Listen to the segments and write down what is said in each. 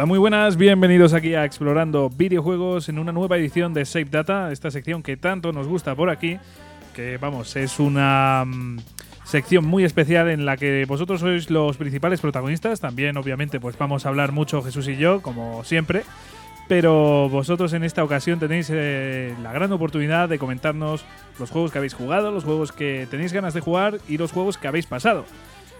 Hola, muy buenas, bienvenidos aquí a Explorando Videojuegos en una nueva edición de Save Data, esta sección que tanto nos gusta por aquí, que vamos, es una mm, sección muy especial en la que vosotros sois los principales protagonistas, también obviamente pues vamos a hablar mucho Jesús y yo, como siempre, pero vosotros en esta ocasión tenéis eh, la gran oportunidad de comentarnos los juegos que habéis jugado, los juegos que tenéis ganas de jugar y los juegos que habéis pasado.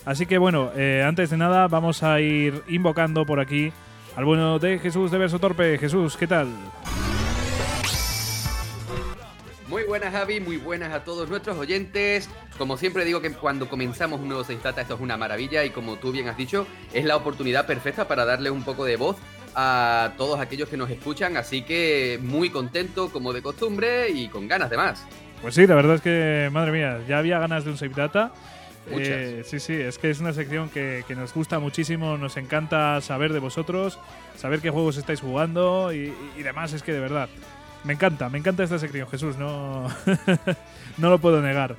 Así que bueno, eh, antes de nada vamos a ir invocando por aquí al bueno de Jesús de Verso Torpe. Jesús, ¿qué tal? Muy buenas Javi, muy buenas a todos nuestros oyentes. Como siempre digo que cuando comenzamos un nuevo Seistata esto es una maravilla y como tú bien has dicho, es la oportunidad perfecta para darle un poco de voz a todos aquellos que nos escuchan, así que muy contento como de costumbre y con ganas de más. Pues sí, la verdad es que, madre mía, ya había ganas de un Save Data. Eh, sí, sí, es que es una sección que, que, nos gusta muchísimo, nos encanta saber de vosotros, saber qué juegos estáis jugando y, y demás, es que de verdad, me encanta, me encanta esta sección, Jesús, no, no lo puedo negar.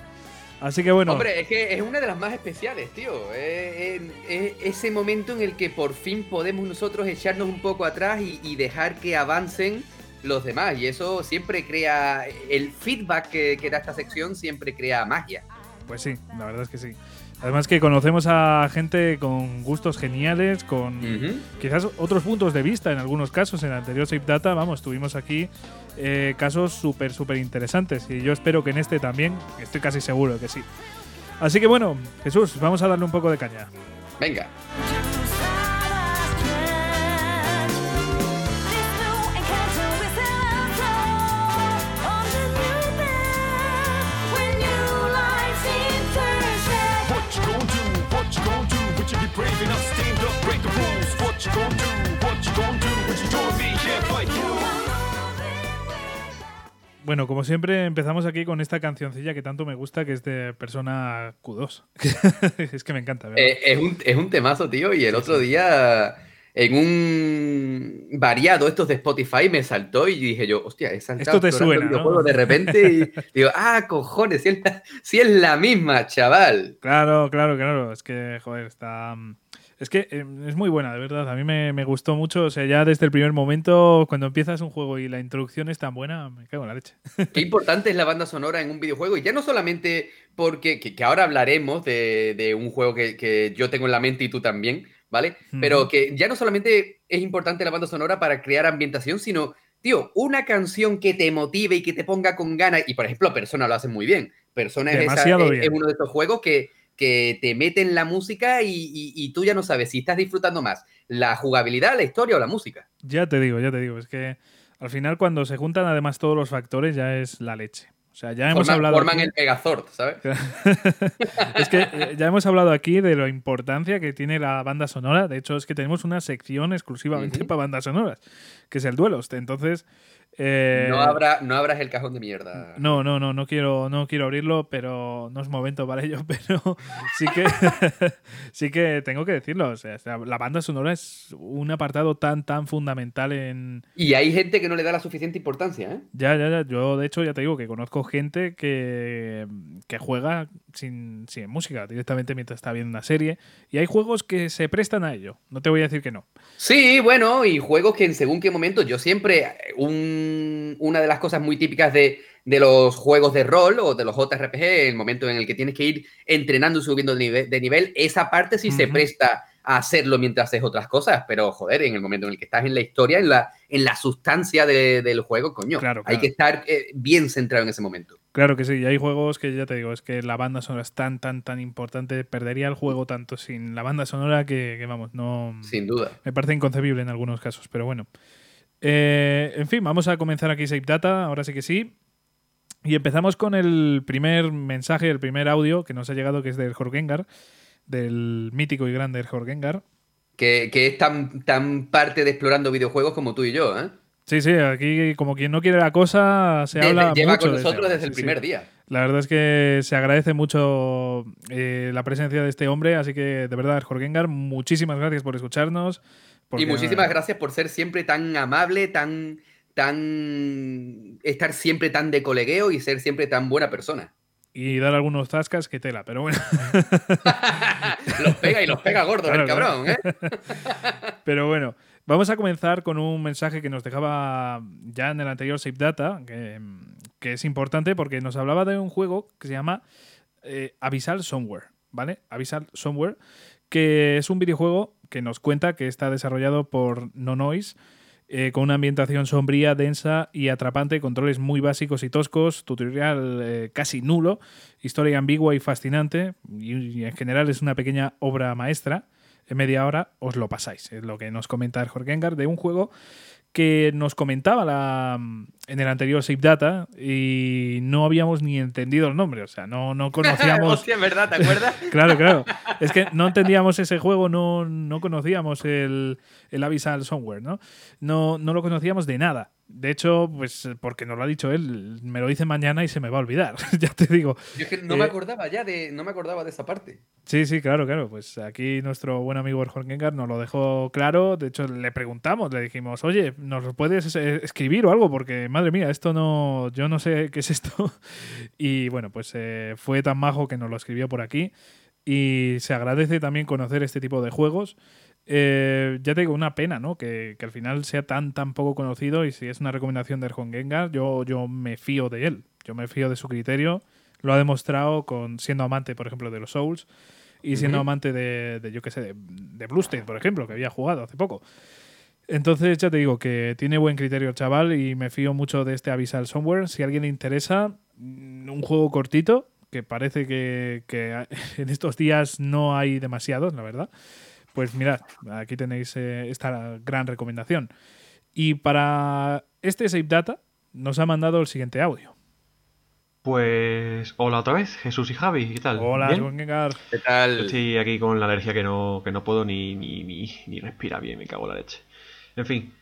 Así que bueno. Hombre, es que es una de las más especiales, tío. Es, ese momento en el que por fin podemos nosotros echarnos un poco atrás y, y dejar que avancen los demás. Y eso siempre crea. El feedback que, que da esta sección siempre crea magia. Pues sí, la verdad es que sí. Además que conocemos a gente con gustos geniales, con uh -huh. quizás otros puntos de vista en algunos casos. En el anterior Save Data, vamos, tuvimos aquí eh, casos súper, súper interesantes. Y yo espero que en este también, estoy casi seguro que sí. Así que bueno, Jesús, vamos a darle un poco de caña. Venga. Bueno, como siempre, empezamos aquí con esta cancioncilla que tanto me gusta, que es de Persona Q2. es que me encanta, ¿verdad? Eh, es, un, es un temazo, tío, y el otro día en un variado estos de Spotify me saltó y dije yo, hostia, he saltado Esto te suena, ¿no? de repente y digo, ah, cojones, si es, la, si es la misma, chaval. Claro, claro, claro, es que, joder, está... Es que eh, es muy buena, de verdad. A mí me, me, gustó mucho. O sea, ya desde el primer momento, cuando empiezas un juego y la introducción es tan buena, me cago en la leche. Qué importante es la banda sonora en un videojuego. Y ya no solamente porque, que, que ahora hablaremos de, de un juego que, que, yo tengo en la mente y tú también, ¿vale? Mm. Pero que ya no solamente es importante la banda sonora para crear ambientación, sino, tío, una canción que te motive y que te ponga con ganas. Y por ejemplo, Persona lo hace muy bien. Persona es, esa, es, es uno de estos juegos que que te meten la música y, y, y, tú ya no sabes si estás disfrutando más la jugabilidad, la historia o la música. Ya te digo, ya te digo, es que al final cuando se juntan además todos los factores ya es la leche. O sea, ya hemos forman, hablado. Forman aquí... el Megazord, ¿sabes? es que eh, ya hemos hablado aquí de la importancia que tiene la banda sonora. De hecho, es que tenemos una sección exclusivamente uh -huh. para bandas sonoras, que es el duelo. Entonces, eh, no, abra, no abras el cajón de mierda. No, no, no, no quiero, no quiero abrirlo, pero no es momento para ello. Pero sí que, sí que tengo que decirlo. O sea, la banda sonora es un apartado tan, tan fundamental en. Y hay gente que no le da la suficiente importancia, ¿eh? Ya, ya, ya. Yo, de hecho, ya te digo que conozco gente que, que juega sin, sin música, directamente mientras está viendo una serie. Y hay juegos que se prestan a ello. No te voy a decir que no. Sí, bueno, y juegos que en según qué momento yo siempre. Un una de las cosas muy típicas de, de, los juegos de rol o de los JRPG, el momento en el que tienes que ir entrenando y subiendo de nivel, de nivel esa parte sí uh -huh. se presta a hacerlo mientras haces otras cosas, pero joder, en el momento en el que estás en la historia, en la, en la sustancia de, del juego, coño, claro, claro. hay que estar eh, bien centrado en ese momento. Claro que sí, y hay juegos que ya te digo, es que la banda sonora es tan, tan, tan importante, perdería el juego tanto sin la banda sonora que, que vamos, no... Sin duda. Me parece inconcebible en algunos casos, pero bueno. Eh, en fin, vamos a comenzar aquí Save Data, ahora sí que sí. Y empezamos con el primer mensaje, el primer audio que nos ha llegado, que es del Jorgengar, del mítico y grande Jorgengar. Que, que es tan, tan parte de explorando videojuegos como tú y yo, ¿eh? Sí, sí, aquí como quien no quiere la cosa, se desde, habla lleva mucho con nosotros de desde el sí, primer sí. día. La verdad es que se agradece mucho eh, la presencia de este hombre, así que de verdad, Jorgengar, muchísimas gracias por escucharnos. Porque... Y muchísimas gracias por ser siempre tan amable, tan, tan. estar siempre tan de colegueo y ser siempre tan buena persona. Y dar algunos tascas que tela, pero bueno. los pega y los pega gordos claro, el cabrón, ¿eh? pero bueno. Vamos a comenzar con un mensaje que nos dejaba ya en el anterior Save Data, que, es importante porque nos hablaba de un juego que se llama eh, Abyssal Somewhere, ¿vale? Abyssal Somewhere, que es un videojuego que nos cuenta que está desarrollado por No Noise, eh, con una ambientación sombría, densa y atrapante, controles muy básicos y toscos, tutorial eh, casi nulo, historia ambigua y fascinante, y, en general es una pequeña obra maestra. En media hora os lo pasáis, es lo que nos comenta el Jorgengar de un juego que nos comentaba la, en el anterior Save Data y no habíamos ni entendido el nombre, o sea, no, no conocíamos... Hostia, verdad, ¿te acuerdas? claro, claro. Es que no entendíamos ese juego, no, no conocíamos el, el Abyssal Somewhere, ¿no? ¿no? No lo conocíamos de nada. De hecho, pues porque nos lo ha dicho él, me lo dice mañana y se me va a olvidar, ya te digo. Yo es que no me eh, acordaba ya de, no me acordaba de esa parte. Sí, sí, claro, claro. Pues aquí nuestro buen amigo Gengar nos lo dejó claro. De hecho, le preguntamos, le dijimos, oye, ¿nos lo puedes escribir o algo? Porque, madre mía, esto no, yo no sé qué es esto. Y bueno, pues eh, fue tan majo que nos lo escribió por aquí. Y se agradece también conocer este tipo de juegos. Eh, ya te digo, una pena, ¿no? Que, al final sea tan, tan poco conocido y si es una recomendación de Erjon Gengar, yo, yo me fío de él. Yo me fío de su criterio. Lo ha demostrado con siendo amante, por ejemplo, de los Souls y siendo amante de, yo qué sé, de, de Bluestate, por ejemplo, que había jugado hace poco. Entonces, ya te digo que tiene buen criterio el chaval y me fío mucho de este Abyssal Somewhere. Si a alguien le interesa, mm, un juego cortito, que parece que, que en estos días no hay demasiados, la verdad. Pues mirad, aquí tenéis eh, esta gran recomendación. Y para este Save Data nos ha mandado el siguiente audio. Pues hola otra vez, Jesús y Javi, ¿qué tal? Hola, ¿Qué tal? Estoy aquí con la alergia que no, que no puedo ni, ni, ni, respirar bien, me cago en la leche. En fin,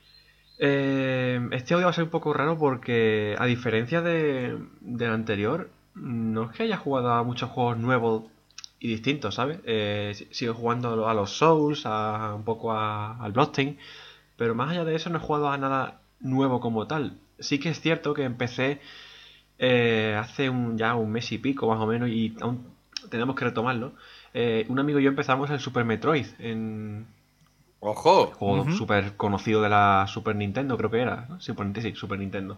eh, este audio va a ser un poco raro porque a diferencia de, del anterior, no es que haya jugado a muchos juegos nuevos y distintos, ¿sabes? Eh, sigo jugando a los Souls, a, un poco al Bloodstained, pero más allá de eso no he jugado a nada nuevo como tal. Sí que es cierto que empecé eh, hace un, ya un mes y pico más o menos y aún tenemos que retomarlo. Eh, un amigo y yo empezamos el Super Metroid en... ¡Ojo! juego súper conocido de la Super Nintendo, creo que era. ¿no? Super, sí, Super Nintendo.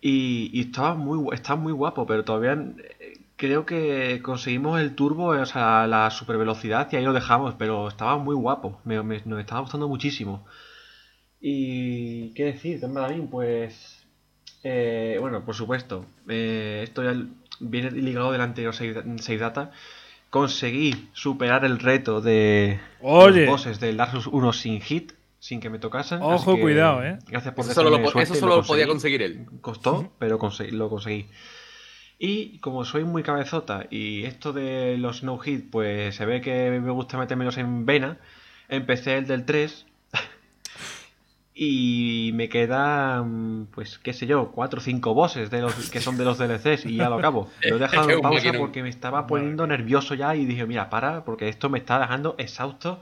Y, estaba muy, estaba muy guapo, pero todavía creo que conseguimos el turbo, o sea, la super velocidad y ahí lo dejamos, pero estaba muy guapo, me, nos estaba gustando muchísimo. Y, ¿qué decir? También, pues, eh, bueno, por supuesto, eh, esto ya viene ligado del anterior Save, Data. Conseguí superar el reto de los bosses del Dark Souls 1 sin hit, sin que me tocasen. Ojo, cuidado, eh. Gracias por eso solo, lo, eso solo lo, podía conseguir él. Costó, pero lo conseguí. Y como soy muy cabezota y esto de los no hit, pues se ve que me gusta metérmelos en vena, empecé el del 3 y me quedan, pues qué sé yo, 4 o 5 bosses de los que son de los DLCs y ya lo acabo. Lo he dejado en pausa porque me estaba poniendo nervioso ya y dije, mira, para, porque esto me está dejando exhausto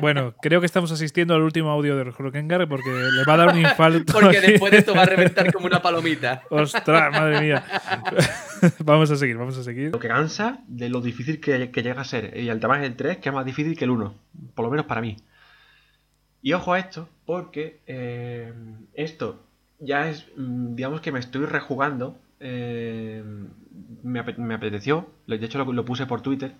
bueno, creo que estamos asistiendo al último audio de Hurkengar porque le va a dar un infarto. porque después de esto va a reventar como una palomita. Ostras, madre mía. vamos a seguir, vamos a seguir. Lo que cansa de lo difícil que, llega a ser. Y el tamaño del 3 que es más difícil que el 1. Por lo menos para mí. Y ojo a esto, porque eh, esto ya es, mm, digamos que me estoy rejugando. Eh, me, apeteció, de hecho lo puse por Twitter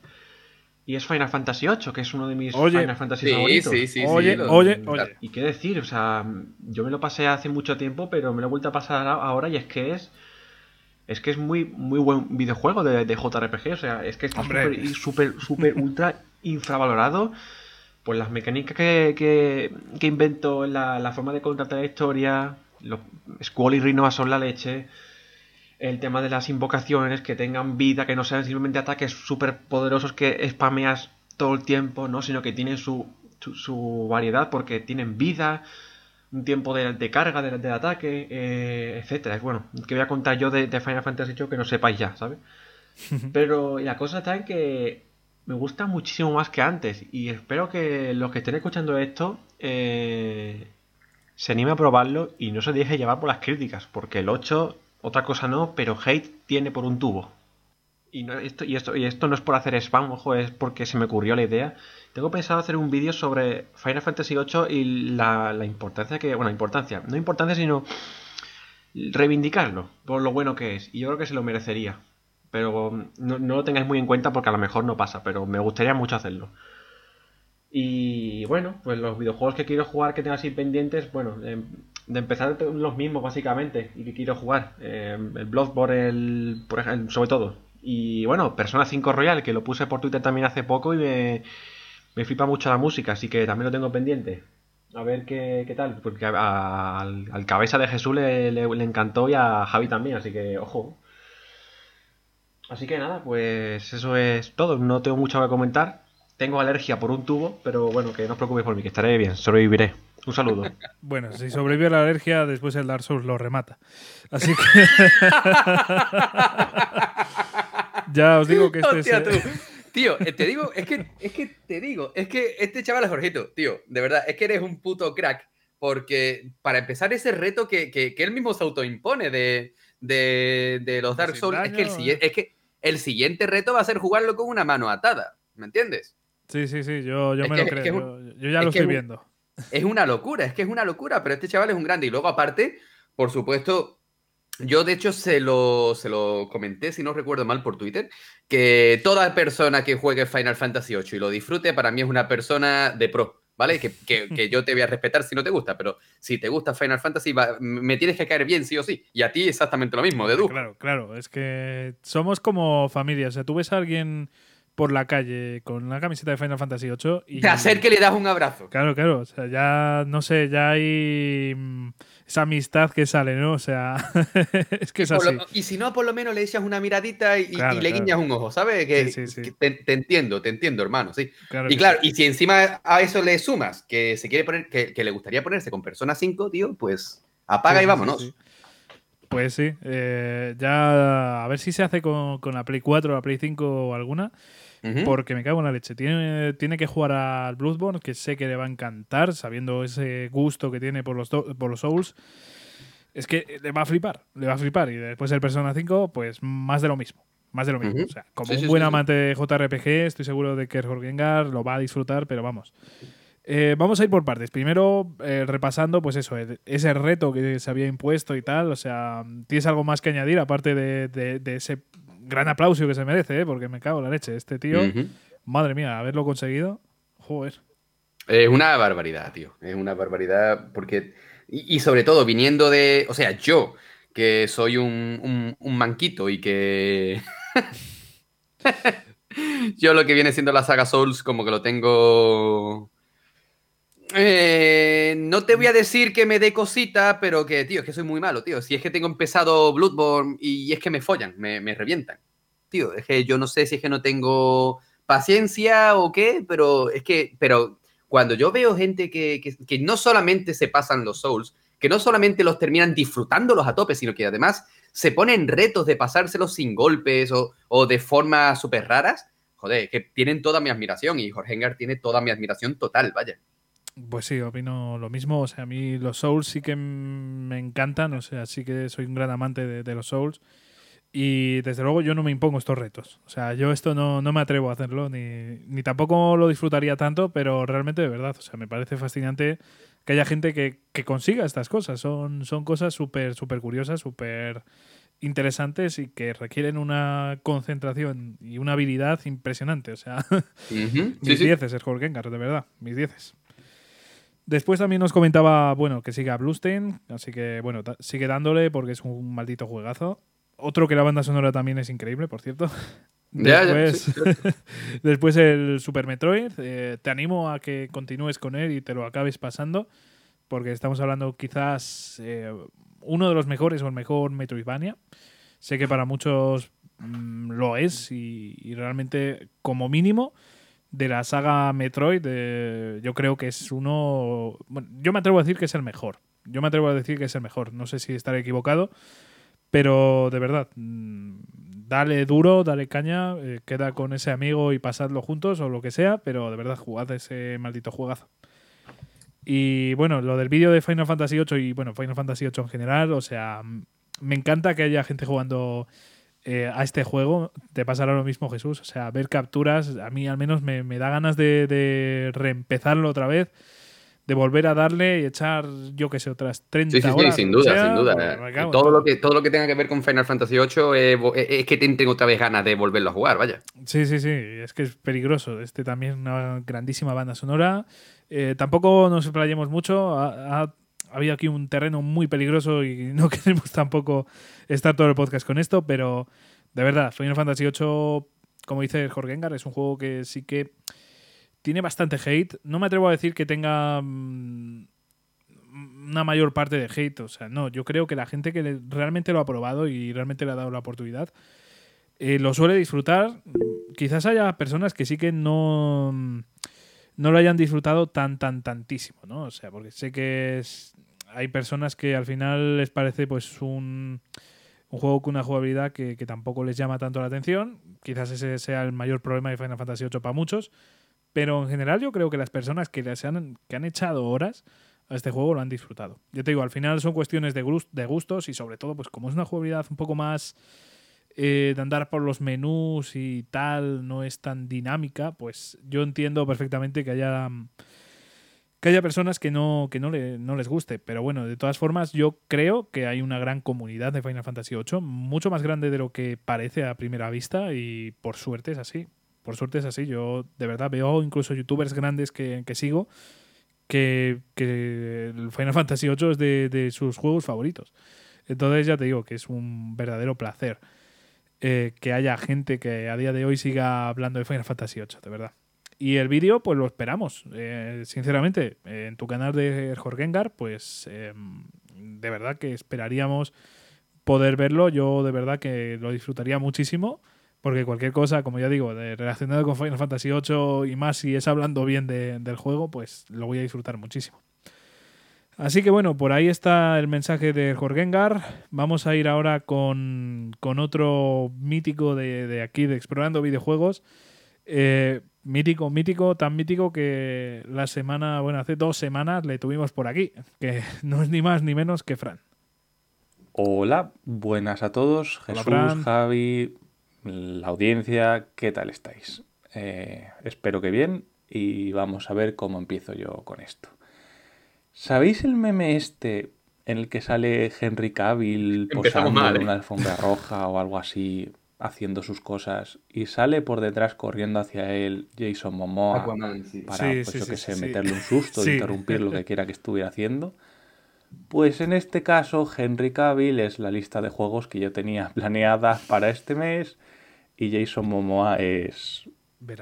y es Final Fantasy VIII, que es uno de mis Final Fantasy favoritos. Sí, sí, oye, oye, oye. Y qué decir, o sea, yo me lo pasé hace mucho tiempo, pero me lo he vuelto a pasar ahora y es que es. Es que es muy, muy buen videojuego de, JRPG, o sea, es que está súper, súper, súper, ultra infravalorado. Pues las mecánicas que, que, que invento, la, la forma de contar la historia, los Squall y Rinoa son la leche el tema de las invocaciones, que tengan vida, que no sean simplemente ataques súper poderosos que spameas todo el tiempo, ¿no? Sino que tienen su, su, variedad porque tienen vida, un tiempo de, carga del, ataque, eh, etcétera. Bueno, que voy a contar yo de, Final Fantasy VIII que no sepáis ya, ¿sabes? Pero la cosa está en que me gusta muchísimo más que antes y espero que los que estén escuchando esto eh, se anime a probarlo y no se deje llevar por las críticas, porque el 8 otra cosa no, pero hate tiene por un tubo. y, esto, y, esto, y esto no es por hacer spam, ojo, es porque se me ocurrió la idea. Tengo pensado hacer un vídeo sobre Final Fantasy VIII y la, la importancia que. Bueno, importancia. No importancia, sino reivindicarlo por lo bueno que es. Y yo creo que se lo merecería. Pero no, lo tengáis muy en cuenta porque a lo mejor no pasa, pero me gustaría mucho hacerlo. Y bueno, pues los videojuegos que quiero jugar que tengo así pendientes, bueno, de, empezar los mismos básicamente y que quiero jugar. Eh, el Bloodborne, el, por ejemplo, sobre todo. Y bueno, Persona 5 Royal, que lo puse por Twitter también hace poco y me, me flipa mucho la música, así que también lo tengo pendiente. A ver qué, tal, porque al, cabeza de Jesús le, le, encantó y a Javi también, así que ojo. Así que nada, pues eso es todo. No tengo mucho que comentar. Tengo alergia por un tubo, pero bueno, que no os preocupéis por mí, que estaré bien, sobreviviré. Un saludo. Bueno, si sobrevive a la alergia, después el Dark Souls lo remata. Así que. ya os digo que este es. Tío, eh, te digo, es que, es que te digo, es que este chaval es Jorgito, tío, de verdad, es que eres un puto crack. Porque para empezar ese reto que, que, él mismo se autoimpone de, de, de los Dark Souls, es, que el, es que el siguiente reto va a ser jugarlo con una mano atada, ¿me entiendes? Sí, sí, sí, yo, yo me lo creo, yo, ya lo estoy viendo. Es una locura, es que es una locura, pero este chaval es un grande. Y luego aparte, por supuesto, yo, de hecho, se lo, se lo comenté, si no recuerdo mal, por Twitter, que toda persona que juegue Final Fantasy VIII y lo disfrute, para mí es una persona de pro, ¿vale? Que, que, yo te voy a respetar si no te gusta, pero si te gusta Final Fantasy, me tienes que caer bien, sí o sí. Y a ti exactamente lo mismo, de Claro, claro, es que somos como familia. O sea, tú ves a alguien por la calle con una camiseta de Final Fantasy VIII y... Te acerque y le das un abrazo. Claro, claro. O sea, ya, no sé, ya hay mm, esa amistad que sale, ¿no? O sea, es que es así. y si no, por lo menos le echas una miradita y, le guiñas un ojo, ¿sabes? Que, te, entiendo, te entiendo, hermano, sí. y claro, y si encima a eso le sumas que se quiere poner, que, le gustaría ponerse con Persona 5, tío, pues apaga y vámonos. Pues sí, eh, ya a ver si se hace con, con la Play 4 o la Play 5 o alguna. Porque me cago en la leche. Tiene, tiene que jugar al Bloodborne, que sé que le va a encantar, sabiendo ese gusto que tiene por los, por los Souls. Es que le va a flipar, le va a flipar. Y después el Persona 5, pues más de lo mismo. Más de lo mismo. O sea, como un buen amante de JRPG, estoy seguro de que Gengar lo va a disfrutar, pero vamos. Eh, vamos a ir por partes. Primero, eh, repasando, pues eso, ese reto que se había impuesto y tal. O sea, ¿tienes algo más que añadir aparte de, de ese gran aplauso que se merece, ¿eh? porque me cago en la leche. Este tío, madre mía, haberlo conseguido, joder. Es una barbaridad, tío. Es una barbaridad porque... Y, sobre todo, viniendo de... O sea, yo, que soy un, un, manquito y que... yo lo que viene siendo la saga Souls, como que lo tengo... Eh, no te voy a decir que me dé cosita, pero que, tío, es que soy muy malo, tío. Si es que tengo empezado Bloodborne y es que me follan, me, revientan. Tío, es que yo no sé si es que no tengo paciencia o qué, pero es que, pero cuando yo veo gente que, que, no solamente se pasan los Souls, que no solamente los terminan disfrutándolos a tope, sino que además se ponen retos de pasárselos sin golpes o, o de formas súper raras, joder, que tienen toda mi admiración y Jorge Engar tiene toda mi admiración total, vaya. Pues sí, opino lo mismo. O sea, a mí los Souls sí que me encantan. O sea, sí que soy un gran amante de, los Souls. Y desde luego yo no me impongo estos retos. O sea, yo esto no, me atrevo a hacerlo, ni, ni, tampoco lo disfrutaría tanto, pero realmente de verdad, o sea, me parece fascinante que haya gente que, consiga estas cosas. Son, son cosas súper, súper curiosas, súper interesantes y que requieren una concentración y una habilidad impresionante. O sea, mis dieces es Jorge de verdad, mis dieces. Después también nos comentaba, bueno, que siga Bluestein, así que, bueno, sigue dándole porque es un maldito juegazo. Otro que la banda sonora también es increíble, por cierto. Después, después el Super Metroid. Eh, te animo a que continúes con él y te lo acabes pasando, porque estamos hablando quizás eh, uno de los mejores o el mejor Metroidvania. Sé que para muchos mm, lo es y, realmente como mínimo de la saga Metroid, yo creo que es uno. Bueno, yo me atrevo a decir que es el mejor. Yo me atrevo a decir que es el mejor. No sé si estaré equivocado, pero de verdad, mm, dale duro, dale caña, eh, queda con ese amigo y pasadlo juntos o lo que sea, pero de verdad, jugad ese maldito juegazo. Y bueno, lo del vídeo de Final Fantasy VIII y bueno, Final Fantasy VIII en general, o sea, me encanta que haya gente jugando eh, a este juego te pasará lo mismo, Jesús. O sea, ver capturas, a mí al menos me, da ganas de, reempezarlo otra vez, de volver a darle y echar, yo que sé, otras 30 sí, sí, Sí, sin duda, sin duda. Todo lo, que, todo lo que tenga que ver con Final Fantasy VIII es que tengo otra vez ganas de volverlo a jugar, vaya. Sí, sí, sí, es que es peligroso. Este también es una grandísima banda sonora. Eh, tampoco nos explayemos mucho. Ha, habido aquí un terreno muy peligroso y no queremos tampoco estar todo el podcast con esto, pero de verdad, Final Fantasy VIII, como dice Jorge Engar, es un juego que sí que tiene bastante hate. No me atrevo a decir que tenga mm, una mayor parte de hate, o sea, no, yo creo que la gente que realmente lo ha probado y realmente le ha dado la oportunidad, eh, lo suele disfrutar. Quizás haya personas que sí que no no lo hayan disfrutado tan, tan, tantísimo, ¿no? O sea, porque sé que es, hay personas que al final les parece pues un, un juego con una jugabilidad que, tampoco les llama tanto la atención. Quizás ese sea el mayor problema de Final Fantasy VIII para muchos. Pero en general yo creo que las personas que, les han, que han echado horas a este juego lo han disfrutado. Yo te digo, al final son cuestiones de gustos y sobre todo, pues como es una jugabilidad un poco más eh, de andar por los menús y tal no es tan dinámica, pues yo entiendo perfectamente que haya que haya personas que no, que no, le, no les guste. Pero bueno, de todas formas, yo creo que hay una gran comunidad de Final Fantasy VIII, mucho más grande de lo que parece a primera vista, y por suerte es así. Por suerte es así. Yo de verdad veo incluso youtubers grandes que, sigo que, que, el Final Fantasy VIII es de, de sus juegos favoritos. Entonces ya te digo que es un verdadero placer. Eh, que haya gente que a día de hoy siga hablando de Final Fantasy VIII, de verdad. Y el vídeo, pues lo esperamos. Eh, sinceramente, en tu canal de Jorgengar, pues em, de verdad que esperaríamos poder verlo. Yo de verdad que lo disfrutaría muchísimo. Porque cualquier cosa, como ya digo, de, relacionado con Final Fantasy VIII y más si es hablando bien del juego, pues lo voy a disfrutar muchísimo. Así que bueno, por ahí está el mensaje de Jorgengar. Vamos a ir ahora con, otro mítico de, aquí, de Explorando Videojuegos. Eh, mítico, mítico, tan mítico que la semana, bueno, hace dos semanas le tuvimos por aquí, que no es ni más ni menos que Fran. Hola, buenas a todos. Jesús, Javi, la audiencia, ¿qué tal estáis? Eh, espero que bien y vamos a ver cómo empiezo yo con esto. ¿Sabéis el meme este en el que sale Henry Cavill posando en ¿eh? una alfombra roja o algo así, haciendo sus cosas, y sale por detrás corriendo hacia él Jason Momoa para, pues yo que sé, meterle un susto, interrumpir lo que quiera que estuviera haciendo? Pues en este caso, Henry Cavill es la lista de juegos que yo tenía planeada para este mes y Jason Momoa es,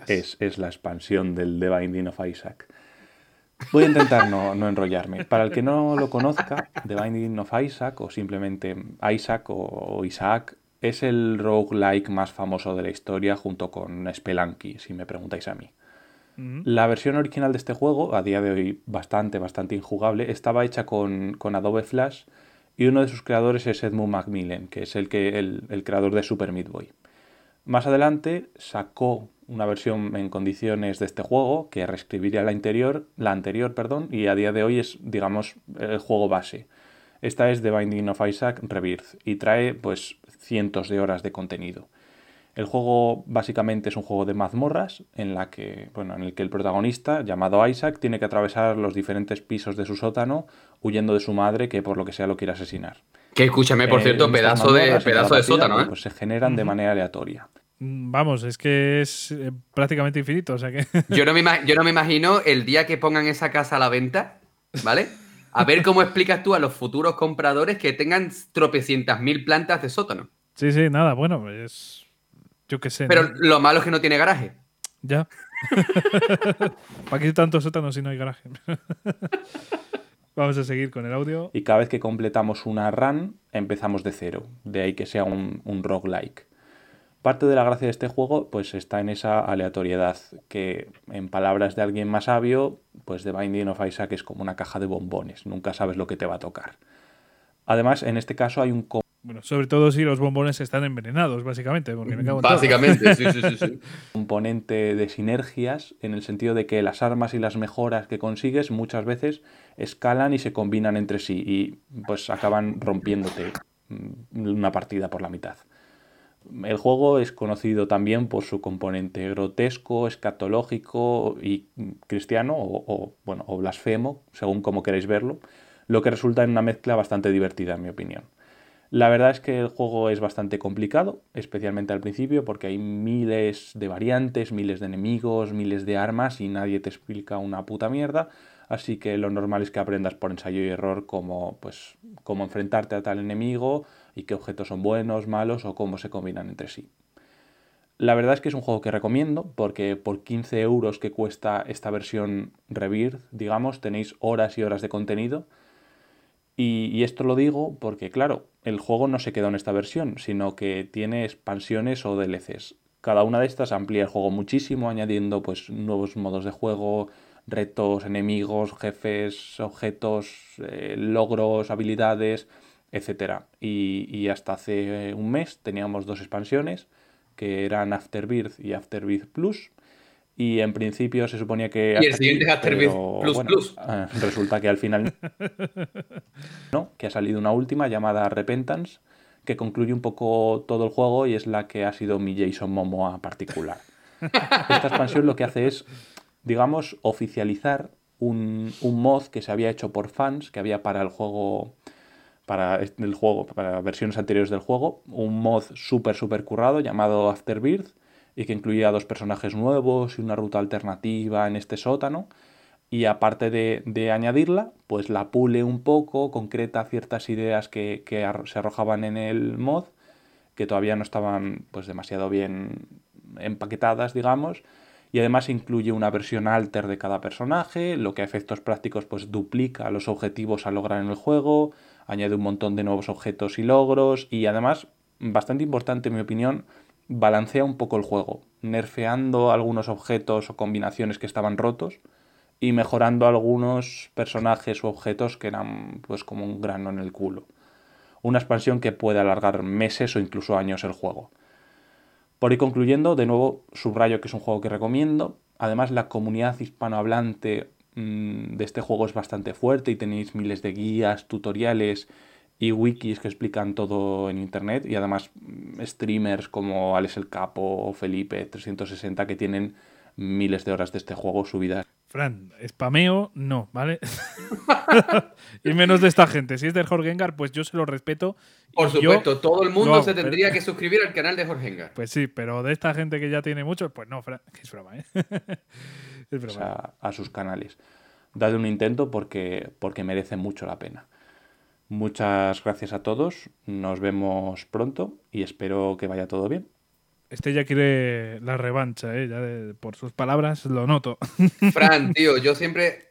es, es, la expansión del The Binding of Isaac. Voy a intentar no, enrollarme. Para el que no lo conozca, The Binding of Isaac, o simplemente Isaac o, Isaac, es el roguelike más famoso de la historia junto con Spelunky, si me preguntáis a mí. La versión original de este juego, a día de hoy bastante, bastante injugable, estaba hecha con, Adobe Flash y uno de sus creadores es Edmund Macmillan, que es el, que, el creador de Super Meat Boy. Más adelante sacó una versión en condiciones de este juego que reescribiría la anterior, perdón, y a día de hoy es, digamos, el juego base. Esta es The Binding of Isaac Rebirth y trae pues cientos de horas de contenido. El juego básicamente es un juego de mazmorras en la que, bueno, en el que el protagonista, llamado Isaac, tiene que atravesar los diferentes pisos de su sótano huyendo de su madre que por lo que sea lo quiere asesinar. Que escúchame, por cierto, pedazo de pedazo de sótano, ¿eh? Pues se generan de manera aleatoria. Mm, vamos, es que es eh, prácticamente infinito. O sea que... yo, no me yo no me imagino el día que pongan esa casa a la venta, ¿vale? A ver cómo explicas tú a los futuros compradores que tengan tropecientas mil plantas de sótano. Sí, sí, nada, bueno, es. Yo qué sé. Pero lo malo es que no tiene garaje. Ya. ¿Para qué tantos sótanos si no hay garaje? Vamos a seguir con el audio. Y cada vez que completamos una run, empezamos de cero. De ahí que sea un, un roguelike. Parte de la gracia de este juego pues está en esa aleatoriedad que en palabras de alguien más sabio, pues The Binding of Isaac es como una caja de bombones, nunca sabes lo que te va a tocar. Además, en este caso hay un bueno, sobre todo si los bombones están envenenados, básicamente. Porque me cago básicamente, sí, sí, sí, componente de sinergias, en el sentido de que las armas y las mejoras que consigues muchas veces escalan y se combinan entre sí y pues acaban rompiéndote mm, una partida por la mitad. El juego es conocido también por su componente grotesco, escatológico y cristiano o, bueno, o blasfemo, según como queráis verlo, lo que resulta en una mezcla bastante divertida en mi opinión. La verdad es que el juego es bastante complicado, especialmente al principio, porque hay miles de variantes, miles de enemigos, miles de armas y nadie te explica una puta mierda. Así que lo normal es que aprendas por ensayo y error cómo, pues, cómo enfrentarte a tal enemigo y qué objetos son buenos, malos o cómo se combinan entre sí. La verdad es que es un juego que recomiendo porque por 15 euros que cuesta esta versión Rebirth, digamos, tenéis horas y horas de contenido y, esto lo digo porque, claro, el juego no se queda en esta versión, sino que tiene expansiones o DLCs. Cada una de estas amplía el juego muchísimo, añadiendo pues nuevos modos de juego, retos, enemigos, jefes, objetos, eh, logros, habilidades, etc. Y, hasta hace un mes teníamos dos expansiones, que eran Afterbirth y Afterbirth Plus, y en principio se suponía que... Y el siguiente es Afterbirth Plus Plus. Eh, resulta que al final... no, que ha salido una última llamada Repentance, que concluye un poco todo el juego y es la que ha sido mi Jason Momoa particular. Esta expansión lo que hace es, digamos, oficializar un, un mod que se había hecho por fans, que había para el juego para el juego, para versiones anteriores del juego, un mod súper, súper currado llamado Afterbirth, y que incluía dos personajes nuevos y una ruta alternativa en este sótano. Y aparte de, añadirla, pues la pule un poco, concreta ciertas ideas que, se arrojaban en el mod, que todavía no estaban pues demasiado bien empaquetadas, digamos. Y además incluye una versión alter de cada personaje, lo que a efectos prácticos pues duplica los objetivos a lograr en el juego, añade un montón de nuevos objetos y logros y además, bastante importante en mi opinión, balancea un poco el juego, nerfeando algunos objetos o combinaciones que estaban rotos y mejorando algunos personajes o objetos que eran pues como un grano en el culo. Una expansión que puede alargar meses o incluso años el juego. Por ir concluyendo, de nuevo subrayo que es un juego que recomiendo. Además la comunidad hispanohablante mm, de este juego es bastante fuerte y tenéis miles de guías, tutoriales y wikis que explican todo en internet y además mm, streamers como Alex el Capo o Felipe 360 que tienen miles de horas de este juego subidas. Fran, spameo no, ¿vale? y menos de esta gente. Si es de Jorge Engar, pues yo se lo respeto. Por supuesto, todo el mundo se tendría que suscribir al canal de Jorge Engar. Pues sí, pero de esta gente que ya tiene mucho, pues no, Fran, es broma, ¿eh? es broma. a sus canales. Dale un intento porque, porque merece mucho la pena. Muchas gracias a todos, nos vemos pronto y espero que vaya todo bien. Este ya quiere la revancha, ¿eh? por sus palabras lo noto. Fran, tío, yo siempre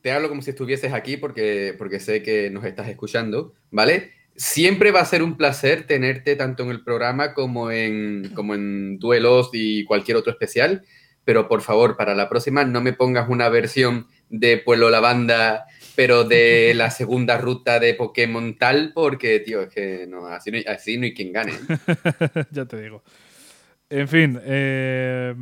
te hablo como si estuvieses aquí porque, porque sé que nos estás escuchando, ¿vale? Siempre va a ser un placer tenerte tanto en el programa como en, como en duelos y cualquier otro especial, pero por favor, para la próxima no me pongas una versión de Pueblo Lavanda pero de la segunda ruta de Pokémon tal, porque, tío, es que no, así no, así no hay quien gane. ya te digo. En fin, eh,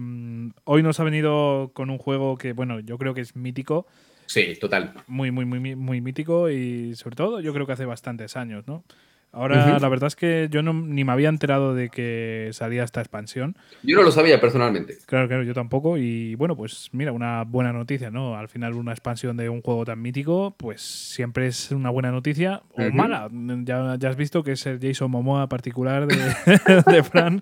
hoy nos ha venido con un juego que, bueno, yo creo que es mítico. Sí, total. Muy, muy, muy, muy mítico y sobre todo yo creo que hace bastantes años, ¿no? Ahora, la verdad es que yo no, ni me había enterado de que salía esta expansión. Yo no lo sabía personalmente. Claro, claro, yo tampoco. Y bueno, pues mira, una buena noticia, ¿no? Al final, una expansión de un juego tan mítico, pues siempre es una buena noticia o mala. Ya, has visto que es el Jason Momoa particular de, de Fran.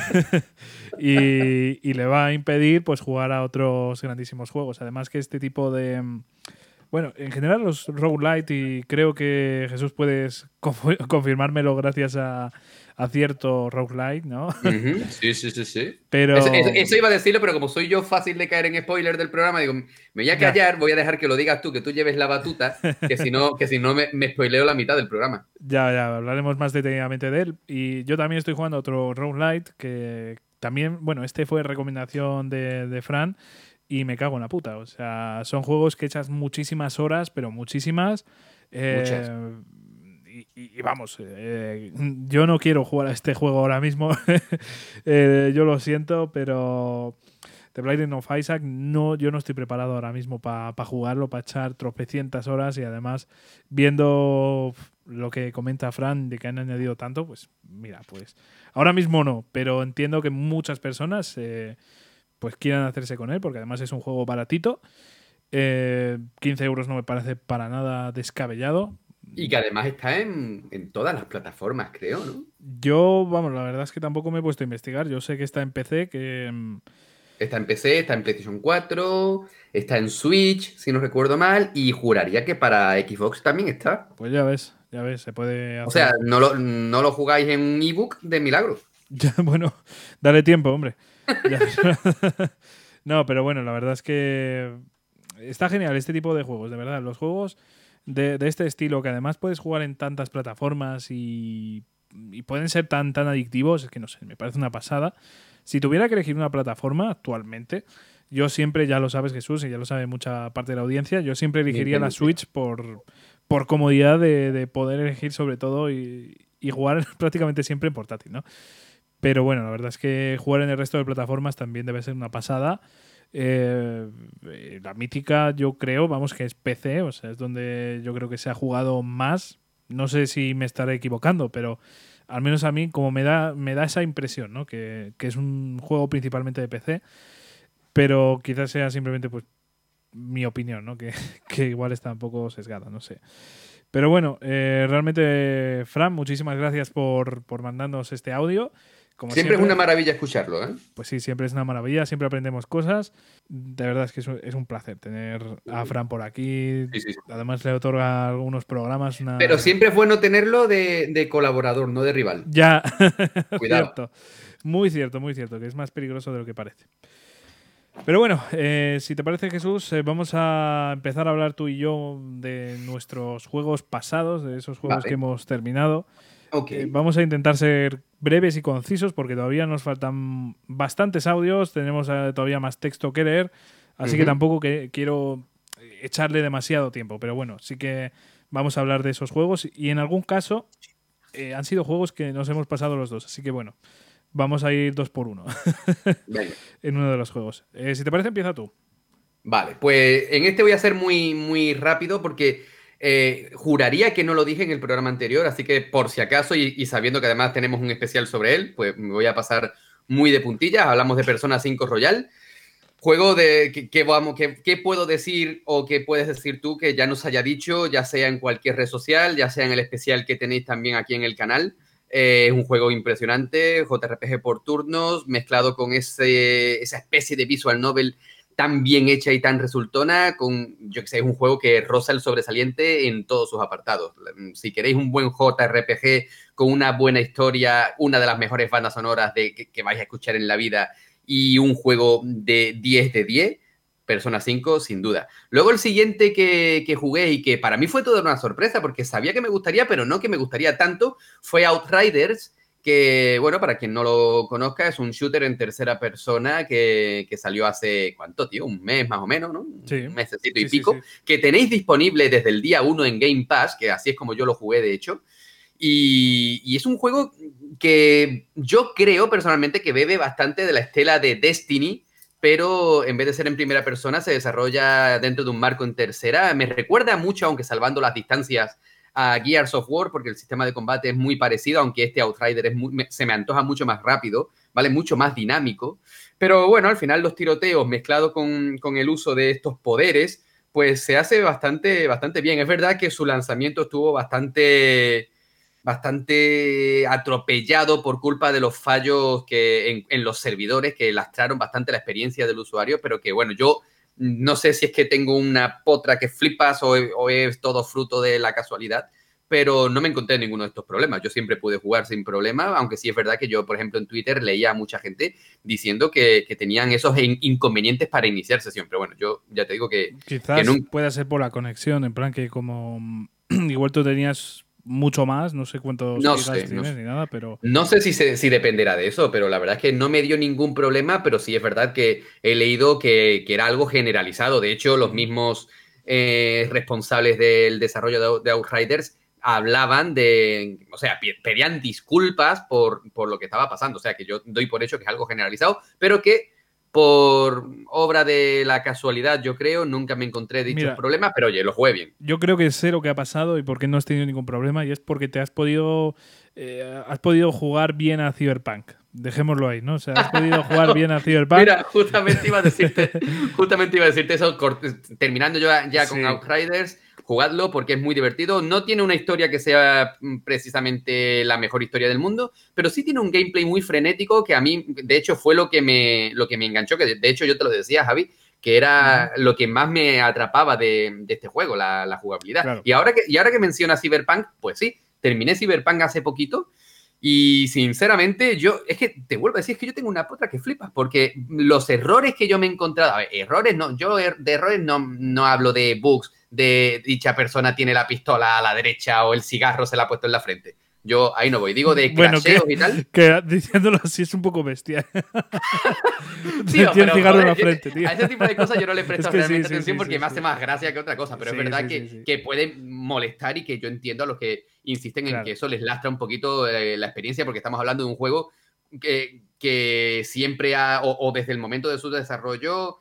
y, y le va a impedir pues jugar a otros grandísimos juegos. Además que este tipo de bueno, en general los roguelite y creo que Jesús puedes confirmármelo gracias a, cierto roguelite, ¿no? Sí, sí, sí, sí. Pero... Eso, iba a decirlo, pero como soy yo fácil de caer en spoiler del programa, digo, me voy a callar, voy a dejar que lo digas tú, que tú lleves la batuta, que si no, que si no me, me spoileo la mitad del programa. Ya, ya, hablaremos más detenidamente de él. Y yo también estoy jugando otro roguelite que también, bueno, este fue recomendación de, de Fran y me cago en la puta. O sea, son juegos que echas muchísimas horas, pero muchísimas. Eh, y, vamos, eh, yo no quiero jugar a este juego ahora mismo. Eh, yo lo siento, pero The Blinding of Isaac, no, yo no estoy preparado ahora mismo para jugarlo, para echar tropecientas horas y además viendo lo que comenta Fran de que han añadido tanto, pues mira, pues ahora mismo no, pero entiendo que muchas personas eh, pues quieran hacerse con él porque además es un juego baratito. 15 eh, euros no me parece para nada descabellado. Y que además está en, todas las plataformas, creo, ¿no? Yo, vamos, la verdad es que tampoco me he puesto a investigar. Yo sé que está en PC, que... Mm, está en PC, está en PlayStation 4, está en Switch, si no recuerdo mal, y juraría que para Xbox también está. Pues ya ves, ya ves, se puede hacer. O sea, no lo, no lo jugáis en un ebook de milagro. Ya, bueno, dale tiempo, hombre. no, pero bueno, la verdad es que está genial este tipo de juegos, de verdad. Los juegos de, este estilo, que además puedes jugar en tantas plataformas y, pueden ser tan, tan adictivos, es que no sé, me parece una pasada. Si tuviera que elegir una plataforma actualmente, yo siempre, ya lo sabes Jesús, y ya lo sabe mucha parte de la audiencia, yo siempre elegiría la Switch por, por comodidad de, poder elegir sobre todo y, y, jugar prácticamente siempre en portátil, ¿no? Pero bueno, la verdad es que jugar en el resto de plataformas también debe ser una pasada. Eh, la mítica, yo creo, vamos, que es PC, o sea, es donde yo creo que se ha jugado más. No sé si me estaré equivocando, pero al menos a mí, como me da, me da esa impresión, ¿no? Que, es un juego principalmente de PC, pero quizás sea simplemente pues mi opinión, ¿no? Que, que igual está un poco sesgada, no sé. Pero bueno, eh, realmente, Fran, muchísimas gracias por, por mandarnos este audio siempre, es una maravilla escucharlo, ¿eh? Pues sí, siempre es una maravilla, siempre aprendemos cosas. De verdad es que es un, placer tener a Fran por aquí. Además le otorga algunos programas. Pero siempre es bueno tenerlo de, colaborador, no de rival. Ya, Cuidado. Muy cierto, muy cierto, que es más peligroso de lo que parece. Pero bueno, eh, si te parece Jesús, eh, vamos a empezar a hablar tú y yo de nuestros juegos pasados, de esos juegos que hemos terminado. Okay. Eh, vamos a intentar ser breves y concisos porque todavía nos faltan bastantes audios, tenemos eh, todavía más texto que leer, así que tampoco que, quiero echarle demasiado tiempo, pero bueno, sí que vamos a hablar de esos juegos y en algún caso eh, han sido juegos que nos hemos pasado los dos, así que bueno, vamos a ir dos por uno en uno de los juegos. Eh, si te parece, empieza tú. Vale, pues en este voy a ser muy, muy rápido porque eh, juraría que no lo dije en el programa anterior, así que por si acaso, y, sabiendo que además tenemos un especial sobre él, pues me voy a pasar muy de puntillas. Hablamos de Persona 5 Royal. Juego de que, vamos, ¿qué puedo decir o qué puedes decir tú que ya nos haya dicho, ya sea en cualquier red social, ya sea en el especial que tenéis también aquí en el canal? Eh, es un juego impresionante, JRPG por turnos, mezclado con ese, esa especie de visual novel tan bien hecha y tan resultona, con, yo que sé, es un juego que roza el sobresaliente en todos sus apartados. Si queréis un buen JRPG con una buena historia, una de las mejores bandas sonoras de, que, vais a escuchar en la vida y un juego de 10 de 10, Persona 5, sin duda. Luego el siguiente que, que, jugué y que para mí fue toda una sorpresa porque sabía que me gustaría, pero no que me gustaría tanto, fue Outriders que, bueno, para quien no lo conozca, es un shooter en tercera persona que, salió hace, ¿cuánto, tío? Un mes más o menos, ¿no? Un mesecito y pico, que tenéis disponible desde el día 1 en Game Pass, que así es como yo lo jugué, de hecho. Y, y, es un juego que yo creo personalmente que bebe bastante de la estela de Destiny, pero en vez de ser en primera persona, se desarrolla dentro de un marco en tercera. Me recuerda mucho, aunque salvando las distancias, a Gears of War porque el sistema de combate es muy parecido, aunque este Outrider es se me antoja mucho más rápido, ¿vale? Mucho más dinámico. Pero bueno, al final los tiroteos mezclados con, con, el uso de estos poderes, pues se hace bastante, bastante bien. Es verdad que su lanzamiento estuvo bastante, bastante atropellado por culpa de los fallos que en, los servidores que lastraron bastante la experiencia del usuario, pero que bueno, yo no sé si es que tengo una potra que flipas o, es todo fruto de la casualidad, pero no me encontré ninguno de estos problemas. Yo siempre pude jugar sin problema, aunque sí es verdad que yo, por ejemplo, en Twitter leía a mucha gente diciendo que, tenían esos inconvenientes para iniciar sesión. Pero bueno, yo ya te digo que... Quizás pueda ser por la conexión, en plan que como igual tú tenías mucho más, no sé cuántos no sé, tienes ni nada, pero... No sé si, si dependerá de eso, pero la verdad es que no me dio ningún problema, pero sí es verdad que he leído que, era algo generalizado. De hecho, los mismos eh, responsables del desarrollo de, Outriders hablaban de, o sea, pedían disculpas por, por lo que estaba pasando. O sea, que yo doy por hecho que es algo generalizado, pero que por obra de la casualidad, yo creo. Nunca me encontré dichos problemas, pero oye, lo jugué bien. Yo creo que sé lo que ha pasado y por qué no has tenido ningún problema, y es porque te has podido, eh, has podido jugar bien a Cyberpunk. Dejémoslo ahí, ¿no? O sea, has podido jugar bien a Cyberpunk. Mira, justamente iba a decirte, justamente iba a decirte eso, terminando yo ya con Outriders jugadlo porque es muy divertido. No tiene una historia que sea mm, precisamente la mejor historia del mundo, pero sí tiene un gameplay muy frenético que a mí, de hecho, fue lo que me, lo que me enganchó, que de hecho yo te lo decía, Javi, que era lo que más me atrapaba de, este juego, la, jugabilidad. Y, ahora que, y ahora que menciona Cyberpunk, pues sí, terminé Cyberpunk hace poquito. Y sinceramente, yo, es que te vuelvo a decir, es que yo tengo una potra que flipas, porque los errores que yo me he encontrado, a ver, errores no, yo er, de errores no, no hablo de bugs, de dicha persona tiene la pistola a la derecha o el cigarro se la ha puesto en la frente. Yo ahí no voy. Digo de bueno, que, y tal. Que diciéndolo así es un poco bestia. cigarro en la frente, tío. A ese tipo de cosas yo no le presto realmente atención porque me hace más gracia que otra cosa. Pero es verdad que, que puede molestar y que yo entiendo a los que insisten en que eso les lastra un poquito eh, la experiencia porque estamos hablando de un juego que, que siempre ha, o desde el momento de su desarrollo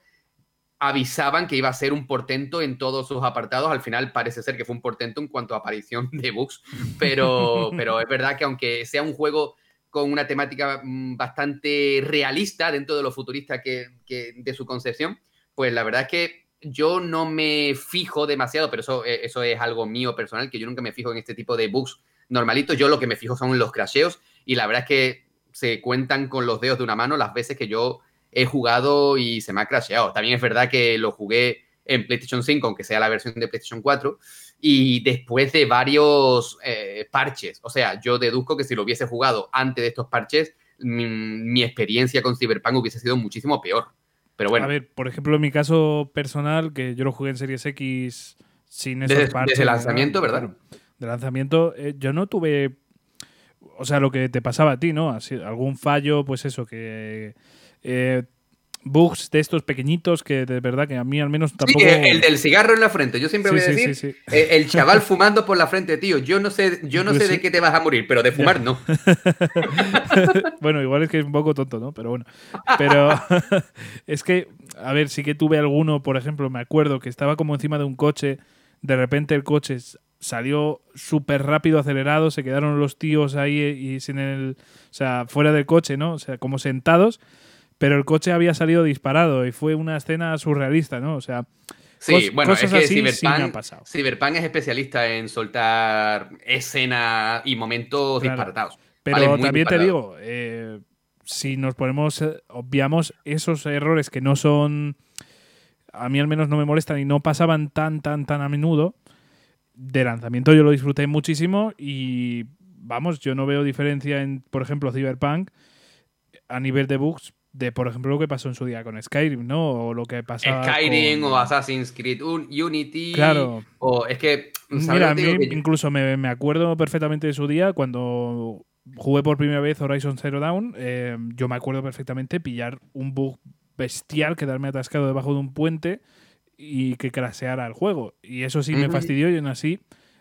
avisaban que iba a ser un portento en todos sus apartados. Al final parece ser que fue un portento en cuanto a aparición de bugs, pero, pero es verdad que aunque sea un juego con una temática mm, bastante realista dentro de lo futurista que, de su concepción, pues la verdad es que yo no me fijo demasiado, pero eso, eh, eso es algo mío personal, que yo nunca me fijo en este tipo de bugs normalitos. Yo lo que me fijo son los crasheos y la verdad es que se cuentan con los dedos de una mano las veces que yo he jugado y se me ha crasheado. También es verdad que lo jugué en PlayStation 5, aunque sea la versión de PlayStation 4, y después de varios eh, parches. O sea, yo deduzco que si lo hubiese jugado antes de estos parches, mi, experiencia con Cyberpunk hubiese sido muchísimo peor. Pero bueno. A ver, por ejemplo, en mi caso personal, que yo lo jugué en Series X sin esos desde, parches. Desde lanzamiento, ¿verdad? de lanzamiento, eh, yo no tuve. O sea, lo que te pasaba a ti, ¿no? Así, algún fallo, pues eso, que eh, bugs de estos pequeñitos que de verdad que a mí al menos tampoco... Sí, el del cigarro en la frente. Yo siempre voy a decir, eh, el chaval fumando por la frente, tío. Yo no sé, yo no sé de qué te vas a morir, pero de fumar no. bueno, igual es que es un poco tonto, ¿no? Pero bueno. Pero es que, a ver, sí que tuve alguno, por ejemplo, me acuerdo que estaba como encima de un coche, de repente el coche salió súper rápido acelerado, se quedaron los tíos ahí y sin el... O sea, fuera del coche, ¿no? O sea, como sentados pero el coche había salido disparado y fue una escena surrealista, ¿no? O sea, Sí, bueno, es que Cyberpunk, es especialista en soltar escena y momentos disparatados. Pero también te digo, eh, si nos ponemos, eh, obviamos esos errores que no son, a mí al menos no me molestan y no pasaban tan, tan, tan a menudo, de lanzamiento yo lo disfruté muchísimo y vamos, yo no veo diferencia en, por ejemplo, Cyberpunk a nivel de bugs de, por ejemplo, lo que pasó en su día con Skyrim, ¿no? O lo que pasaba Skyrim o Assassin's Creed Unity. Claro. O es que... Mira, a mí incluso me, acuerdo perfectamente de su día cuando jugué por primera vez Horizon Zero Dawn. Eh, yo me acuerdo perfectamente pillar un bug bestial, quedarme atascado debajo de un puente y que craseara el juego. Y eso sí me fastidió y aún así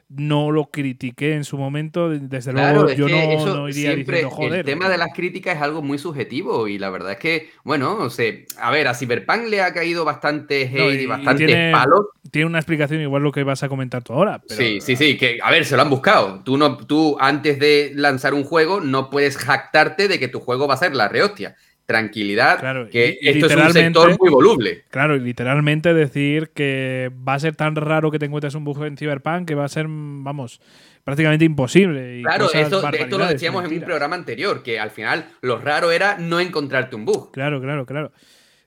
no lo critiqué en su momento, desde luego yo no, iría diciendo joder. El tema de las críticas es algo muy subjetivo y la verdad es que, bueno, no sé, a ver, a Cyberpunk le ha caído bastante hate y, bastante tiene, palos. Tiene una explicación igual lo que vas a comentar tú ahora. sí, sí, sí, que a ver, se lo han buscado. Tú, no, tú antes de lanzar un juego no puedes jactarte de que tu juego va a ser la rehostia tranquilidad, claro, que esto es un sector muy voluble. Claro, y literalmente decir que va a ser tan raro que te encuentres un bug en Cyberpunk que va a ser, vamos, prácticamente imposible. claro, esto, esto lo decíamos en un programa anterior, que al final lo raro era no encontrarte un bug. Claro, claro, claro.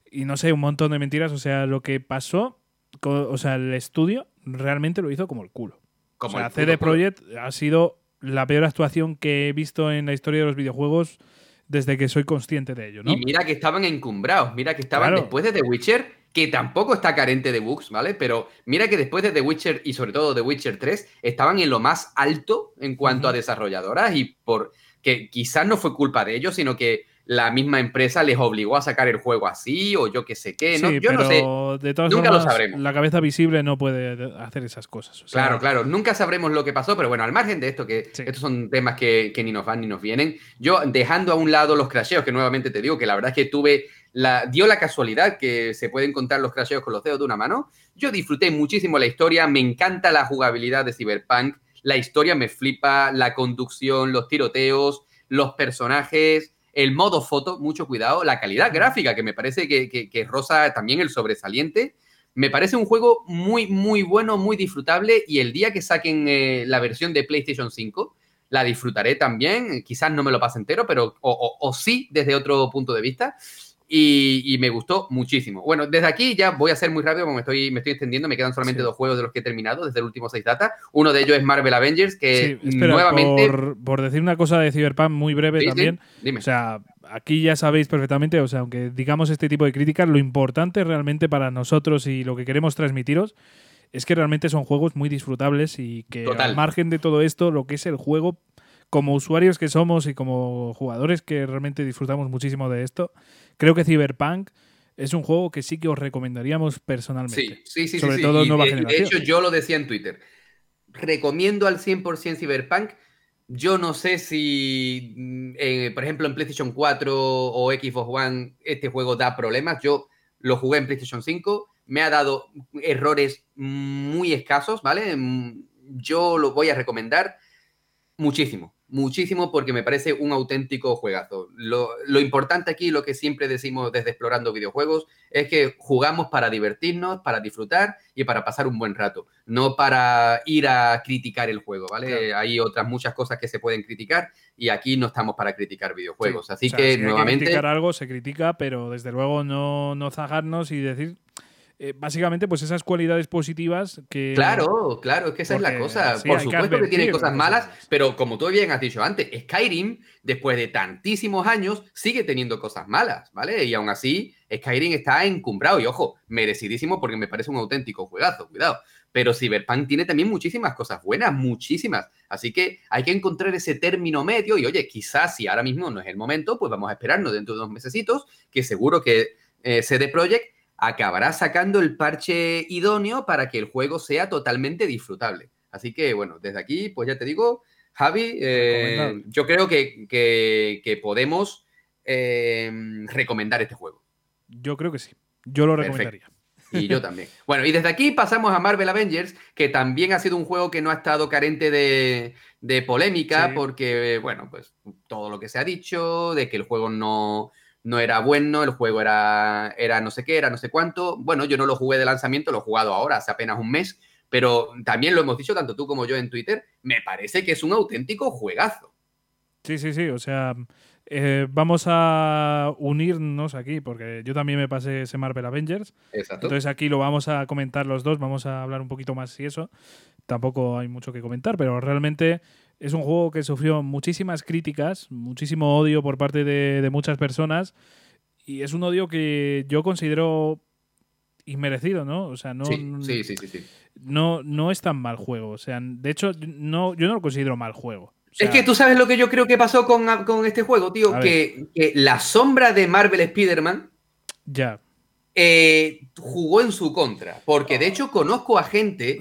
Y no sé, un montón de mentiras. O sea, lo que pasó, o sea, el estudio realmente lo hizo como el culo. Como o sea, CD Projekt ha sido la peor actuación que he visto en la historia de los videojuegos desde que soy consciente de ello, ¿no? Y mira que estaban encumbrados, mira que estaban después de The Witcher, que tampoco está carente de bugs, ¿vale? Pero mira que después de The Witcher y sobre todo The Witcher 3 estaban en lo más alto en cuanto a desarrolladoras y por que quizás no fue culpa de ellos, sino que la misma empresa les obligó a sacar el juego así o yo qué sé qué. ¿no? yo no sé. De todas nunca lo sabremos. La cabeza visible no puede hacer esas cosas. claro, claro. Nunca sabremos lo que pasó, pero bueno, al margen de esto, que estos son temas que, ni nos van ni nos vienen, yo dejando a un lado los crasheos, que nuevamente te digo que la verdad es que tuve la, dio la casualidad que se pueden contar los crasheos con los dedos de una mano. Yo disfruté muchísimo la historia, me encanta la jugabilidad de Cyberpunk, la historia me flipa, la conducción, los tiroteos, los personajes, el modo foto, mucho cuidado, la calidad gráfica, que me parece que, que, rosa también el sobresaliente. Me parece un juego muy, muy bueno, muy disfrutable y el día que saquen eh, la versión de PlayStation 5, la disfrutaré también. Quizás no me lo pase entero, pero o sí desde otro punto de vista y, me gustó muchísimo. Bueno, desde aquí ya voy a ser muy rápido, como me estoy, me estoy extendiendo, me quedan solamente dos juegos de los que he terminado desde el último 6 data. Uno de ellos es Marvel Avengers, que nuevamente... Por, decir una cosa de Cyberpunk muy breve también, o sea, aquí ya sabéis perfectamente, o sea, aunque digamos este tipo de críticas, lo importante realmente para nosotros y lo que queremos transmitiros es que realmente son juegos muy disfrutables y que al margen de todo esto, lo que es el juego como usuarios que somos y como jugadores que realmente disfrutamos muchísimo de esto, creo que Cyberpunk es un juego que sí que os recomendaríamos personalmente. Sí, sí, sí. Sobre todo nueva de, generación. De hecho, yo lo decía en Twitter. Recomiendo al 100% Cyberpunk. Yo no sé si, mm, eh, por ejemplo, en PlayStation 4 o Xbox One este juego da problemas. Yo lo jugué en PlayStation 5. Me ha dado errores muy escasos, ¿vale? Mm, yo lo voy a recomendar muchísimo muchísimo porque me parece un auténtico juegazo. Lo, importante aquí, lo que siempre decimos desde Explorando Videojuegos, es que jugamos para divertirnos, para disfrutar y para pasar un buen rato, no para ir a criticar el juego, ¿vale? Hay otras muchas cosas que se pueden criticar y aquí no estamos para criticar videojuegos. Así que nuevamente... Hay que criticar algo se critica, pero desde luego no, no zajarnos y decir eh, básicamente pues esas cualidades positivas que... Claro, claro, es que esa es la cosa. Por supuesto que, tiene cosas malas, pero como tú bien has dicho antes, Skyrim, después de tantísimos años, sigue teniendo cosas malas, ¿vale? Y aún así, Skyrim está encumbrado y ojo, merecidísimo porque me parece un auténtico juegazo, cuidado. Pero Cyberpunk tiene también muchísimas cosas buenas, muchísimas. Así que hay que encontrar ese término medio y oye, quizás si ahora mismo no es el momento, pues vamos a esperarnos dentro de unos mesecitos, que seguro que eh, CD Projekt acabará sacando el parche idóneo para que el juego sea totalmente disfrutable. Así que, bueno, desde aquí, pues ya te digo, Javi, eh, yo creo que, podemos eh, recomendar este juego. Yo creo que sí. Yo lo recomendaría. Y yo también. Bueno, y desde aquí pasamos a Marvel Avengers, que también ha sido un juego que no ha estado carente de, polémica, porque, bueno, pues todo lo que se ha dicho, de que el juego no, no era bueno, el juego era, era no sé qué, era no sé cuánto. Bueno, yo no lo jugué de lanzamiento, lo he jugado ahora, hace apenas un mes, pero también lo hemos dicho tanto tú como yo en Twitter, me parece que es un auténtico juegazo. Sí, sí, sí, o sea, eh, vamos a unirnos aquí, porque yo también me pasé ese Marvel Avengers. Exacto. Entonces aquí lo vamos a comentar los dos, vamos a hablar un poquito más y eso. Tampoco hay mucho que comentar, pero realmente es un juego que sufrió muchísimas críticas, muchísimo odio por parte de, muchas personas y es un odio que yo considero inmerecido, ¿no? O sea, no, sí, sí, sí, no, no es tan mal juego. O sea, de hecho, no, yo no lo considero mal juego. es que tú sabes lo que yo creo que pasó con, este juego, tío, que, que, la sombra de Marvel Spider-Man ya. Eh, jugó en su contra. Porque de hecho conozco a gente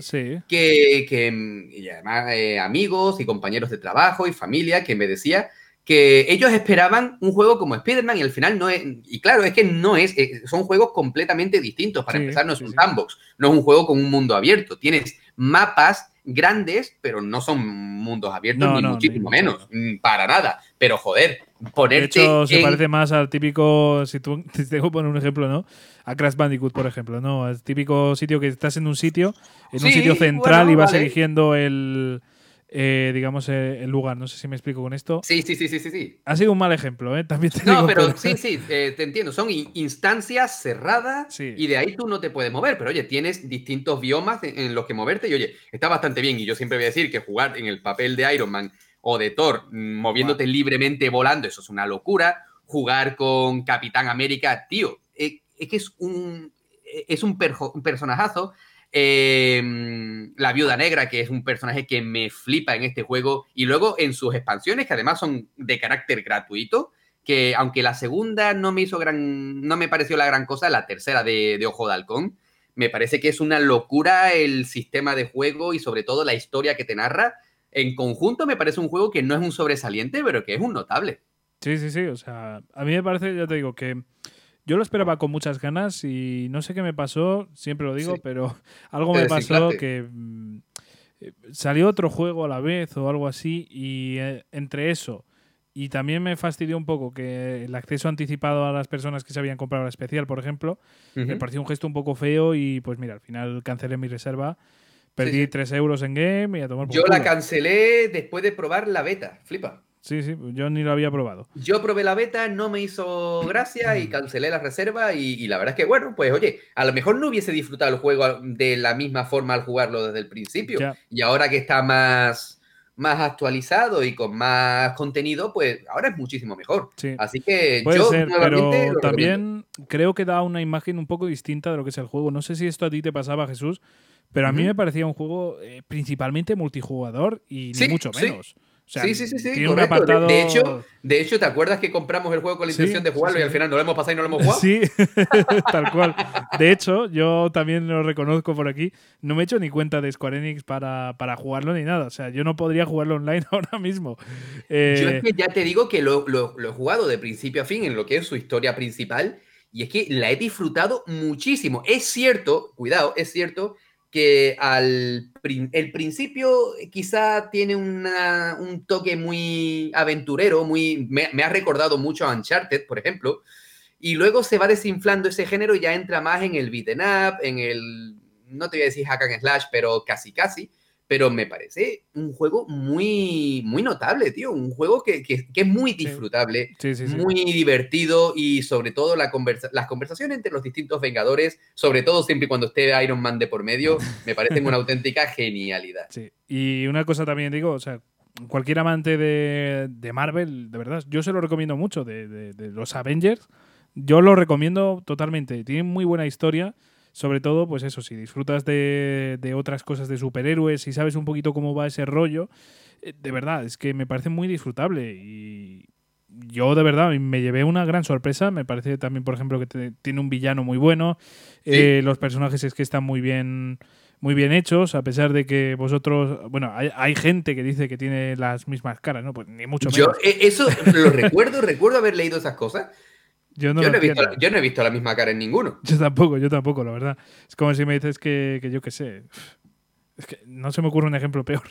que, mm, y además eh, amigos y compañeros de trabajo y familia, que me decía que ellos esperaban un juego como Spider-Man y al final no es. Y claro, es que no es. Eh, son juegos completamente distintos. Para empezar, no es un sandbox, no es un juego con un mundo abierto. Tienes mapas grandes, pero no son mundos abiertos, ni muchísimo menos. Mm, para nada. Pero joder, ponerte. De hecho, se parece más al típico. Si tú te dejo poner un ejemplo, ¿no? A Crash Bandicoot, por ejemplo, ¿no? El típico sitio que estás en un sitio, en un sitio central y vas eligiendo el. Eh, digamos, eh, el lugar. No sé si me explico con esto. Sí, sí, sí, sí, sí. Ha sido un mal ejemplo, ¿eh? También te no, pero, sí, sí, eh, te entiendo. Son instancias cerradas y de ahí tú no te puedes mover. Pero oye, tienes distintos biomas en, los que moverte y oye, está bastante bien. Y yo siempre voy a decir que jugar en el papel de Iron Man o de Thor, mm, moviéndote libremente volando, eso es una locura. Jugar con Capitán América, tío, es que es un, es un, un personajazo Em, la Viuda Negra, que es un personaje que me flipa en este juego. Y luego en sus expansiones, que además son de carácter gratuito, que aunque la segunda no me hizo gran. no me pareció la gran cosa, la tercera de, Ojo de Halcón, me parece que es una locura el sistema de juego y sobre todo la historia que te narra. En conjunto me parece un juego que no es un sobresaliente, pero que es un notable. Sí, sí, sí. O sea, a mí me parece, ya te digo, que yo lo esperaba con muchas ganas y no sé qué me pasó, siempre lo digo, pero algo me pasó que mm, salió otro juego a la vez o algo así y eh, entre eso y también me fastidió un poco que el acceso anticipado a las personas que se habían comprado la especial, por ejemplo, me pareció un gesto un poco feo y pues mira, al final cancelé mi reserva. Perdí 3 euros en game y a tomar por Yo la cancelé después de probar la beta, flipa. Sí, sí, yo ni lo había probado. Yo probé la beta, no me hizo gracia y cancelé la reserva y, la verdad es que, bueno, pues oye, a lo mejor no hubiese disfrutado el juego de la misma forma al jugarlo desde el principio. Y ahora que está más, más actualizado y con más contenido, pues ahora es muchísimo mejor. Así que yo pero también creo que da una imagen un poco distinta de lo que es el juego. No sé si esto a ti te pasaba, Jesús, pero a mí me parecía un juego eh, principalmente multijugador y ni mucho menos sí, sí, sí, sí. de, hecho, de hecho, ¿te acuerdas que compramos el juego con la intención de jugarlo y al final no lo hemos pasado y no lo hemos jugado? Sí, tal cual. De hecho, yo también lo reconozco por aquí. No me he hecho ni cuenta de Square Enix para, para jugarlo ni nada. O sea, yo no podría jugarlo online ahora mismo. Yo es eh, que ya te digo que lo, lo, he jugado de principio a fin en lo que es su historia principal y es que la he disfrutado muchísimo. Es cierto, cuidado, es cierto que al el principio quizá tiene un toque muy aventurero, muy, me, ha recordado mucho a Uncharted, por ejemplo, y luego se va desinflando ese género y ya entra más en el beaten up, en el, no te voy a decir hack and slash, pero casi casi, pero me parece un juego muy, muy notable, tío. Un juego que, es muy disfrutable, muy divertido y sobre todo la las conversaciones entre los distintos Vengadores, sobre todo siempre y cuando esté Iron Man de por medio, me parecen una auténtica genialidad. Sí, y una cosa también digo, o sea, cualquier amante de, Marvel, de verdad, yo se lo recomiendo mucho, de, de los Avengers, yo lo recomiendo totalmente. Tiene muy buena historia sobre todo, pues eso, si disfrutas de, de otras cosas de superhéroes, y sabes un poquito cómo va ese rollo, eh, de verdad, es que me parece muy disfrutable y yo de verdad me llevé una gran sorpresa. Me parece también, por ejemplo, que tiene un villano muy bueno. Eh, los personajes es que están muy bien, muy bien hechos, a pesar de que vosotros, bueno, hay, hay, gente que dice que tiene las mismas caras, ¿no? Pues ni mucho menos. Yo eh, eso lo recuerdo, recuerdo haber leído esas cosas. Yo no, he visto, yo no, he visto, la misma cara en ninguno. Yo tampoco, yo tampoco, la verdad. Es como si me dices que, que yo qué sé. Es que no se me ocurre un ejemplo peor.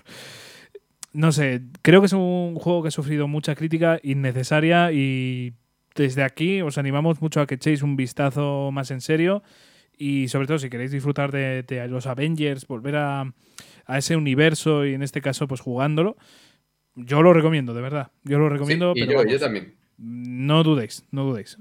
No sé, creo que es un juego que ha sufrido mucha crítica innecesaria y desde aquí os animamos mucho a que echéis un vistazo más en serio y sobre todo si queréis disfrutar de, los Avengers, volver a, a, ese universo y en este caso pues jugándolo, yo lo recomiendo, de verdad. Yo lo recomiendo. y yo, yo también. No dudéis, no dudéis.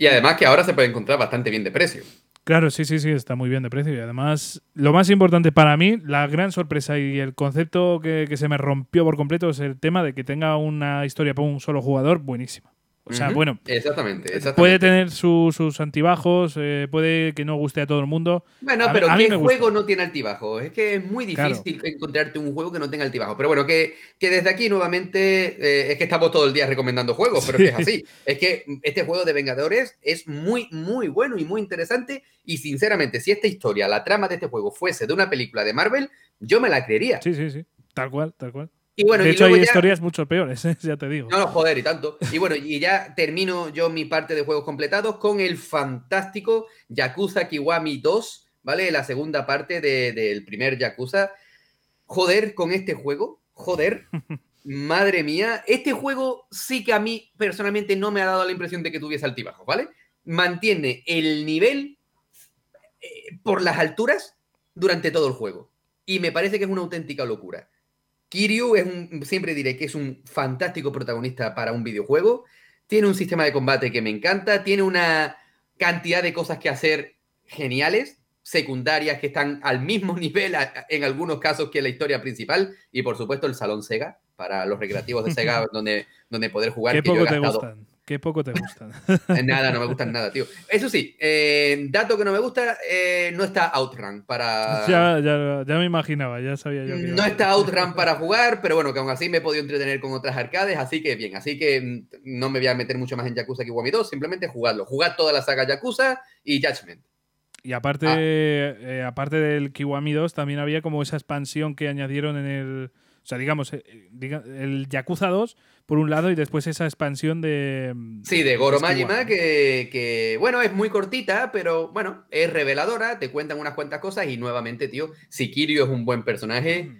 Y además que ahora se puede encontrar bastante bien de precio. Claro, sí, sí, sí, está muy bien de precio. Y además, lo más importante para mí, la gran sorpresa y el concepto que, que se me rompió por completo es el tema de que tenga una historia para un solo jugador buenísima. O sea, bueno. Exactamente, Puede tener sus antibajos, eh, puede que no guste a todo el mundo. Bueno, pero ¿qué juego no tiene altibajos? Es que es muy difícil encontrarte un juego que no tenga altibajos. Pero bueno, que, que desde aquí nuevamente eh, es que estamos todo el día recomendando juegos, pero es que es así. Es que este juego de Vengadores es muy, muy bueno y muy interesante. Y sinceramente, si esta historia, la trama de este juego fuese de una película de Marvel, yo me la creería. Sí, sí, sí. Tal cual, tal cual de hecho, hay historias mucho peores, ¿eh? ya te digo. No, no, joder, y tanto. Y bueno, y ya termino yo mi parte de juegos completados con el fantástico Yakuza Kiwami 2, ¿vale? La segunda parte del primer Yakuza. Joder, con este juego, joder. Madre mía, este juego sí que a mí personalmente no me ha dado la impresión de que tuviese altibajos, ¿vale? Mantiene el nivel eh, por las alturas durante todo el juego. Y me parece que es una auténtica locura. Kiryu es un, siempre diré que es un fantástico protagonista para un videojuego. Tiene un sistema de combate que me encanta. Tiene una cantidad de cosas que hacer geniales, secundarias que están al mismo nivel en algunos casos que la historia principal. Y por supuesto el salón Sega para los recreativos de Sega donde, donde poder jugar. ¿Qué poco te gustan? Qué poco te gustan. Eh, nada, no me gustan nada, tío. Eso sí, eh, dato que no me gusta, eh, no está Outrun para. Ya, ya, ya, me imaginaba, ya sabía yo. no está Outrun para jugar, pero bueno, que aún así me he podido entretener con otras arcades, así que bien. Así que mm, no me voy a meter mucho más en Yakuza Kiwami 2, simplemente jugarlo. Jugar toda la saga Yakuza y Judgment. Y aparte, ah. aparte del Kiwami 2, también había como esa expansión que añadieron en el O sea, digamos, el Yakuza 2 por un lado y después esa expansión de... Sí, de Goro Majima, que, bueno, es muy cortita, pero bueno, es reveladora, te cuentan unas cuantas cosas y nuevamente, tío, si Kiryu es un buen personaje, mm.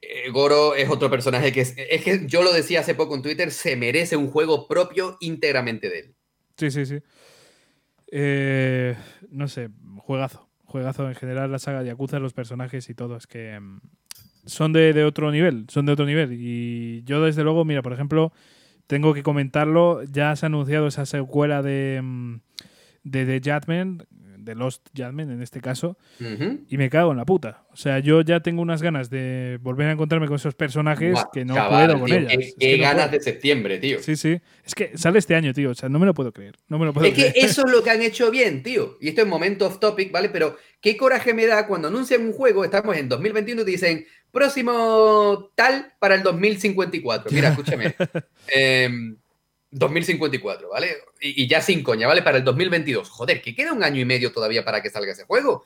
eh, Goro es otro personaje que es, es que yo lo decía hace poco en Twitter, se merece un juego propio íntegramente de él. Sí, sí, sí. Eh, no sé, juegazo. Juegazo en general la saga de Yakuza, los personajes y todo. Es que mm, son de, otro nivel, son de otro nivel. Y yo desde luego, mira, por ejemplo, tengo que comentarlo, ya se ha anunciado esa secuela de, mm, de The Judgment, de Lost Judgment en este caso, y me cago en la puta. O sea, yo ya tengo unas ganas de volver a encontrarme con esos personajes que no puedo con ellas. Qué, ganas de septiembre, tío. Sí, sí. Es que sale este año, tío. O sea, no me lo puedo creer. No me lo puedo es que eso es lo que han hecho bien, tío. Y esto es momento off topic, ¿vale? Pero qué coraje me da cuando anuncian un juego, estamos en 2021 y dicen, próximo tal para el 2054. Mira, escúchame. 2054, em, ¿vale? Y, ya sin coña, ¿vale? Para el 2022. Joder, que queda un año y medio todavía para que salga ese juego.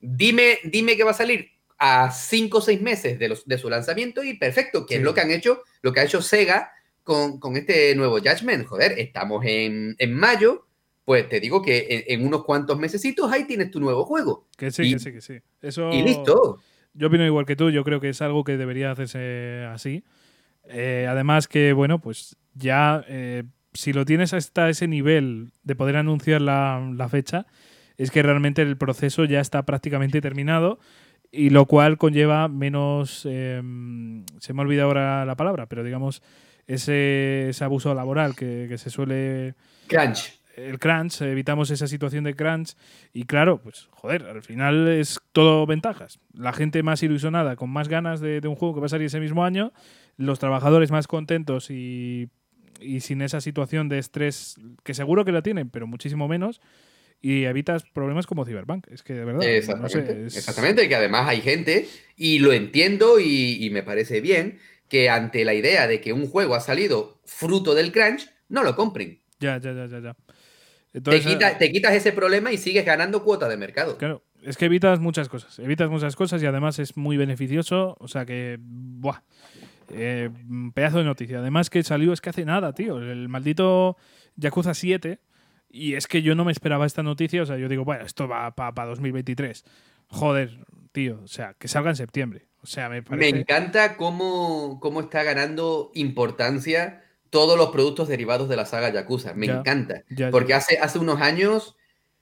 Dime, dime que va a salir a 5 o 6 meses de, los, de su lanzamiento y perfecto, que es lo que han hecho, lo que ha hecho Sega con, este nuevo Judgment. Joder, estamos en, mayo, pues te digo que en, unos cuantos mesecitos ahí tienes tu nuevo juego. Que sí, que sí, que sí. Eso... Y listo. Yo opino igual que tú, yo creo que es algo que debería hacerse así. Eh, además que, bueno, pues ya eh, si lo tienes hasta ese nivel de poder anunciar la, fecha, es que realmente el proceso ya está prácticamente terminado y lo cual conlleva menos, em, se me ha olvidado ahora la palabra, pero digamos, ese, abuso laboral que, que se suele... Crunch el crunch, evitamos esa situación de crunch y claro, pues joder, al final es todo ventajas. La gente más ilusionada, con más ganas de, un juego que va a salir ese mismo año, los trabajadores más contentos y, sin esa situación de estrés que seguro que la tienen, pero muchísimo menos. Y evitas problemas como Cyberpunk. Es que de verdad. Exactamente. Exactamente, que además hay gente, y lo entiendo y, y me parece bien, que ante la idea de que un juego ha salido fruto del crunch, no lo compren. Ya, ya, ya, ya, ya te, quitas ese problema y sigues ganando cuota de mercado. Claro, es que evitas muchas cosas. Evitas muchas cosas y además es muy beneficioso. O sea que, ¡buah! Eh, pedazo de noticia. Además que salió, es que hace nada, tío. El maldito Yakuza 7. Y es que yo no me esperaba esta noticia. O sea, yo digo, bueno, esto va para 2023. Joder, tío. O sea, que salga en septiembre. O sea, me parece... Me encanta cómo, cómo está ganando importancia todos los productos derivados de la saga Yakuza. Me encanta. porque Hace, hace unos años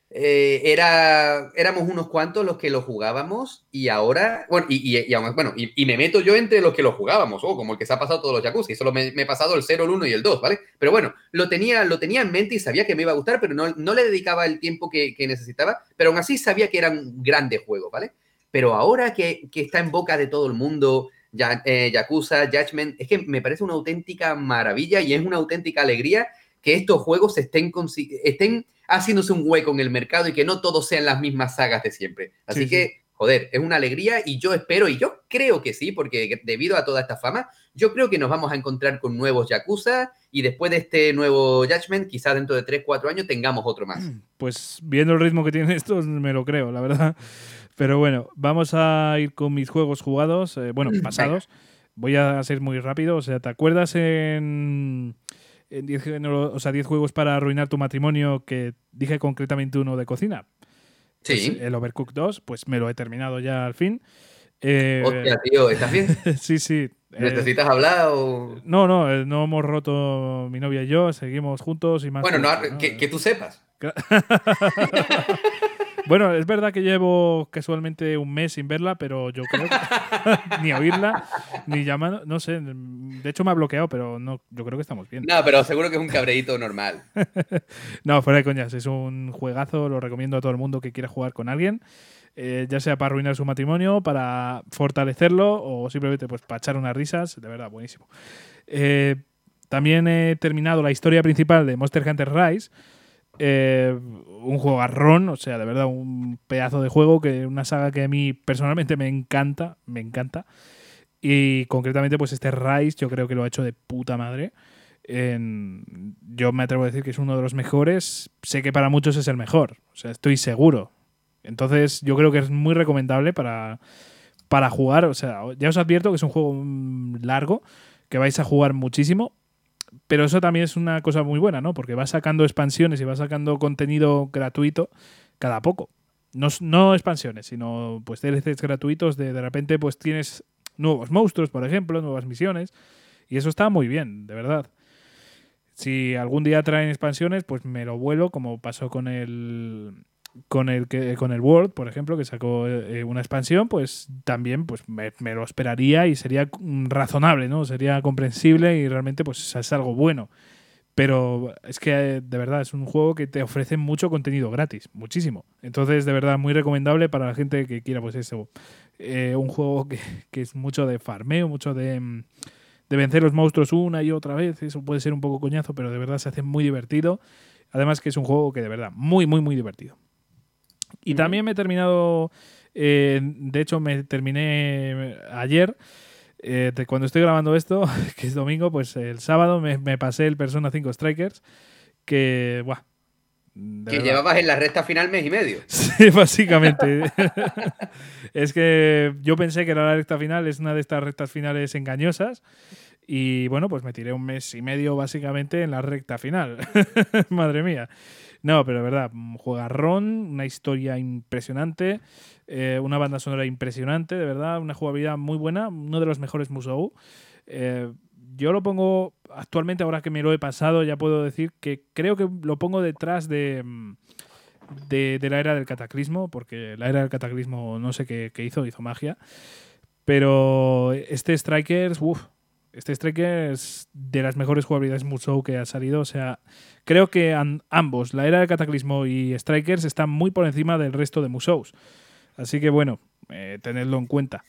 eh, era, éramos unos cuantos los que lo jugábamos y ahora, bueno, y, y, bueno, y, me meto yo entre los que lo jugábamos, o como el que se ha pasado todos los Yakuza, y solo me, he pasado el 0, el 1 y el 2, ¿vale? Pero bueno, lo tenía, lo tenía en mente y sabía que me iba a gustar, pero no, no le dedicaba el tiempo que, que, necesitaba, pero aún así sabía que eran grandes juegos, ¿vale? Pero ahora que, que está en boca de todo el mundo, ya, eh, Yakuza, Judgment, es que me parece una auténtica maravilla y es una auténtica alegría que estos juegos estén, estén haciéndose un hueco en el mercado y que no todos sean las mismas sagas de siempre. Así que, joder, es una alegría y yo espero, y yo creo que sí, porque debido a toda esta fama, yo creo que nos vamos a encontrar con nuevos Yakuza y después de este nuevo Judgment, quizás dentro de 3, 4 años tengamos otro más. Pues viendo el ritmo que tienen estos, me lo creo, la verdad. Pero bueno, vamos a ir con mis juegos jugados, eh, bueno, pasados. Voy a ser muy rápido. O sea, ¿te acuerdas en, en 10 o sea, juegos para arruinar tu matrimonio que dije concretamente uno de cocina? Pues sí. el Overcooked 2, pues me lo he terminado ya al fin. Eh, Hostia, tío, ¿estás bien? sí, sí. Eh, ¿Necesitas hablar o...? No, no, no hemos roto mi novia y yo, seguimos juntos y más. Bueno, que, que, tú sepas. Bueno, es verdad que llevo casualmente un mes sin verla, pero yo creo que ni oírla, ni llamar, no sé, de hecho me ha bloqueado, pero no, yo creo que estamos bien. No, pero seguro que es un cabreíto normal. no, fuera de coñas, es un juegazo, lo recomiendo a todo el mundo que quiera jugar con alguien. Eh, ya sea para arruinar su matrimonio, para fortalecerlo o simplemente pues para echar unas risas, de verdad, buenísimo. Eh, también he terminado la historia principal de Monster Hunter Rise, eh, un juego arrón, o sea, de verdad, un pedazo de juego, que una saga que a mí personalmente me encanta, me encanta. Y concretamente, pues este Rise yo creo que lo ha hecho de puta madre. yo me atrevo a decir que es uno de los mejores. Sé que para muchos es el mejor, o sea, estoy seguro. Entonces, yo creo que es muy recomendable para, para jugar. O sea, ya os advierto que es un juego mm, largo, que vais a jugar muchísimo. Pero eso también es una cosa muy buena, ¿no? Porque va sacando expansiones y va sacando contenido gratuito cada poco. No, no expansiones, sino pues DLCs gratuitos de de repente pues tienes nuevos monstruos, por ejemplo, nuevas misiones. Y eso está muy bien, de verdad. Si algún día traen expansiones, pues me lo vuelo, como pasó con el con el con el World, por ejemplo, que sacó eh, una expansión, pues también pues me, lo esperaría y sería razonable, ¿no? Sería comprensible y realmente pues es algo bueno. Pero es que de verdad es un juego que te ofrece mucho contenido gratis, muchísimo. Entonces, de verdad, muy recomendable para la gente que quiera, pues eso, eh, un juego que, que, es mucho de farmeo, mucho de, de vencer los monstruos una y otra vez. Eso puede ser un poco coñazo, pero de verdad se hace muy divertido. Además que es un juego que de verdad, muy, muy, muy divertido. Y también me he terminado, eh, de hecho me terminé ayer, eh, cuando estoy grabando esto, que es domingo, pues el sábado me, pasé el Persona 5 Strikers, que, buah. Que llevabas en la recta final mes y medio. Sí, básicamente. es que yo pensé que era la recta final, es una de estas rectas finales engañosas. Y bueno, pues me tiré un mes y medio básicamente en la recta final. Madre mía. No, pero verdad, juegarrón, una historia impresionante, eh, una banda sonora impresionante, de verdad, una jugabilidad muy buena, uno de los mejores Musou. Eh, yo lo pongo actualmente, ahora que me lo he pasado, ya puedo decir que creo que lo pongo detrás de, de, la era del cataclismo, porque la era del cataclismo no sé qué, qué hizo, hizo magia. Pero este Strikers, uff, este Striker es de las mejores jugabilidades Musou que ha salido. O sea, creo que ambos, la era del Cataclismo y Strikers, están muy por encima del resto de Musous. Así que bueno, eh, tenedlo en cuenta.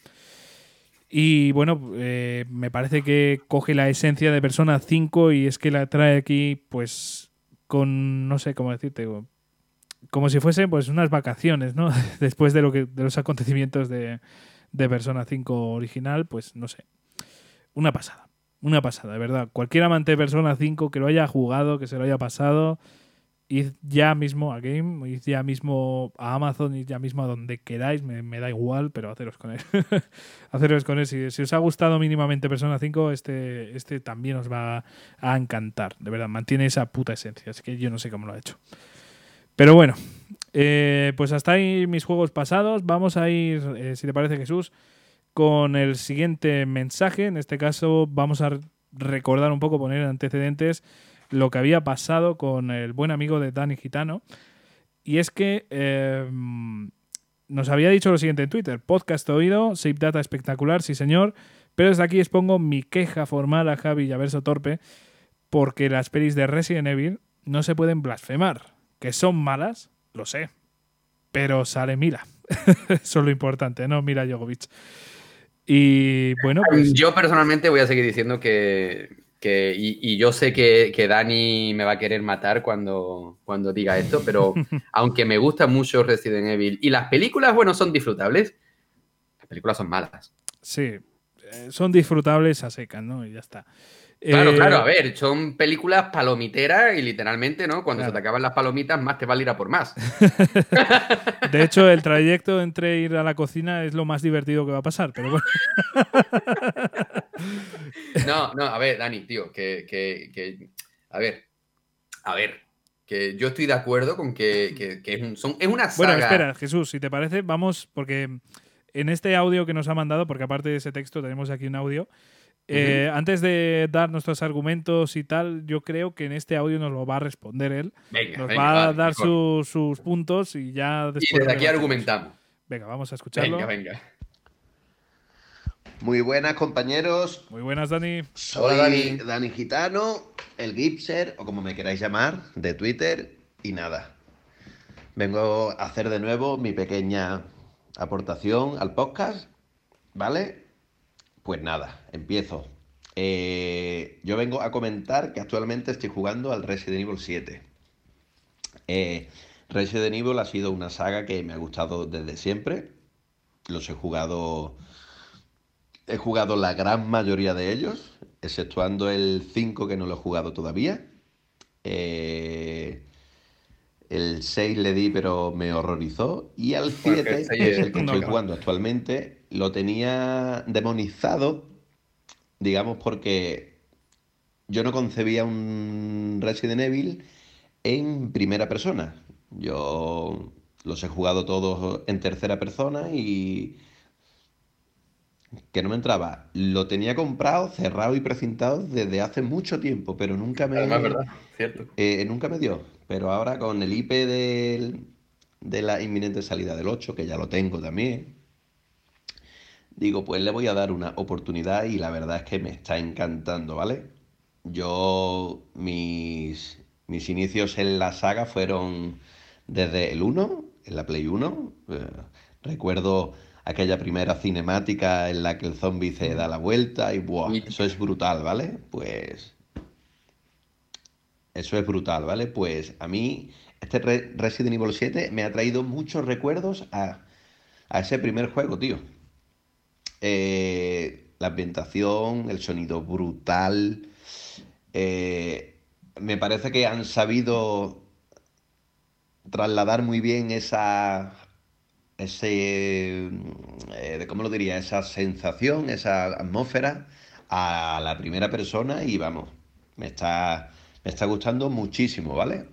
Y bueno, eh, me parece que coge la esencia de Persona 5 y es que la trae aquí, pues, con, no sé cómo decirte, como si fuese pues unas vacaciones, ¿no? Después de, lo que, de los acontecimientos de, de Persona 5 original, pues no sé, una pasada. Una pasada, de verdad. Cualquier amante de Persona 5 que lo haya jugado, que se lo haya pasado, id ya mismo a Game, id ya mismo a Amazon, id ya mismo a donde queráis, me, da igual, pero haceros con él. haceros con él. Si, os ha gustado mínimamente Persona 5, este, este también os va a encantar. De verdad, mantiene esa puta esencia. Es que yo no sé cómo lo ha hecho. Pero bueno, eh, pues hasta ahí mis juegos pasados. Vamos a ir, eh, si te parece Jesús, con el siguiente mensaje. En este caso vamos a recordar un poco, poner antecedentes, lo que había pasado con el buen amigo de Dani Gitano. Y es que em, nos había dicho lo siguiente en Twitter, podcast oído, Save Data espectacular, sí señor, pero desde aquí expongo mi queja formal a Javi y a Verso Torpe porque las pelis de Resident Evil no se pueden blasfemar. Que son malas, lo sé, pero sale Mila. Eso es lo importante, ¿no? Mira Jogovic. Y bueno, pues... Yo personalmente voy a seguir diciendo que... y, yo sé que, que, Dani me va a querer matar cuando, cuando diga esto, pero aunque me gusta mucho Resident Evil y las películas, bueno, son disfrutables, las películas son malas. Sí, eh, son disfrutables a secas, ¿no? Y ya está. Claro, claro, a eh, ver, son películas palomiteras y literalmente, ¿no? Cuando se te acaban las palomitas, más te vale ir a por más. de hecho, el trayecto entre ir a la cocina es lo más divertido que va a pasar, pero bueno. no, no, a ver, Dani, tío, que, que, a ver, a ver, que yo estoy de acuerdo con que, es, un, son, es una saga. Bueno, espera, Jesús, si te parece, vamos, porque en este audio que nos ha mandado, porque aparte de ese texto tenemos aquí un audio, eh, antes de dar nuestros argumentos y tal, yo creo que en este audio nos lo va a responder él. nos va a dar sus puntos y ya después. Y desde aquí argumentamos. Venga, vamos a escucharlo. Venga, venga. Muy buenas, compañeros. Muy buenas, Dani. Soy Dani. Dani Gitano, el Gipser, o como me queráis llamar, de Twitter. Y nada, vengo a hacer de nuevo mi pequeña aportación al podcast, ¿vale? Pues nada, empiezo. Eh, yo vengo a comentar que actualmente estoy jugando al Resident Evil 7. Eh, Resident Evil ha sido una saga que me ha gustado desde siempre. Los he jugado. He jugado la gran mayoría de ellos, exceptuando el 5 que no lo he jugado todavía. Eh, el 6 le di, pero me horrorizó. Y al 7, que es el que estoy jugando actualmente, lo tenía demonizado, digamos, porque yo no concebía un Resident Evil en primera persona. Yo los he jugado todos en tercera persona y que no me entraba. Lo tenía comprado, cerrado y precintado desde hace mucho tiempo, pero nunca me, verdad, cierto. Eh, nunca me dio. Pero ahora con el IP de la inminente salida del 8, que ya lo tengo también, digo, pues le voy a dar una oportunidad y la verdad es que me está encantando, ¿vale? Yo, mis, mis inicios en la saga fueron desde el 1, en la Play 1. Eh, recuerdo aquella primera cinemática en la que el zombie se da la vuelta y ¡buah! Eso es brutal, ¿vale? Pues... Eso es brutal, ¿vale? Pues a mí este Resident Evil 7 me ha traído muchos recuerdos a, ese primer juego, tío. Eh, la ambientación, el sonido brutal. Eh, me parece que han sabido trasladar muy bien esa ese, eh, ¿cómo lo diría? Esa sensación, esa atmósfera a la primera persona y vamos, me está, me está gustando muchísimo, ¿vale?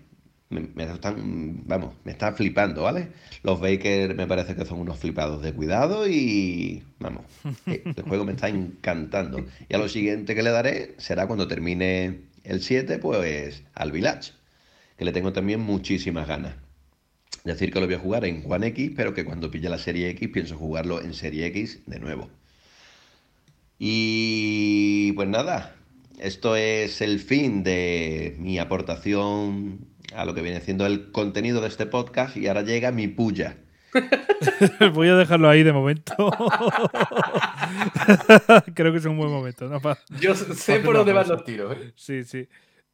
Me, están, vamos, me está flipando, ¿vale? Los Bakers me parece que son unos flipados de cuidado y, vamos, el juego me está encantando. Y a lo siguiente que le daré será cuando termine el 7, pues al Village, que le tengo también muchísimas ganas decir que lo voy a jugar en One X, pero que cuando pille la serie X pienso jugarlo en serie X de nuevo. Y pues nada, esto es el fin de mi aportación a lo que viene siendo el contenido de este podcast y ahora llega mi puya. Voy a dejarlo ahí de momento. Creo que es un buen momento. Yo sé por dónde van los tiros. ¿eh? Sí, sí.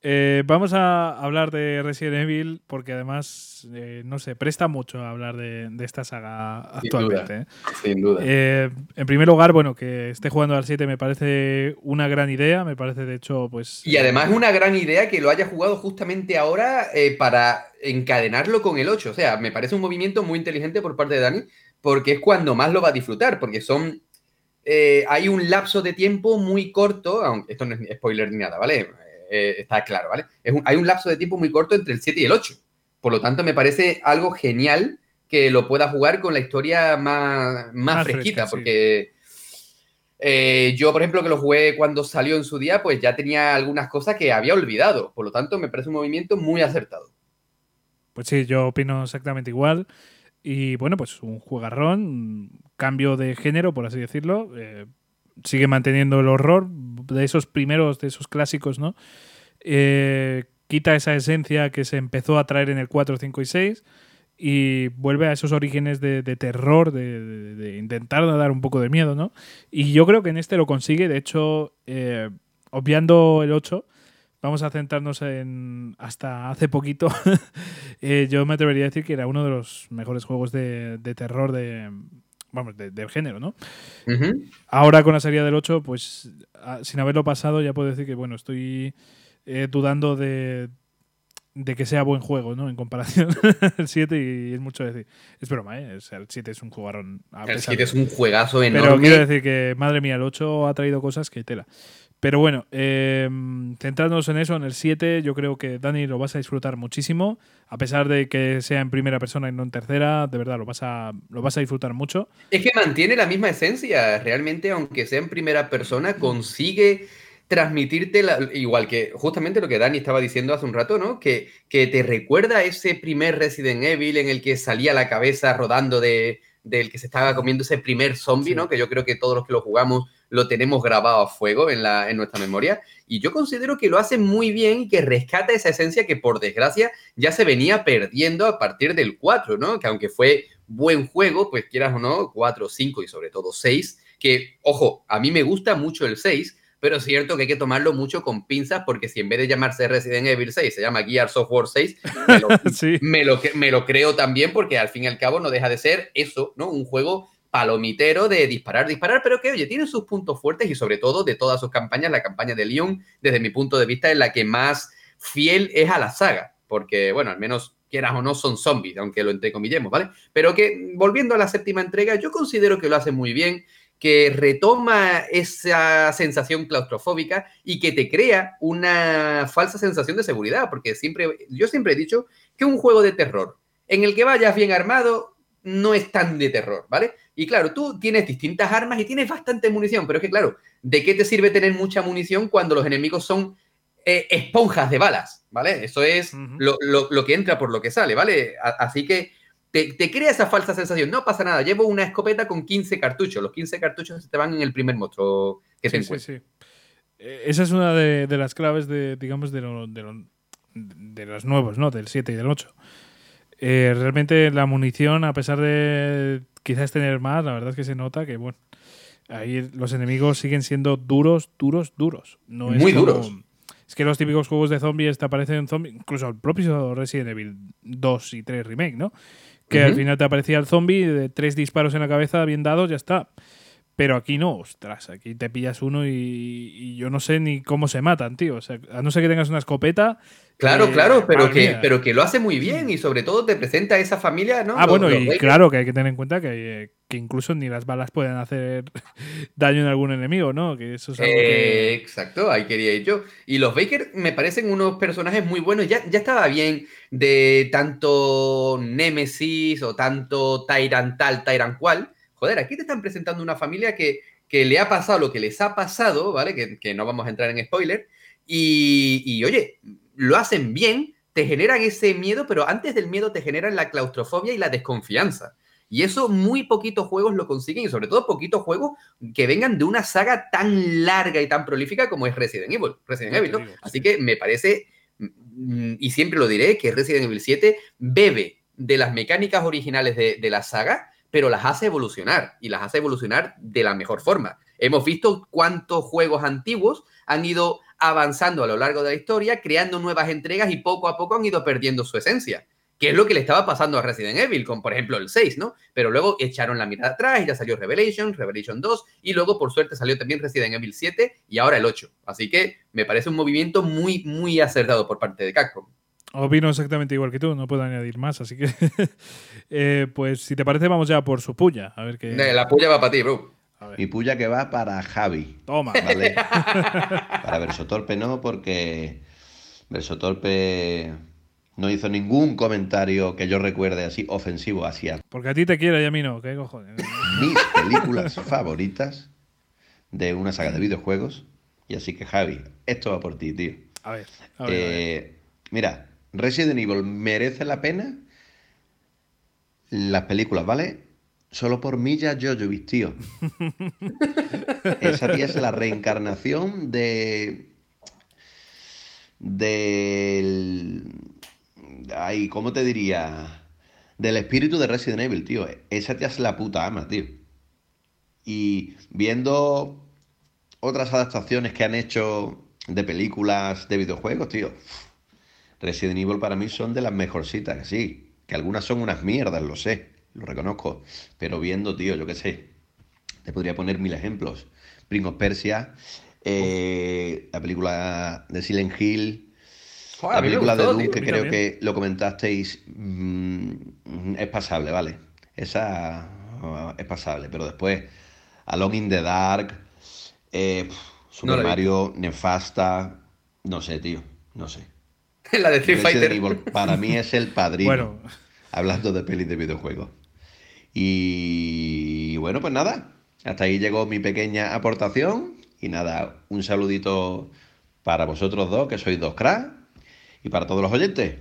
Eh, vamos a hablar de Resident Evil porque además, eh, no sé, presta mucho a hablar de, esta saga actualmente. ¿eh? Sin duda. en primer lugar, bueno, que esté jugando al 7 me parece una gran idea, me parece de hecho, pues... Y además una gran idea que lo haya jugado justamente ahora para encadenarlo con el 8. O sea, me parece un movimiento muy inteligente por parte de Dani porque es cuando más lo va a disfrutar, porque son... hay un lapso de tiempo muy corto, aunque esto no es spoiler ni nada, ¿vale? Eh, está claro, ¿vale? hay un lapso de tiempo muy corto entre el 7 y el 8. Por lo tanto, me parece algo genial que lo pueda jugar con la historia más, más, fresquita, porque eh, yo, por ejemplo, que lo jugué cuando salió en su día, pues ya tenía algunas cosas que había olvidado. Por lo tanto, me parece un movimiento muy acertado. Pues sí, yo opino exactamente igual. Y bueno, pues un jugarrón, cambio de género, por así decirlo. Eh, sigue manteniendo el horror de esos primeros, de esos clásicos, ¿no? Eh, quita esa esencia que se empezó a traer en el 4, 5 y 6 y vuelve a esos orígenes de, terror, de, intentar dar un poco de miedo, ¿no? Y yo creo que en este lo consigue, de hecho, eh, obviando el 8, vamos a centrarnos en hasta hace poquito, eh, yo me atrevería a decir que era uno de los mejores juegos de, terror de, vamos, del género, ¿no? Ahora con la serie del 8, pues sin haberlo pasado, ya puedo decir que, bueno, estoy eh, dudando de, de que sea buen juego, ¿no? En comparación al 7 y es mucho decir. Es broma, ¿eh? el 7 es un jugador. El 7 es un juegazo enorme. Pero quiero decir que, madre mía, el 8 ha traído cosas que tela. Pero bueno, eh, centrándonos en eso, en el 7, yo creo que Dani lo vas a disfrutar muchísimo. A pesar de que sea en primera persona y no en tercera, de verdad lo vas a, lo vas a disfrutar mucho. Es que mantiene la misma esencia. Realmente, aunque sea en primera persona, consigue transmitirte, igual que justamente lo que Dani estaba diciendo hace un rato, ¿no? Que, que te recuerda ese primer Resident Evil en el que salía la cabeza rodando de, del que se estaba comiendo ese primer zombie, ¿no? Que yo creo que todos los que lo jugamos lo tenemos grabado a fuego en, la, en nuestra memoria. Y yo considero que lo hace muy bien y que rescata esa esencia que por desgracia ya se venía perdiendo a partir del 4, ¿no? Que aunque fue buen juego, pues quieras o no, 4, 5 y sobre todo 6, que, ojo, a mí me gusta mucho el 6, pero es cierto que hay que tomarlo mucho con pinzas porque si en vez de llamarse Resident Evil 6 se llama Gear Software 6, me lo, me, lo, me lo creo también porque al fin y al cabo no deja de ser eso, ¿no? Un juego palomitero de disparar, disparar, pero que, oye, tiene sus puntos fuertes y sobre todo de todas sus campañas, la campaña de Leon, desde mi punto de vista, es la que más fiel es a la saga, porque, bueno, al menos quieras o no, son zombies, aunque lo entrecomillemos, ¿vale? Pero que, volviendo a la séptima entrega, yo considero que lo hace muy bien, que retoma esa sensación claustrofóbica y que te crea una falsa sensación de seguridad, porque siempre, yo siempre he dicho que un juego de terror en el que vayas bien armado no es tan de terror, ¿vale? Y claro, tú tienes distintas armas y tienes bastante munición, pero es que claro, ¿de qué te sirve tener mucha munición cuando los enemigos son eh, esponjas de balas, ¿vale? Eso es lo, que entra por lo que sale, ¿vale? así que te, crea esa falsa sensación. No pasa nada, llevo una escopeta con 15 cartuchos. Los 15 cartuchos se te van en el primer monstruo que se sí, sí, eh, Esa es una de, las claves de, digamos, de, de, los nuevos, ¿no? Del 7 y del 8. Eh, realmente la munición, a pesar de quizás tener más, la verdad es que se nota que, bueno, ahí los enemigos siguen siendo duros, duros, duros. No Muy duros. Es que los típicos juegos de zombies te aparecen zombies, incluso el propio Resident Evil 2 y 3 Remake, ¿no? Que al final te aparecía el zombie de tres disparos en la cabeza bien dados, ya está. Pero aquí no, ostras, aquí te pillas uno y, yo no sé ni cómo se matan, tío. O sea, a no ser que tengas una escopeta. Claro, eh, claro, pero que, pero que lo hace muy bien y sobre todo te presenta a esa familia, ¿no? Ah, bueno, y claro que hay que tener en cuenta que, que, incluso ni las balas pueden hacer daño en algún enemigo, ¿no? Que eso es algo eh, Exacto, ahí quería ir yo. Y los Baker me parecen unos personajes muy buenos. Ya, ya estaba bien de tanto Nemesis o tanto Tyrant tal, Tyrant cual joder, aquí te están presentando una familia que, le ha pasado lo que les ha pasado, ¿vale? Que, no vamos a entrar en spoiler. Y, oye, lo hacen bien, te generan ese miedo, pero antes del miedo te generan la claustrofobia y la desconfianza. Y eso muy poquitos juegos lo consiguen, y sobre todo poquitos juegos que vengan de una saga tan larga y tan prolífica como es Resident Evil. Resident Evil Así que me parece, mm, y siempre lo diré, que Resident Evil 7 bebe de las mecánicas originales de, de la saga, pero las hace evolucionar y las hace evolucionar de la mejor forma. Hemos visto cuántos juegos antiguos han ido avanzando a lo largo de la historia, creando nuevas entregas y poco a poco han ido perdiendo su esencia, que es lo que le estaba pasando a Resident Evil, con por ejemplo el 6, ¿no? Pero luego echaron la mirada atrás y ya salió Revelation, Revelation 2 y luego por suerte salió también Resident Evil 7 y ahora el 8. Así que me parece un movimiento muy, muy acertado por parte de Capcom. Opino exactamente igual que tú, no puedo añadir más, así que eh, pues si te parece vamos ya por su puya, a ver qué... La puya va para ti, bro. Mi puya que va para Javi. Toma. ¿vale? para Versotorpe no, porque Versotorpe no hizo ningún comentario que yo recuerde así ofensivo hacia... Porque a ti te quiere y a mí no, ¿qué cojones? Mis películas favoritas de una saga de videojuegos. Y así que Javi, esto va por ti, tío. A ver. A ver, a ver. Mira, Resident Evil merece la pena las películas, ¿vale? Solo por Milla Jojovic, tío. Esa tía es la reencarnación de. del. Ay, ¿cómo te diría? Del espíritu de Resident Evil, tío. Esa tía es la puta ama, tío. Y viendo otras adaptaciones que han hecho de películas de videojuegos, tío. Resident Evil para mí son de las mejorcitas, sí. Que algunas son unas mierdas, lo sé, lo reconozco. Pero viendo, tío, yo qué sé. Te podría poner mil ejemplos. Prince of Persia, eh, la película de Silent Hill, la película de Doom, que creo que lo comentasteis, mm, es pasable, ¿vale? Esa uh, es pasable, pero después, Alone in the Dark, eh, Super Mario, Nefasta, no sé, tío, no sé. la de Street Fighter. para mí es el padrino. Hablando de pelis de videojuegos. Y bueno, pues nada. Hasta ahí llegó mi pequeña aportación. Y nada, un saludito para vosotros dos, que sois dos cracks. Y para todos los oyentes.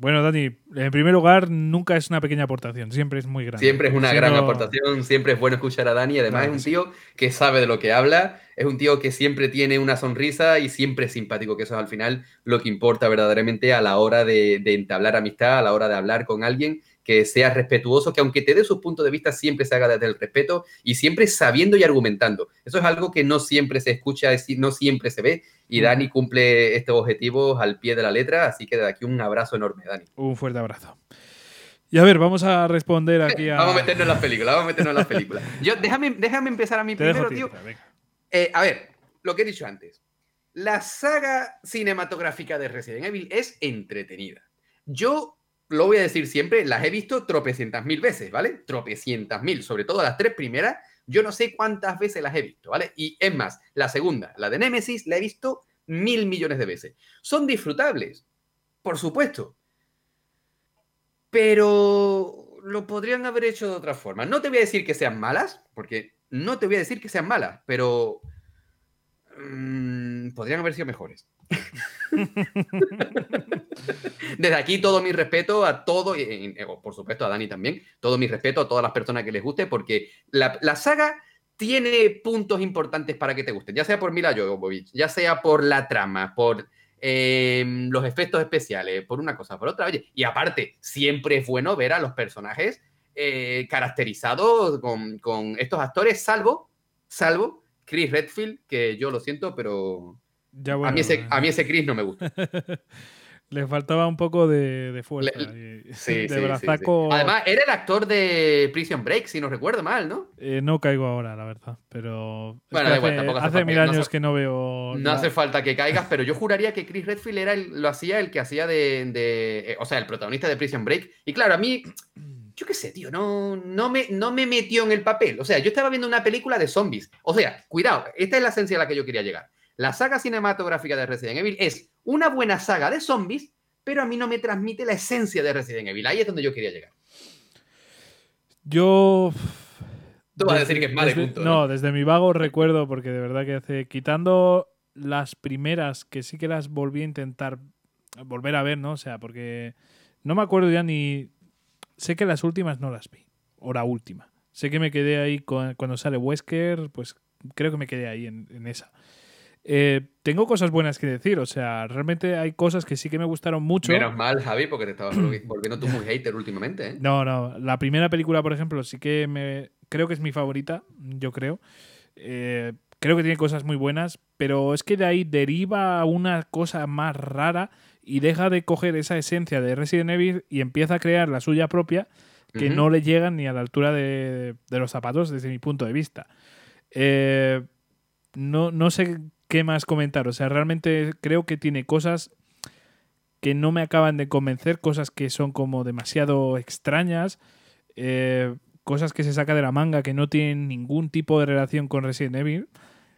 Bueno, Dani, en primer lugar, nunca es una pequeña aportación, siempre es muy grande. Siempre es una gran aportación, siempre es bueno escuchar a Dani. Además, es un tío que sabe de lo que habla, es un tío que siempre tiene una sonrisa y siempre es simpático, que eso es al final lo que importa verdaderamente a la hora de, de entablar amistad, a la hora de hablar con alguien que sea respetuoso, que aunque te dé sus puntos de vista, siempre se haga desde el respeto y siempre sabiendo y argumentando. Eso es algo que no siempre se escucha, no siempre se ve. Y Dani cumple estos objetivos al pie de la letra, así que de aquí un abrazo enorme, Dani. Un fuerte abrazo. Y a ver, vamos a responder aquí a... vamos a meternos en las películas, vamos a meternos en las películas. Yo, déjame, déjame empezar a mí primero, tío. Eh, a ver, lo que he dicho antes. La saga cinematográfica de Resident Evil es entretenida. Yo lo voy a decir siempre, las he visto tropecientas mil veces, ¿vale? Tropecientas mil, sobre todo las tres primeras, yo no sé cuántas veces las he visto, ¿vale? Y es más, la segunda, la de Nemesis, la he visto mil millones de veces. Son disfrutables, por supuesto, pero lo podrían haber hecho de otra forma. No te voy a decir que sean malas, porque no te voy a decir que sean malas, pero mm, podrían haber sido mejores. Desde aquí todo mi respeto a todo, y, por supuesto a Dani también, todo mi respeto a todas las personas que les guste, porque la, saga tiene puntos importantes para que te gusten, ya sea por Mila Jovovich, ya sea por la trama, por em, los efectos especiales, por una cosa, por otra. Oye, y aparte, siempre es bueno ver a los personajes eh, caracterizados con, con, estos actores, salvo, salvo Chris Redfield, que yo lo siento, pero a, mí ese, eh. a mí ese Chris no me gusta. Le faltaba un poco de, de fuerza. sí, de brazaco. Además, era el actor de Prison Break, si no recuerdo mal, ¿no? Eh, no caigo ahora, la verdad. Pero. Bueno, hace, hace, mil años que no veo. No hace falta que caigas, pero yo juraría que Chris Redfield era lo hacía el que hacía de, de, O sea, el protagonista de Prison Break. Y claro, a mí. Yo qué sé, tío, no, no, me, no me metió en el papel. O sea, yo estaba viendo una película de zombies. O sea, cuidado, esta es la esencia a la que yo quería llegar. La saga cinematográfica de Resident Evil es una buena saga de zombies, pero a mí no me transmite la esencia de Resident Evil. Ahí es donde yo quería llegar. Yo. Tú vas a decir que es mal punto. No, desde mi vago recuerdo, porque de verdad que hace. Quitando las primeras, que sí que las volví a intentar volver a ver, ¿no? O sea, porque no me acuerdo ya ni. Sé que las últimas no las vi. O la última. Sé que me quedé ahí cuando sale Wesker, pues creo que me quedé ahí en esa. Eh, tengo cosas buenas que decir, o sea, realmente hay cosas que sí que me gustaron mucho. Menos mal, Javi, porque te estabas volviendo tú muy hater últimamente. ¿eh? No, no, la primera película, por ejemplo, sí que me creo que es mi favorita, yo creo. Eh, creo que tiene cosas muy buenas, pero es que de ahí deriva una cosa más rara y deja de coger esa esencia de Resident Evil y empieza a crear la suya propia que no le llegan ni a la altura de, de los zapatos desde mi punto de vista. no, no sé qué más comentar. O sea, realmente creo que tiene cosas que no me acaban de convencer, cosas que son como demasiado extrañas, eh, cosas que se saca de la manga que no tienen ningún tipo de relación con Resident Evil.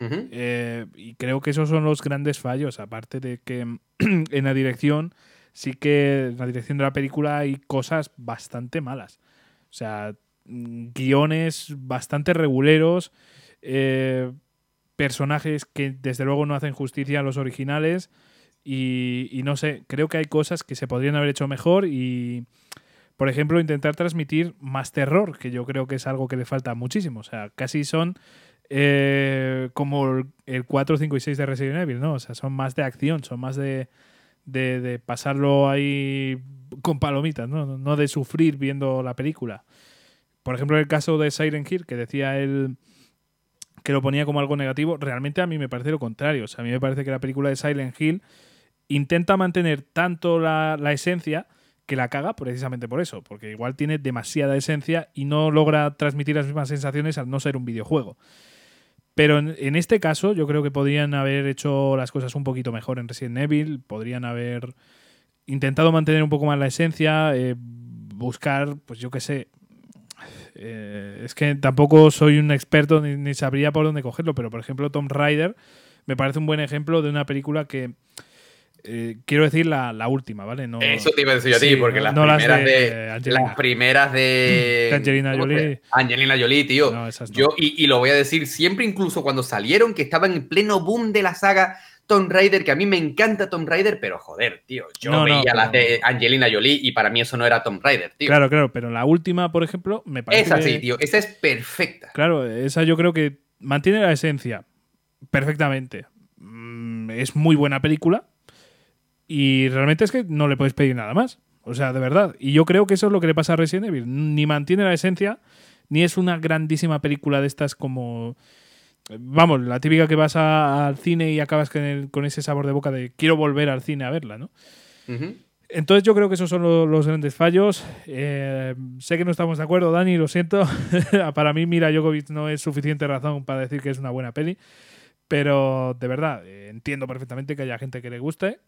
Eh, y creo que esos son los grandes fallos, aparte de que en la dirección, sí que en la dirección de la película hay cosas bastante malas. O sea, mm, guiones bastante reguleros. Eh, personajes que desde luego no hacen justicia a los originales y, no sé, creo que hay cosas que se podrían haber hecho mejor y, por ejemplo, intentar transmitir más terror, que yo creo que es algo que le falta muchísimo. O sea, casi son eh, como el 4, 5 y 6 de Resident Evil, ¿no? O sea, son más de acción, son más de, de, pasarlo ahí con palomitas, ¿no? No de sufrir viendo la película. Por ejemplo, el caso de Siren Hill, que decía él que lo ponía como algo negativo, realmente a mí me parece lo contrario. O sea, a mí me parece que la película de Silent Hill intenta mantener tanto la, esencia que la caga precisamente por eso, porque igual tiene demasiada esencia y no logra transmitir las mismas sensaciones al no ser un videojuego. Pero en, este caso yo creo que podrían haber hecho las cosas un poquito mejor en Resident Evil, podrían haber intentado mantener un poco más la esencia, eh, buscar, pues yo qué sé, eh, es que tampoco soy un experto ni, sabría por dónde cogerlo, pero por ejemplo Tom Rider me parece un buen ejemplo de una película que... Eh, quiero decir la, última, ¿vale? No, Eso te iba a decir yo a ti, porque las, primeras de, las primeras de Angelina Jolie. Angelina Jolie, tío. Yo, y, y, lo voy a decir siempre, incluso cuando salieron, que estaban en pleno boom de la saga, Tom Raider, que a mí me encanta Tom Raider, pero joder, tío, yo veía las de Angelina Jolie y para mí eso no era Tom Raider, tío. Claro, claro, pero la última, por ejemplo, me parece. Esa sí, tío, esa es perfecta. Claro, esa yo creo que mantiene la esencia perfectamente. Mm, es muy buena película y realmente es que no le puedes pedir nada más. O sea, de verdad. Y yo creo que eso es lo que le pasa a Resident Evil. Ni mantiene la esencia, ni es una grandísima película de estas como vamos, la típica que vas al cine y acabas con, ese sabor de boca de quiero volver al cine a verla, ¿no? Entonces yo creo que esos son los grandes fallos. Eh, sé que no estamos de acuerdo, Dani, lo siento. para mí Mira Jokovic no es suficiente razón para decir que es una buena peli. Pero de verdad, eh, entiendo perfectamente que haya gente que le guste.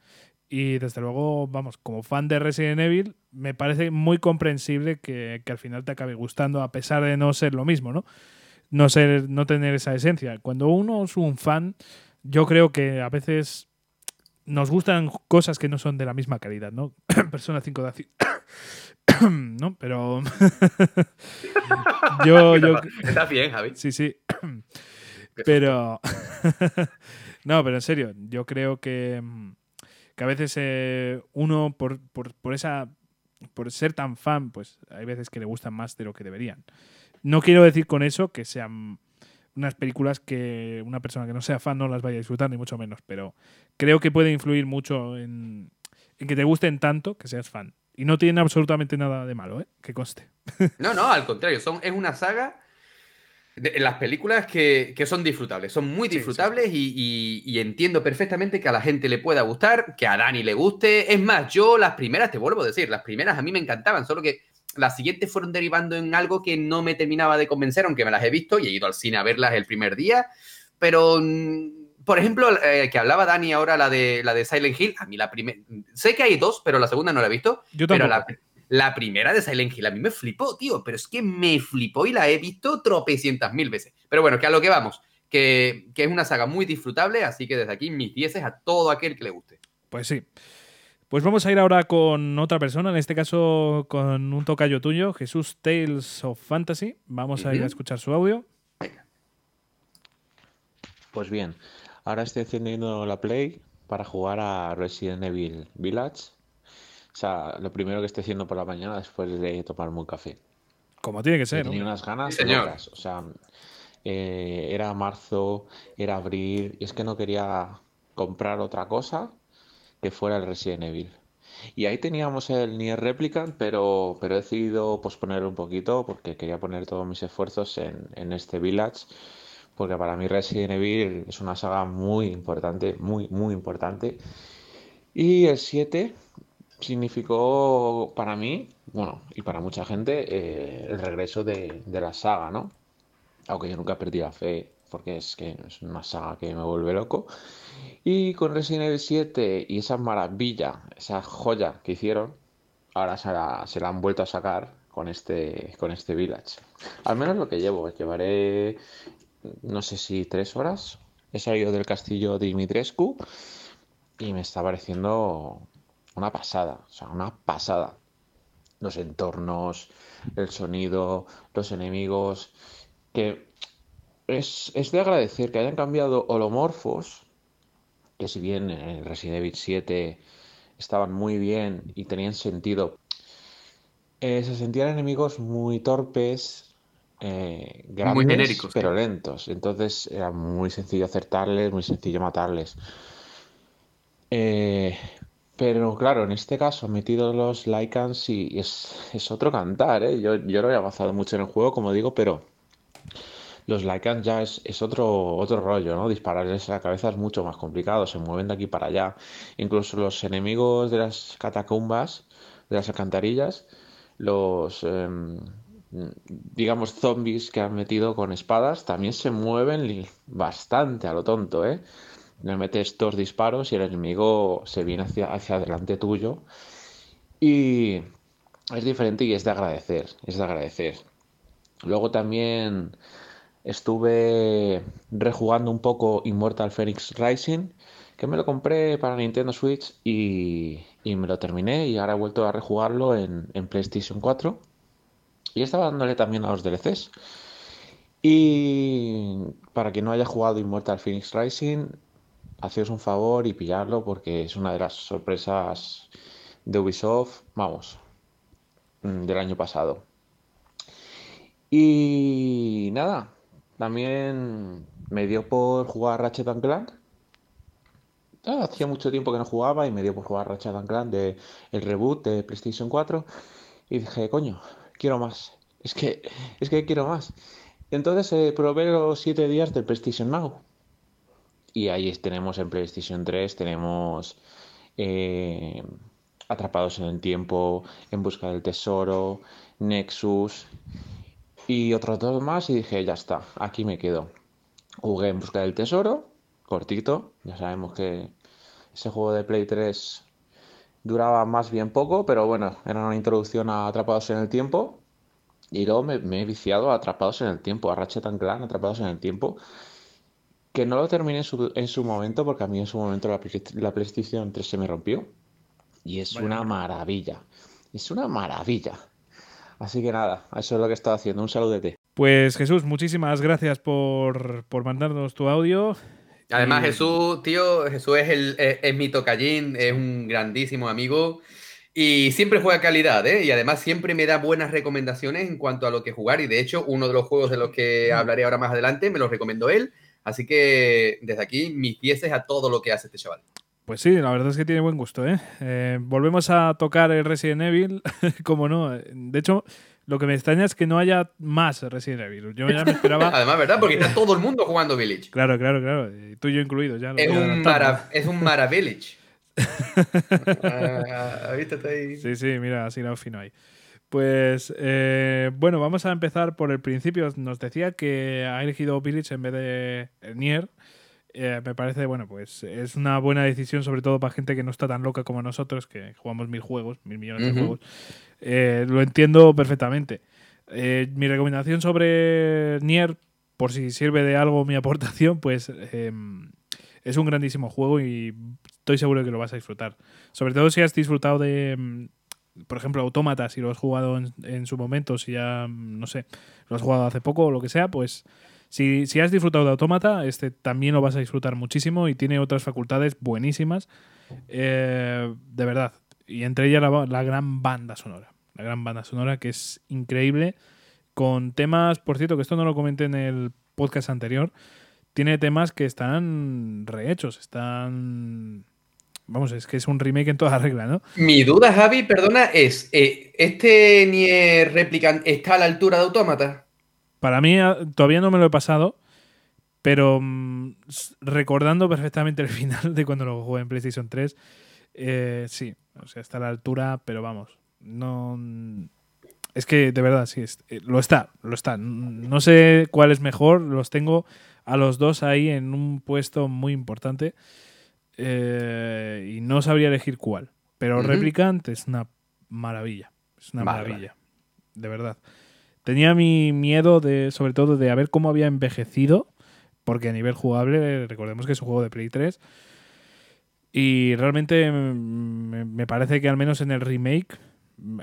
Y desde luego, vamos, como fan de Resident Evil, me parece muy comprensible que, que al final te acabe gustando, a pesar de no ser lo mismo, ¿no? No, ser, no tener esa esencia. Cuando uno es un fan, yo creo que a veces nos gustan cosas que no son de la misma calidad, ¿no? Persona 5 de ¿no? Pero yo, yo... Está bien, Javi. Sí, sí. pero no, pero en serio, yo creo que, que a veces eh, uno por, por, por, esa por ser tan fan, pues hay veces que le gustan más de lo que deberían. No quiero decir con eso que sean unas películas que una persona que no sea fan no las vaya a disfrutar, ni mucho menos, pero creo que puede influir mucho en, en que te gusten tanto que seas fan. Y no tiene absolutamente nada de malo, ¿eh? Que conste. No, no, al contrario, son, es una saga de, las películas que, que, son disfrutables, son muy disfrutables sí, sí. Y, y, y, entiendo perfectamente que a la gente le pueda gustar, que a Dani le guste. Es más, yo las primeras, te vuelvo a decir, las primeras a mí me encantaban, solo que las siguientes fueron derivando en algo que no me terminaba de convencer, aunque me las he visto y he ido al cine a verlas el primer día. Pero, mm, por ejemplo, eh, que hablaba Dani ahora, la de, la de Silent Hill, a mí la primera... Sé que hay dos, pero la segunda no la he visto. Yo pero la, la, primera de Silent Hill a mí me flipó, tío, pero es que me flipó y la he visto tropecientas mil veces. Pero bueno, que a lo que vamos, que, que es una saga muy disfrutable, así que desde aquí mis dieces a todo aquel que le guste. Pues sí. Pues vamos a ir ahora con otra persona, en este caso con un tocayo tuyo, Jesús Tales of Fantasy. Vamos uh -huh. a ir a escuchar su audio. Pues bien, ahora estoy encendiendo la Play para jugar a Resident Evil Village. O sea, lo primero que estoy haciendo por la mañana después de tomarme un café. Como tiene que ser, Tenía ¿no? unas ganas sí, locas. O sea, eh, era marzo, era abril, y es que no quería comprar otra cosa que fuera el Resident Evil. Y ahí teníamos el Nier Replicant, pero, pero he decidido posponer un poquito porque quería poner todos mis esfuerzos en, en, este Village. Porque para mí Resident Evil es una saga muy importante, muy, muy importante. Y el 7 significó para mí, bueno, y para mucha gente, eh, el regreso de, de la saga, ¿no? Aunque yo nunca perdí la fe porque es que es una saga que me vuelve loco. Y con Resident Evil 7 y esa maravilla, esa joya que hicieron, ahora se la, se la han vuelto a sacar con este, con este Village. Al menos lo que llevo, llevaré no sé si tres horas. He salido del castillo de Dimitrescu y me está pareciendo una pasada, o sea, una pasada. Los entornos, el sonido, los enemigos, que es, es, de agradecer que hayan cambiado holomorfos, que si bien en Resident Evil 7 estaban muy bien y tenían sentido, eh, se sentían enemigos muy torpes, eh, grandes, muy genéricos, pero lentos. Entonces era muy sencillo acertarles, muy sencillo matarles. Eh, pero claro, en este caso han metido los Lycans y es, es otro cantar. ¿eh? Yo, yo no he avanzado mucho en el juego, como digo, pero los Lycans ya es, es, otro, otro rollo, ¿no? Dispararles a la cabeza es mucho más complicado, se mueven de aquí para allá. Incluso los enemigos de las catacumbas, de las alcantarillas, los, eh, digamos, zombies que han metido con espadas, también se mueven bastante a lo tonto, ¿eh? Le metes dos disparos y el enemigo se viene hacia, hacia adelante tuyo. Y es diferente y es de agradecer, es de agradecer. Luego también estuve rejugando un poco Immortal Phoenix Rising, que me lo compré para Nintendo Switch y, y me lo terminé y ahora he vuelto a rejugarlo en, en, PlayStation 4. Y estaba dándole también a los DLCs. Y para quien no haya jugado Immortal Phoenix Rising, haceos un favor y pillarlo porque es una de las sorpresas de Ubisoft, vamos, mm, del año pasado. Y nada, también me dio por jugar Ratchet and Clank. Ah, hacía mucho tiempo que no jugaba y me dio por jugar Ratchet and Clank de el reboot de PlayStation 4 y dije, coño, quiero más. Es que es que quiero más. Entonces eh, probé los 7 días del PlayStation Now. Y ahí tenemos en PlayStation 3 tenemos eh, Atrapados en el tiempo, En busca del tesoro, Nexus y otros dos más y dije, ya está, aquí me quedo. Jugué en busca del tesoro cortito. Ya sabemos que ese juego de Play 3 duraba más bien poco, pero bueno, era una introducción a Atrapados en el Tiempo. Y luego me, he viciado a Atrapados en el Tiempo, a Ratchet Clan, Atrapados en el Tiempo. Que no lo terminé en su, momento, porque a mí en su momento la, la PlayStation 3 se me rompió. Y es una maravilla. Es una maravilla. Así que nada, eso es lo que he estado haciendo. Un saludete. Pues Jesús, muchísimas gracias por, por mandarnos tu audio. Además, Jesús, tío, Jesús es, el, es, mi tocallín, es un grandísimo amigo y siempre juega calidad, ¿eh? Y además siempre me da buenas recomendaciones en cuanto a lo que jugar. Y de hecho, uno de los juegos de los que hablaré ahora más adelante me lo recomendó él. Así que desde aquí, mis pieces a todo lo que hace este chaval. Pues sí, la verdad es que tiene buen gusto, ¿eh? eh volvemos a tocar el Resident Evil, como no. De hecho, lo que me extraña es que no haya más Resident Evil. Yo ya me esperaba. Además, ¿verdad? Porque está todo el mundo jugando Village. Claro, claro, claro. Tú y yo incluido. Ya es, un es un Mara Village. ah, ahí? Sí, sí, mira, así la fino ahí. Pues eh, bueno, vamos a empezar por el principio. Nos decía que ha elegido Village en vez de Nier. Eh, me parece, bueno, pues es una buena decisión, sobre todo para gente que no está tan loca como nosotros, que jugamos mil juegos, mil millones de juegos. Eh, lo entiendo perfectamente. Eh, mi recomendación sobre Nier, por si sirve de algo mi aportación, pues em, es un grandísimo juego y estoy seguro de que lo vas a disfrutar. Sobre todo si has disfrutado de, em, por ejemplo, Autómata, si lo has jugado en, en, su momento, si ya, no sé, lo has jugado hace poco o lo que sea, pues si, has disfrutado de Automata, este también lo vas a disfrutar muchísimo y tiene otras facultades buenísimas. Eh, de verdad. Y entre ellas la, gran banda sonora. La gran banda sonora que es increíble. Con temas, por cierto, que esto no lo comenté en el podcast anterior. Tiene temas que están rehechos, están Vamos, es que es un remake en toda regla, ¿no? Mi duda, Javi, perdona, es: eh, ¿este Nier Replicant está a la altura de Automata? Para mí ah, todavía no me lo he pasado, pero mm, recordando perfectamente el final de cuando lo jugué en PlayStation 3, eh, sí, o sea, está a la altura, pero vamos, no... Es que de verdad, sí, eh, lo está, lo está. No sé cuál es mejor, los tengo a los dos ahí en un puesto muy importante eh, y no sabría elegir cuál. Pero Replicant es una maravilla, es una maravilla, de verdad. Tenía mi miedo de, sobre todo, de a ver cómo había envejecido, porque a nivel jugable, recordemos que es un juego de Play 3. Y realmente me parece que al menos en el remake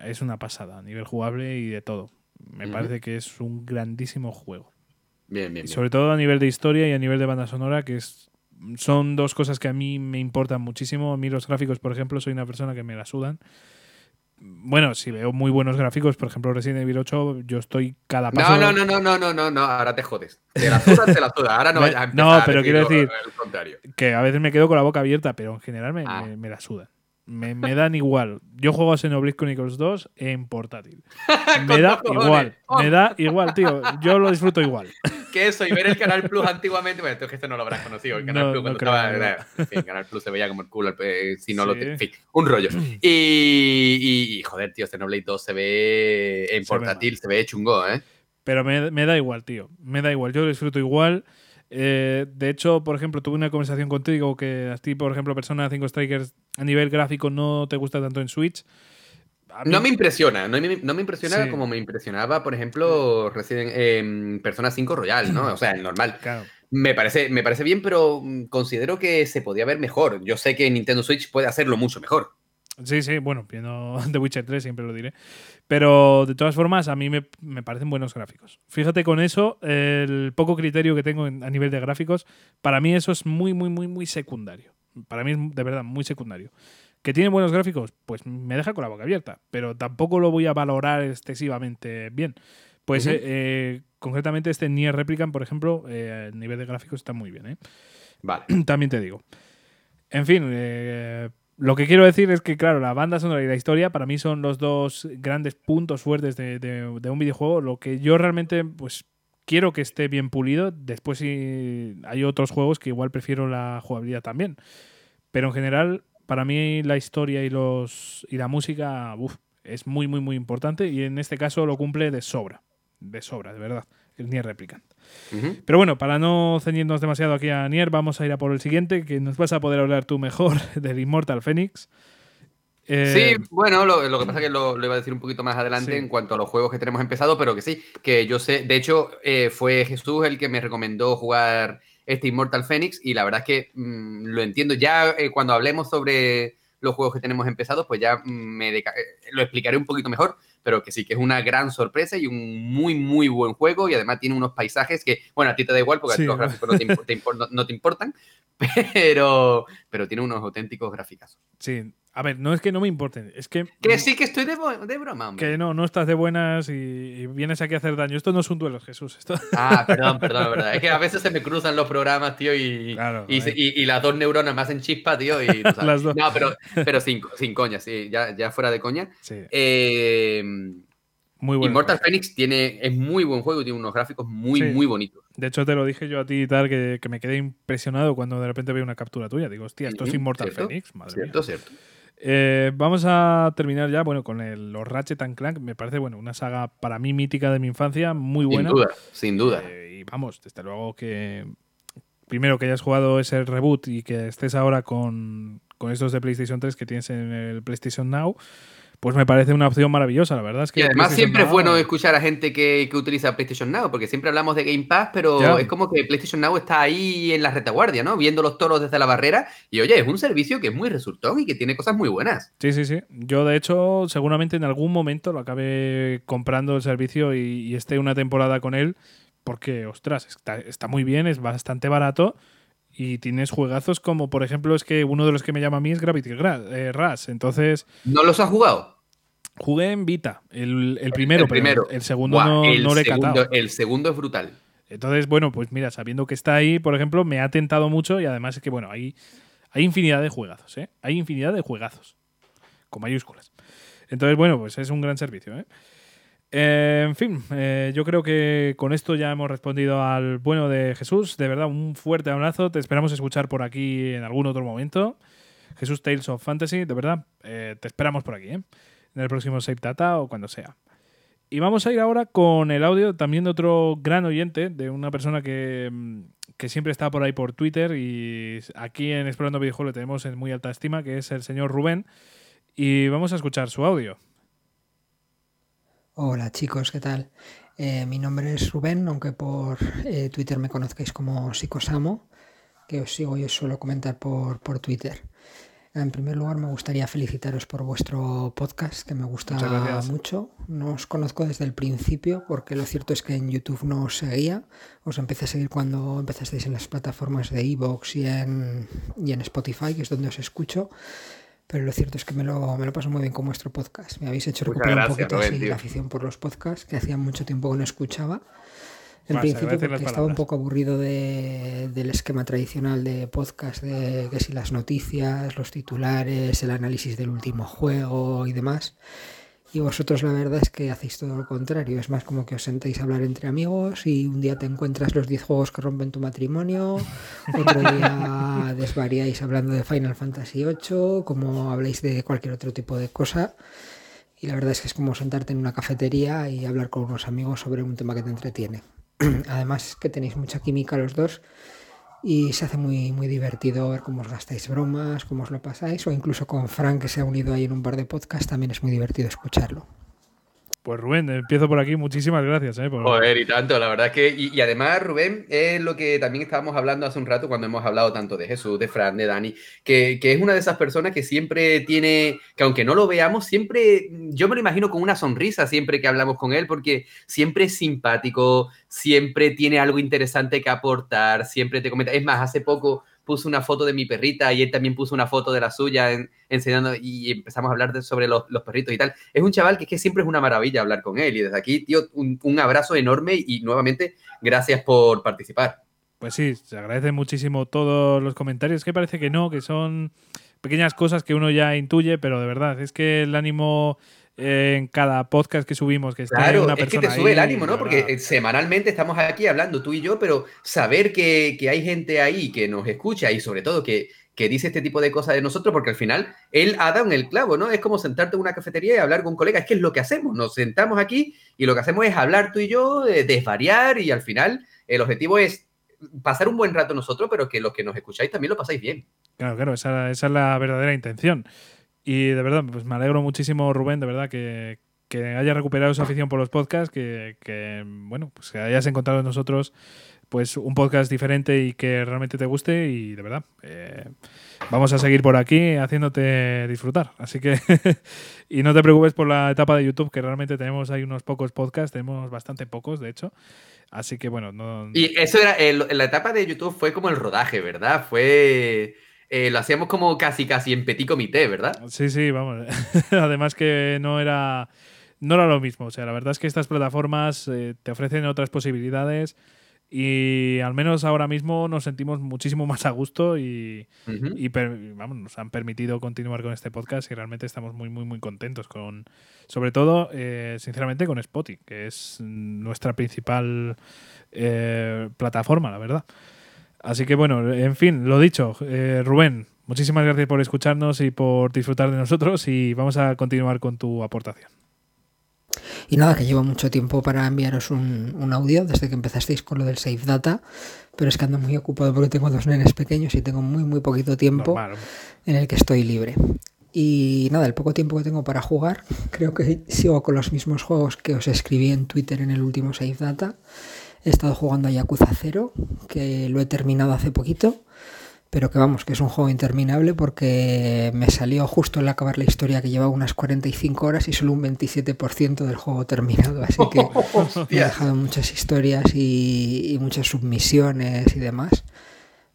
es una pasada a nivel jugable y de todo. Me parece que es un grandísimo juego. Bien, bien, Y sobre todo a nivel de historia y a nivel de banda sonora, que es, son dos cosas que a mí me importan muchísimo. A mí los gráficos, por ejemplo, soy una persona que me la sudan bueno, si veo muy buenos gráficos, por ejemplo Resident Evil 8, yo estoy cada paso. No, no, no, no, no, no, no, ahora te jodes. Te la suda, te la suda. Ahora no vayas a empezar No, pero quiero decir que a veces me quedo con la boca abierta, pero en general me, ah. me, la suda. Me, me, dan igual. Yo juego a Xenoblade Chronicles 2 en portátil. Me da igual. Me da igual, tío. Yo lo disfruto igual que eso y ver el Canal Plus antiguamente, bueno, es que esto no lo habrás conocido, el Canal Plus cuando estaba, en fin, Canal Plus se veía como el culo, eh, si no lo, en fin, un rollo. Y, y, joder, tío, Xenoblade 2 se ve en portátil, se ve chungo, ¿eh? Pero me, me, da igual, tío, me da igual, yo lo disfruto igual. Eh, de hecho, por ejemplo, tuve una conversación contigo que a ti, por ejemplo, Persona 5 Strikers a nivel gráfico no te gusta tanto en Switch. No me impresiona, no me, no me impresiona como me impresionaba, por ejemplo, Resident, eh, Persona 5 Royal, ¿no? O sea, el normal. Me parece, me parece bien, pero mm, considero que se podía ver mejor. Yo sé que Nintendo Switch puede hacerlo mucho mejor. Sí, sí, bueno, viendo The Witcher 3 siempre lo diré. Pero de todas formas, a mí me, parecen buenos gráficos. Fíjate con eso, el poco criterio que tengo a nivel de gráficos, para mí eso es muy, muy, muy, muy secundario. Para mí es de verdad muy secundario. ¿Que tiene buenos gráficos? Pues me deja con la boca abierta, pero tampoco lo voy a valorar excesivamente bien. Pues eh, eh, concretamente este Nier Replicant, por ejemplo, eh, a nivel de gráficos está muy bien. ¿eh? Vale. También te digo. En fin, lo que quiero decir es que, claro, la banda sonora y la historia para mí son los dos grandes puntos fuertes de, un videojuego. Lo que yo realmente, pues, quiero que esté bien pulido. Después, si hay otros juegos que igual prefiero la jugabilidad también. Pero en general, para mí la historia y, los, y la música es muy, muy, muy importante y en este caso lo cumple de sobra. De sobra, de verdad. El Nier Replicant. Pero bueno, para no ceñirnos demasiado aquí a Nier, vamos a ir a por el siguiente, que nos vas a poder hablar tú mejor del Immortal Phoenix. Eh, sí, bueno, lo, que pasa es que lo, iba a decir un poquito más adelante en cuanto a los juegos que tenemos empezado, pero que sí, que yo sé, de hecho, eh, fue Jesús el que me recomendó jugar este Immortal Phoenix y la verdad es que mm, lo entiendo. Ya eh, cuando hablemos sobre los juegos que tenemos empezados, pues ya mm, me lo explicaré un poquito mejor, pero que sí que es una gran sorpresa y un muy, muy buen juego y además tiene unos paisajes que, bueno, a ti te da igual porque los gráficos no te, importan, pero, pero tiene unos auténticos gráficos. Sí, a ver, no es que no me importen, es que. Que sí que estoy de, broma. Que no, no estás de buenas y, vienes aquí a hacer daño. Esto no es un duelo, Jesús. Esto... Ah, perdón, perdón, verdad. Es que a veces se me cruzan los programas, tío, y, y, las dos neuronas me hacen chispa, tío. Y, las dos. No, pero, pero sin, sin coña, sí, ya, ya fuera de coña. Sí. Eh, muy bueno. Immortal Phoenix tiene, es muy buen juego, tiene unos gráficos muy, muy bonitos. De hecho, te lo dije yo a ti y tal, que, me quedé impresionado cuando de repente veo una captura tuya. Digo, hostia, esto es Immortal Phoenix. Madre cierto, cierto. Eh, vamos a terminar ya, bueno, con el, los Ratchet and Clank. Me parece, bueno, una saga para mí mítica de mi infancia, muy buena. Sin duda, sin duda. Eh, y vamos, desde luego que primero que hayas jugado ese reboot y que estés ahora con, con estos de PlayStation 3 que tienes en el PlayStation Now, pues me parece una opción maravillosa, la verdad es que... Y además siempre es bueno escuchar a gente que, utiliza PlayStation Now, porque siempre hablamos de Game Pass, pero es como que PlayStation Now está ahí en la retaguardia, ¿no? Viendo los toros desde la barrera, y oye, es un servicio que es muy resultón y que tiene cosas muy buenas. Sí, sí, sí. Yo, de hecho, seguramente en algún momento lo acabe comprando el servicio y, esté una temporada con él, porque, ostras, está, muy bien, es bastante barato y tienes juegazos como, por ejemplo, es que uno de los que me llama a mí es Gravity eh, Rush. Entonces. ¿No los has jugado? Jugué en Vita, el, primero, el primero. el segundo no, el le he segundo, El segundo es brutal. Entonces, bueno, pues mira, sabiendo que está ahí, por ejemplo, me ha tentado mucho y además es que, bueno, hay, hay infinidad de juegazos, ¿eh? Hay infinidad de juegazos, con mayúsculas. Entonces, bueno, pues es un gran servicio, ¿eh? Eh, en fin, eh, yo creo que con esto ya hemos respondido al bueno de Jesús. De verdad, un fuerte abrazo. Te esperamos escuchar por aquí en algún otro momento. Jesús Tales of Fantasy, de verdad, eh, te esperamos por aquí, en el próximo Save Data o cuando sea. Y vamos a ir ahora con el audio también de otro gran oyente, de una persona que, mm, que siempre está por ahí por Twitter y aquí en Explorando Videojuegos le tenemos en muy alta estima, que es el señor Rubén. Y vamos a escuchar su audio. Hola chicos, ¿qué tal? Eh, mi nombre es Rubén, aunque por eh, Twitter me conozcáis como Psicosamo, que os sigo y os suelo comentar por, por Twitter. En primer lugar, me gustaría felicitaros por vuestro podcast, que me gusta mucho. No os conozco desde el principio, porque lo cierto es que en YouTube no os seguía. Os empecé a seguir cuando empezasteis en las plataformas de Evox y en, y en Spotify, que es donde os escucho pero lo cierto es que me lo, me lo paso muy bien con vuestro podcast. Me habéis hecho recuperar un poquito la afición por los podcasts, que hacía mucho tiempo que no escuchaba. En principio porque estaba un poco aburrido de, del esquema tradicional de podcast, de que si las noticias, los titulares, el análisis del último juego y demás. Y vosotros la verdad es que hacéis todo lo contrario. Es más como que os sentéis a hablar entre amigos y un día te encuentras los 10 juegos que rompen tu matrimonio, otro día desvariáis hablando de Final Fantasy VIII, como habléis de cualquier otro tipo de cosa. Y la verdad es que es como sentarte en una cafetería y hablar con unos amigos sobre un tema que te entretiene. Además que tenéis mucha química los dos y se hace muy, muy divertido ver cómo os gastáis bromas, cómo os lo pasáis, o incluso con Frank que se ha unido ahí en un par de podcasts, también es muy divertido escucharlo. Pues Rubén, empiezo por aquí. Muchísimas gracias. ¿eh? Joder, y tanto, la verdad es que. Y, además, Rubén, es lo que también estábamos hablando hace un rato cuando hemos hablado tanto de Jesús, de Fran, de Dani, que, que, es una de esas personas que siempre tiene. que aunque no lo veamos, siempre. Yo me lo imagino con una sonrisa siempre que hablamos con él, porque siempre es simpático, siempre tiene algo interesante que aportar, siempre te comenta. Es más, hace poco puso una foto de mi perrita y él también puso una foto de la suya enseñando y empezamos a hablar sobre los, perritos y tal. Es un chaval que, es que siempre es una maravilla hablar con él y desde aquí, tío, un, un abrazo enorme y nuevamente gracias por participar. Pues sí, se agradece muchísimo todos los comentarios, que parece que no, que son pequeñas cosas que uno ya intuye, pero de verdad, es que el ánimo en cada podcast que subimos, que está claro, una persona. Es que te sube el ánimo, ¿no? Porque eh, semanalmente estamos aquí hablando tú y yo, pero saber que, hay gente ahí que nos escucha y sobre todo que, que dice este tipo de cosas de nosotros, porque al final él ha dado en el clavo, ¿no? Es como sentarte en una cafetería y hablar con un colega, es que es lo que hacemos, nos sentamos aquí y lo que hacemos es hablar tú y yo, desvariar y al final el objetivo es pasar un buen rato nosotros, pero que los que nos escucháis también lo pasáis bien. Claro, claro, esa, esa es la verdadera intención. Y de verdad, pues me alegro muchísimo, Rubén, de verdad, que, que hayas recuperado esa afición por los podcasts, que, que, bueno, pues que hayas encontrado en nosotros pues un podcast diferente y que realmente te guste y de verdad eh, vamos a seguir por aquí haciéndote disfrutar. Así que y no te preocupes por la etapa de YouTube que realmente tenemos ahí unos pocos podcasts tenemos bastante pocos de hecho. Así que bueno no y eso era la etapa de YouTube fue como el rodaje verdad fue eh, lo hacíamos como casi casi en petit comité verdad sí sí vamos. Además que no era no era lo mismo. O sea la verdad es que estas plataformas eh, te ofrecen otras posibilidades y al menos ahora mismo nos sentimos muchísimo más a gusto y, vamos, nos han permitido continuar con este podcast y realmente estamos muy, muy, muy contentos con, sobre todo, eh, sinceramente, con Spotify, que es nuestra principal eh, plataforma, la verdad. Así que bueno, en fin, lo dicho, eh, Rubén, muchísimas gracias por escucharnos y por disfrutar de nosotros y vamos a continuar con tu aportación. Y nada, que llevo mucho tiempo para enviaros un, audio desde que empezasteis con lo del Safe Data, pero es que ando muy ocupado porque tengo dos nenes pequeños y tengo muy, muy poquito tiempo en el que estoy libre. Y nada, el poco tiempo que tengo para jugar, creo que sigo con los mismos juegos que os escribí en Twitter en el último Safe Data. He estado jugando a Yakuza 0, que lo he terminado hace poquito pero que vamos, que es un juego interminable porque me salió justo al acabar la historia que llevaba unas 45 horas y solo un 27% del juego terminado, así que me he dejado muchas historias y, muchas submisiones y demás.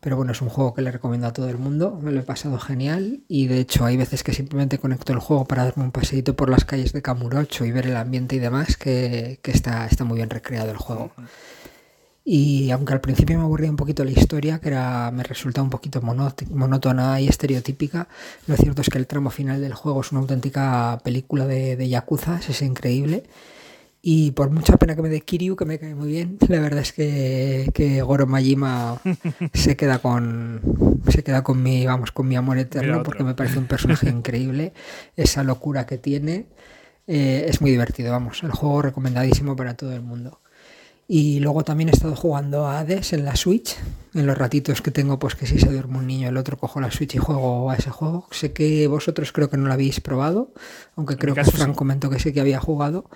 Pero bueno, es un juego que le recomiendo a todo el mundo, me lo he pasado genial y de hecho hay veces que simplemente conecto el juego para darme un paseíto por las calles de Camurocho y ver el ambiente y demás, que, que está, está muy bien recreado el juego. Y aunque al principio me aburría un poquito la historia, que era, me resulta un poquito monótona y estereotípica, lo cierto es que el tramo final del juego es una auténtica película de, de Yakuza, es increíble. Y por mucha pena que me dé Kiryu, que me cae muy bien, la verdad es que, que Goro Majima se queda con se queda con mi, vamos, con mi amor eterno, porque me parece un personaje increíble, esa locura que tiene. Eh, es muy divertido, vamos, el juego recomendadísimo para todo el mundo. Y luego también he estado jugando a Hades en la Switch. En los ratitos que tengo, pues que si se duerme un niño, el otro cojo la Switch y juego a ese juego. Sé que vosotros creo que no lo habéis probado, aunque creo que Fran comentó que sí que había jugado.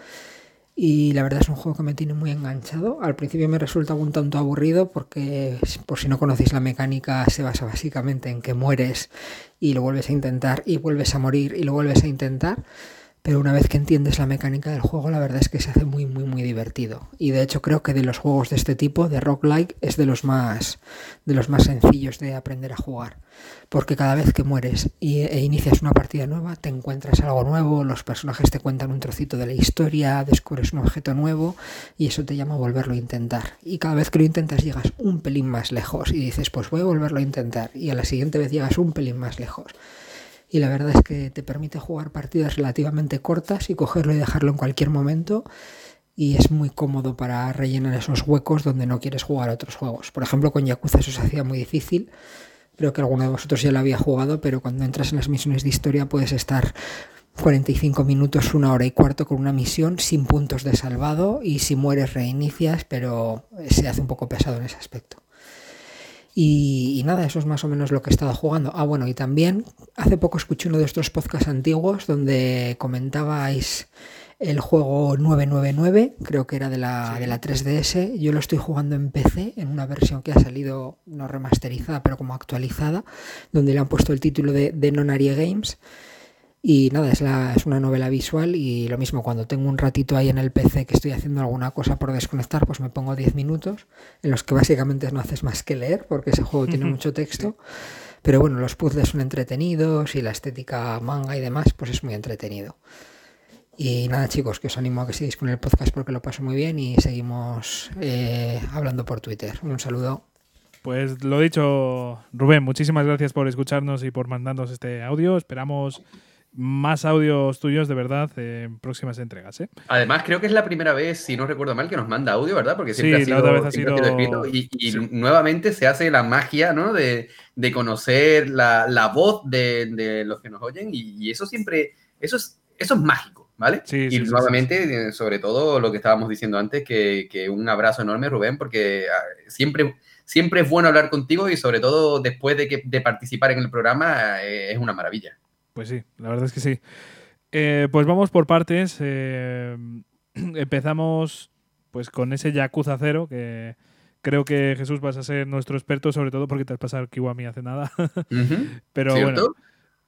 Y la verdad es un juego que me tiene muy enganchado. Al principio me resulta un tanto aburrido porque, por si no conocéis la mecánica, se basa básicamente en que mueres y lo vuelves a intentar y vuelves a morir y lo vuelves a intentar pero una vez que entiendes la mecánica del juego, la verdad es que se hace muy, muy, muy divertido. Y de hecho creo que de los juegos de este tipo, de roguelike, es de los más, de los más sencillos de aprender a jugar. Porque cada vez que mueres e inicias una partida nueva, te encuentras algo nuevo, los personajes te cuentan un trocito de la historia, descubres un objeto nuevo y eso te llama a volverlo a intentar. Y cada vez que lo intentas llegas un pelín más lejos y dices, pues voy a volverlo a intentar. Y a la siguiente vez llegas un pelín más lejos y la verdad es que te permite jugar partidas relativamente cortas y cogerlo y dejarlo en cualquier momento y es muy cómodo para rellenar esos huecos donde no quieres jugar otros juegos. Por ejemplo, con Yakuza eso se hacía muy difícil. Creo que alguno de vosotros ya lo había jugado, pero cuando entras en las misiones de historia puedes estar 45 minutos, una hora y cuarto con una misión sin puntos de salvado y si mueres reinicias, pero se hace un poco pesado en ese aspecto. Y, nada, eso es más o menos lo que he estado jugando. Ah, bueno, y también hace poco escuché uno de estos podcasts antiguos donde comentabais el juego 999, creo que era de la, de la 3DS. Yo lo estoy jugando en PC, en una versión que ha salido no remasterizada, pero como actualizada, donde le han puesto el título de, de Nonarie Games. Y nada, es, la, es una novela visual y lo mismo, cuando tengo un ratito ahí en el PC que estoy haciendo alguna cosa por desconectar, pues me pongo 10 minutos en los que básicamente no haces más que leer porque ese juego tiene mucho texto. Pero bueno, los puzzles son entretenidos y la estética manga y demás, pues es muy entretenido. Y nada chicos, que os animo a que sigáis con el podcast porque lo paso muy bien y seguimos eh, hablando por Twitter. Un saludo. Pues lo dicho, Rubén, muchísimas gracias por escucharnos y por mandarnos este audio. Esperamos más audios tuyos de verdad en próximas entregas. ¿eh? Además, creo que es la primera vez, si no recuerdo mal, que nos manda audio, ¿verdad? Porque siempre sí, ha sido, vez ha sido... y, nuevamente se hace la magia, ¿no? De, conocer la, voz de, los que nos oyen y, eso siempre, eso es, eso es mágico, ¿vale? y nuevamente, sobre todo lo que estábamos diciendo antes, que, un abrazo enorme, Rubén, porque ah, siempre siempre es bueno hablar contigo y sobre todo después de, que, de participar en el programa eh, es una maravilla. Pues sí, la verdad es que sí. Eh, pues vamos por partes. Eh, empezamos pues con ese Yakuza 0 que creo que Jesús vas a ser nuestro experto, sobre todo porque te has pasado el Kiwami hace nada. Pero bueno,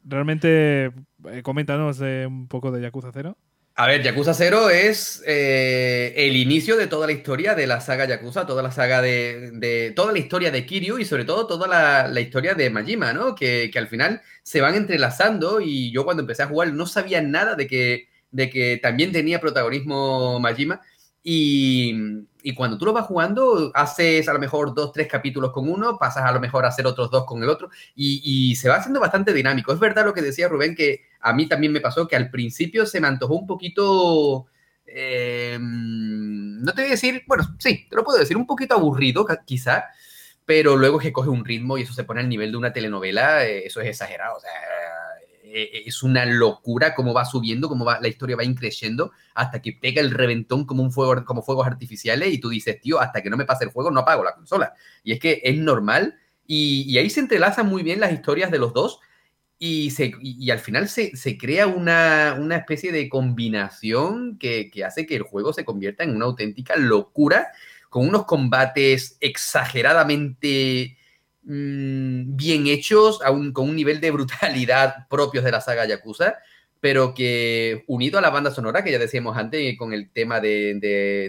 realmente eh, coméntanos de un poco de Yakuza 0. A ver, Yakuza 0 es eh, el inicio de toda la historia de la saga Yakuza, toda la saga de, toda la historia de Kiryu y sobre todo toda la, historia de Majima, ¿no? Que, al final se van entrelazando y yo cuando empecé a jugar no sabía nada de que, de que también tenía protagonismo Majima y, y, cuando tú lo vas jugando, haces a lo mejor dos, tres capítulos con uno, pasas a lo mejor a hacer otros dos con el otro, y, se va haciendo bastante dinámico. Es verdad lo que decía Rubén, que a mí también me pasó que al principio se me antojó un poquito... Eh, no te voy a decir, bueno, sí, te lo puedo decir, un poquito aburrido quizá, pero luego que coge un ritmo y eso se pone al nivel de una telenovela, eh, eso es exagerado. O sea, eh, es una locura cómo va subiendo, cómo va, la historia va increciendo hasta que pega el reventón como un fuego, como fuegos artificiales y tú dices, tío, hasta que no me pase el fuego no apago la consola. Y es que es normal y, ahí se entrelazan muy bien las historias de los dos y, y, al final se, se crea una, una, especie de combinación que, que hace que el juego se convierta en una auténtica locura con unos combates exageradamente Mm, bien hechos, con un nivel de brutalidad propios de la saga Yakuza, pero que unido a la banda sonora, que ya decíamos antes, con el tema de,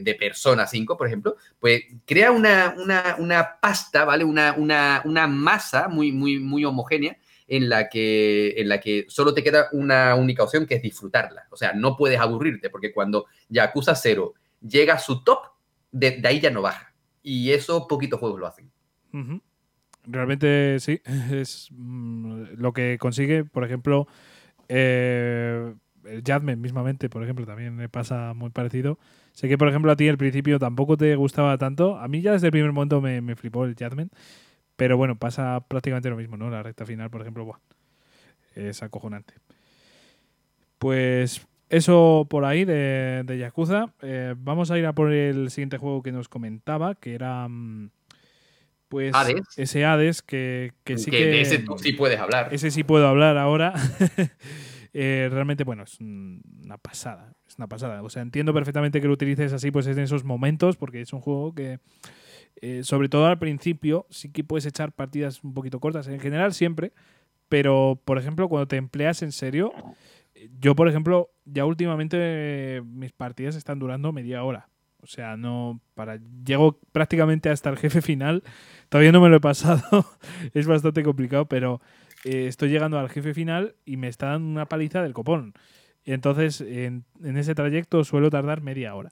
de, Persona 5, por ejemplo, pues crea una, pasta, ¿vale? Una, masa muy, muy, homogénea en la, que, solo te queda una única opción, que es disfrutarla. O sea, no puedes aburrirte, porque cuando Yakuza 0 llega a su top, de, ahí ya no baja. Y eso poquitos juegos lo hacen. Realmente sí, es mm, lo que consigue, por ejemplo, eh, el Jadman mismamente, por ejemplo, también me pasa muy parecido. Sé que, por ejemplo, a ti al principio tampoco te gustaba tanto. A mí ya desde el primer momento me, me flipó el Jadman. Pero bueno, pasa prácticamente lo mismo, ¿no? La recta final, por ejemplo, es acojonante. Pues eso por ahí de, de Yakuza. Eh, vamos a ir a por el siguiente juego que nos comentaba, que era... Mm, pues ese Hades que, sí que, De ese tú sí puedes hablar. Ese sí puedo hablar ahora. Eh, realmente, bueno, es una pasada. Es una pasada. O sea, entiendo perfectamente que lo utilices así, pues en esos momentos, porque es un juego que, eh, sobre todo al principio, sí que puedes echar partidas un poquito cortas. En general, siempre. Pero, por ejemplo, cuando te empleas en serio, yo, por ejemplo, ya últimamente mis partidas están durando media hora. O sea, no para llego prácticamente hasta el jefe final. Todavía no me lo he pasado. es bastante complicado, pero eh, estoy llegando al jefe final y me está dando una paliza del copón. Entonces en, ese trayecto suelo tardar media hora.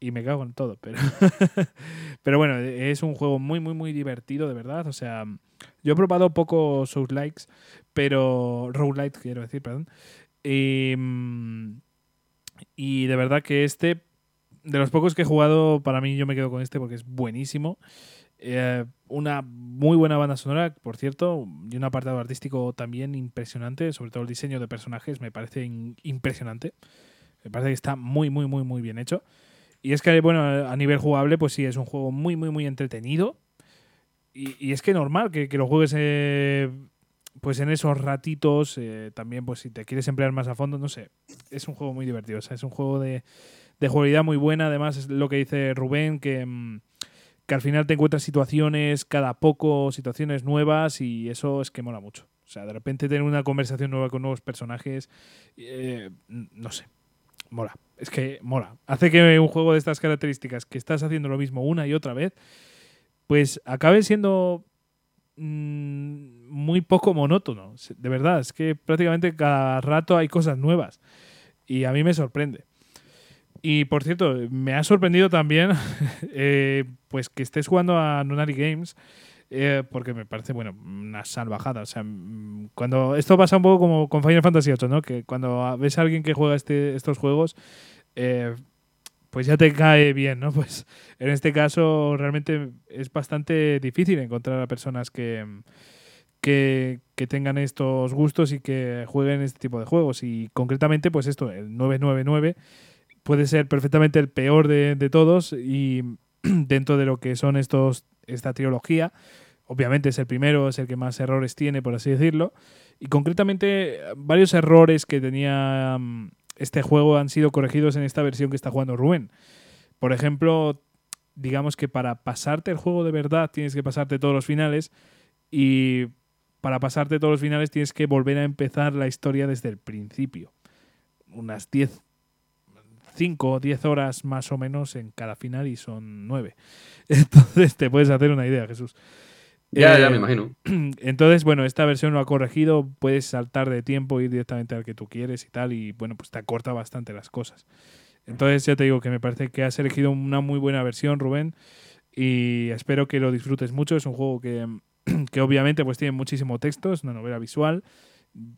Y me cago en todo, pero pero bueno, es un juego muy muy muy divertido, de verdad, o sea, yo he probado poco Souls Likes, pero Light quiero decir, perdón. Mm, y de verdad que este de los pocos que he jugado, para mí yo me quedo con este porque es buenísimo. Eh, una muy buena banda sonora, por cierto, y un apartado artístico también impresionante, sobre todo el diseño de personajes me parece impresionante. Me parece que está muy, muy, muy, muy bien hecho. Y es que, bueno, a nivel jugable, pues sí, es un juego muy, muy, muy entretenido. Y, es que normal que, que lo juegues eh, pues en esos ratitos, eh, también pues si te quieres emplear más a fondo, no sé, es un juego muy divertido. O sea, es un juego de, de jugabilidad muy buena. Además, es lo que dice Rubén, que, mm, que al final te encuentras situaciones cada poco, situaciones nuevas, y eso es que mola mucho. O sea, de repente tener una conversación nueva con nuevos personajes, eh, no sé, mola. Es que mola. Hace que un juego de estas características, que estás haciendo lo mismo una y otra vez, pues acabe siendo mm, muy poco monótono. De verdad, es que prácticamente cada rato hay cosas nuevas. Y a mí me sorprende. Y por cierto, me ha sorprendido también eh, pues que estés jugando a Nunari Games. eh, porque me parece, bueno, una salvajada. O sea, mm, cuando esto pasa un poco como con Final Fantasy VIII, ¿no? Que cuando ves a alguien que juega este, estos juegos, eh, pues ya te cae bien, ¿no? Pues en este caso realmente es bastante difícil encontrar a personas que, que, que, tengan estos gustos y que jueguen este tipo de juegos. Y concretamente, pues esto, el 999 puede ser perfectamente el peor de, todos y dentro de lo que son estos esta trilogía. Obviamente es el primero, es el que más errores tiene, por así decirlo. Y concretamente, varios errores que tenía mm, este juego han sido corregidos en esta versión que está jugando Rubén. Por ejemplo, digamos que para pasarte el juego de verdad tienes que pasarte todos los finales y para pasarte todos los finales tienes que volver a empezar la historia desde el principio. Unas 10, 5 o 10 horas más o menos en cada final y son 9. Entonces te puedes hacer una idea, Jesús. Ya, ya eh, me imagino. Entonces, bueno, esta versión lo ha corregido, puedes saltar de tiempo, ir directamente al que tú quieres y tal, y bueno, pues te acorta bastante las cosas. Entonces, ya te digo que me parece que has elegido una muy buena versión, Rubén, y espero que lo disfrutes mucho. Es un juego que, que obviamente pues tiene muchísimo texto, es una novela visual,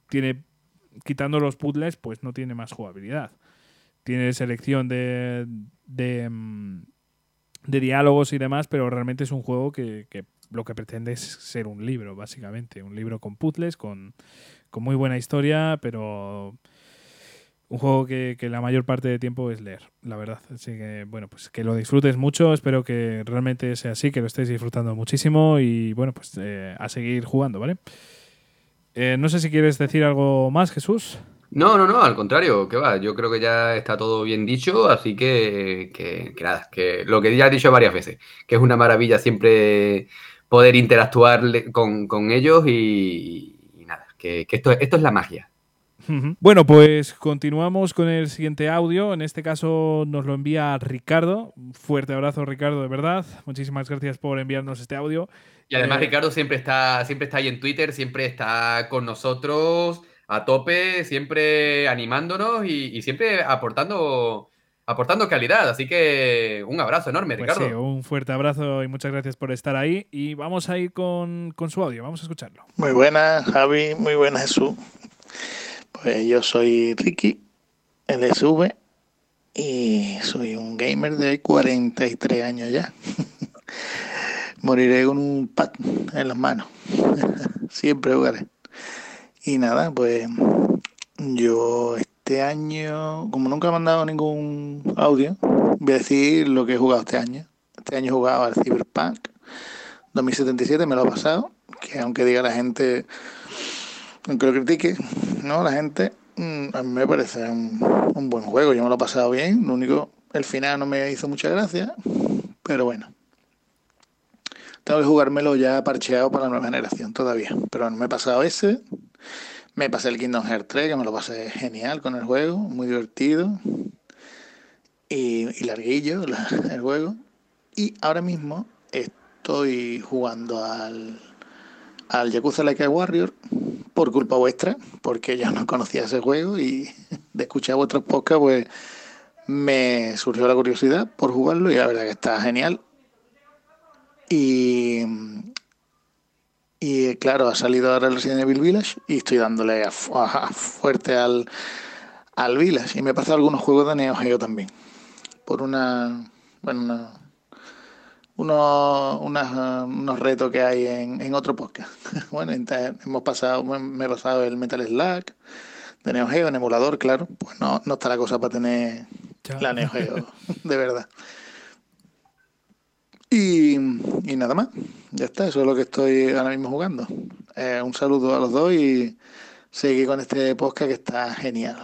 tiene, quitando los puzzles, pues no tiene más jugabilidad. Tiene selección de, de, mm, de diálogos y demás, pero realmente es un juego que, que lo que pretende es ser un libro, básicamente. Un libro con puzzles, con, con muy buena historia, pero un juego que, que, la mayor parte del tiempo es leer, la verdad. Así que, bueno, pues que lo disfrutes mucho. Espero que realmente sea así, que lo estéis disfrutando muchísimo y, bueno, pues eh, a seguir jugando, ¿vale? Eh, no sé si quieres decir algo más, Jesús. No, no, no, al contrario, que va, yo creo que ya está todo bien dicho, así que, que, que nada, que lo que ya he dicho varias veces, que es una maravilla siempre poder interactuar con, con ellos y, y, nada, que, que esto, esto es la magia. Bueno, pues continuamos con el siguiente audio. En este caso nos lo envía Ricardo. Fuerte abrazo, Ricardo, de verdad. Muchísimas gracias por enviarnos este audio. Y además, eh, Ricardo siempre está, siempre está ahí en Twitter, siempre está con nosotros a tope, siempre animándonos y, y siempre aportando aportando calidad. Así que un abrazo enorme, pues Ricardo. Sí, un fuerte abrazo y muchas gracias por estar ahí. Y vamos a ir con, con su audio, vamos a escucharlo. Muy buena, Javi, muy buena, Jesús. Pues yo soy Ricky, LSV, y soy un gamer de 43 años ya. Moriré con un pad en las manos. Siempre jugaré. Y nada, pues yo este año, como nunca he mandado ningún audio, voy a decir lo que he jugado este año. Este año he jugado al Cyberpunk 2077, me lo ha pasado, que aunque diga la gente, aunque lo critique, ¿no? La gente, mm, a mí me parece un, un buen juego, yo me lo he pasado bien, lo único, el final no me hizo mucha gracia, pero bueno. Tengo que jugármelo ya parcheado para la nueva generación todavía, pero no me he pasado ese. Me pasé el Kingdom Hearts 3, que me lo pasé genial con el juego, muy divertido y, larguillo la, el juego. Y ahora mismo estoy jugando al, al Yakuza Like Warrior por culpa vuestra, porque ya no conocía ese juego y de escuchar vuestros podcasts, pues me surgió la curiosidad por jugarlo y la verdad que está genial. Y y claro, ha salido ahora el Resident Evil Village y estoy dándole a, a, fuerte al, al Village. Y me he pasado algunos juegos de Neo Geo también. Por una. Bueno, una, unos, unas, unos retos que hay en, en otro podcast. bueno, entonces hemos pasado, me he pasado el Metal Slug de Neo Geo en emulador, claro. Pues no, no está la cosa para tener Chao. la Neo Geo, de verdad. Y, nada más, ya está, eso es lo que estoy ahora mismo jugando. Eh, un saludo a los dos y seguir con este podcast que está genial.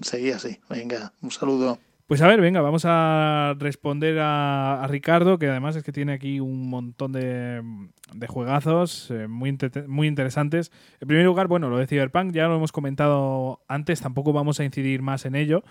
Seguí así, venga, un saludo. Pues a ver, venga, vamos a responder a, Ricardo, que además es que tiene aquí un montón de, de juegazos eh, muy, muy interesantes. En primer lugar, bueno, lo de Cyberpunk ya lo hemos comentado antes, tampoco vamos a incidir más en ello,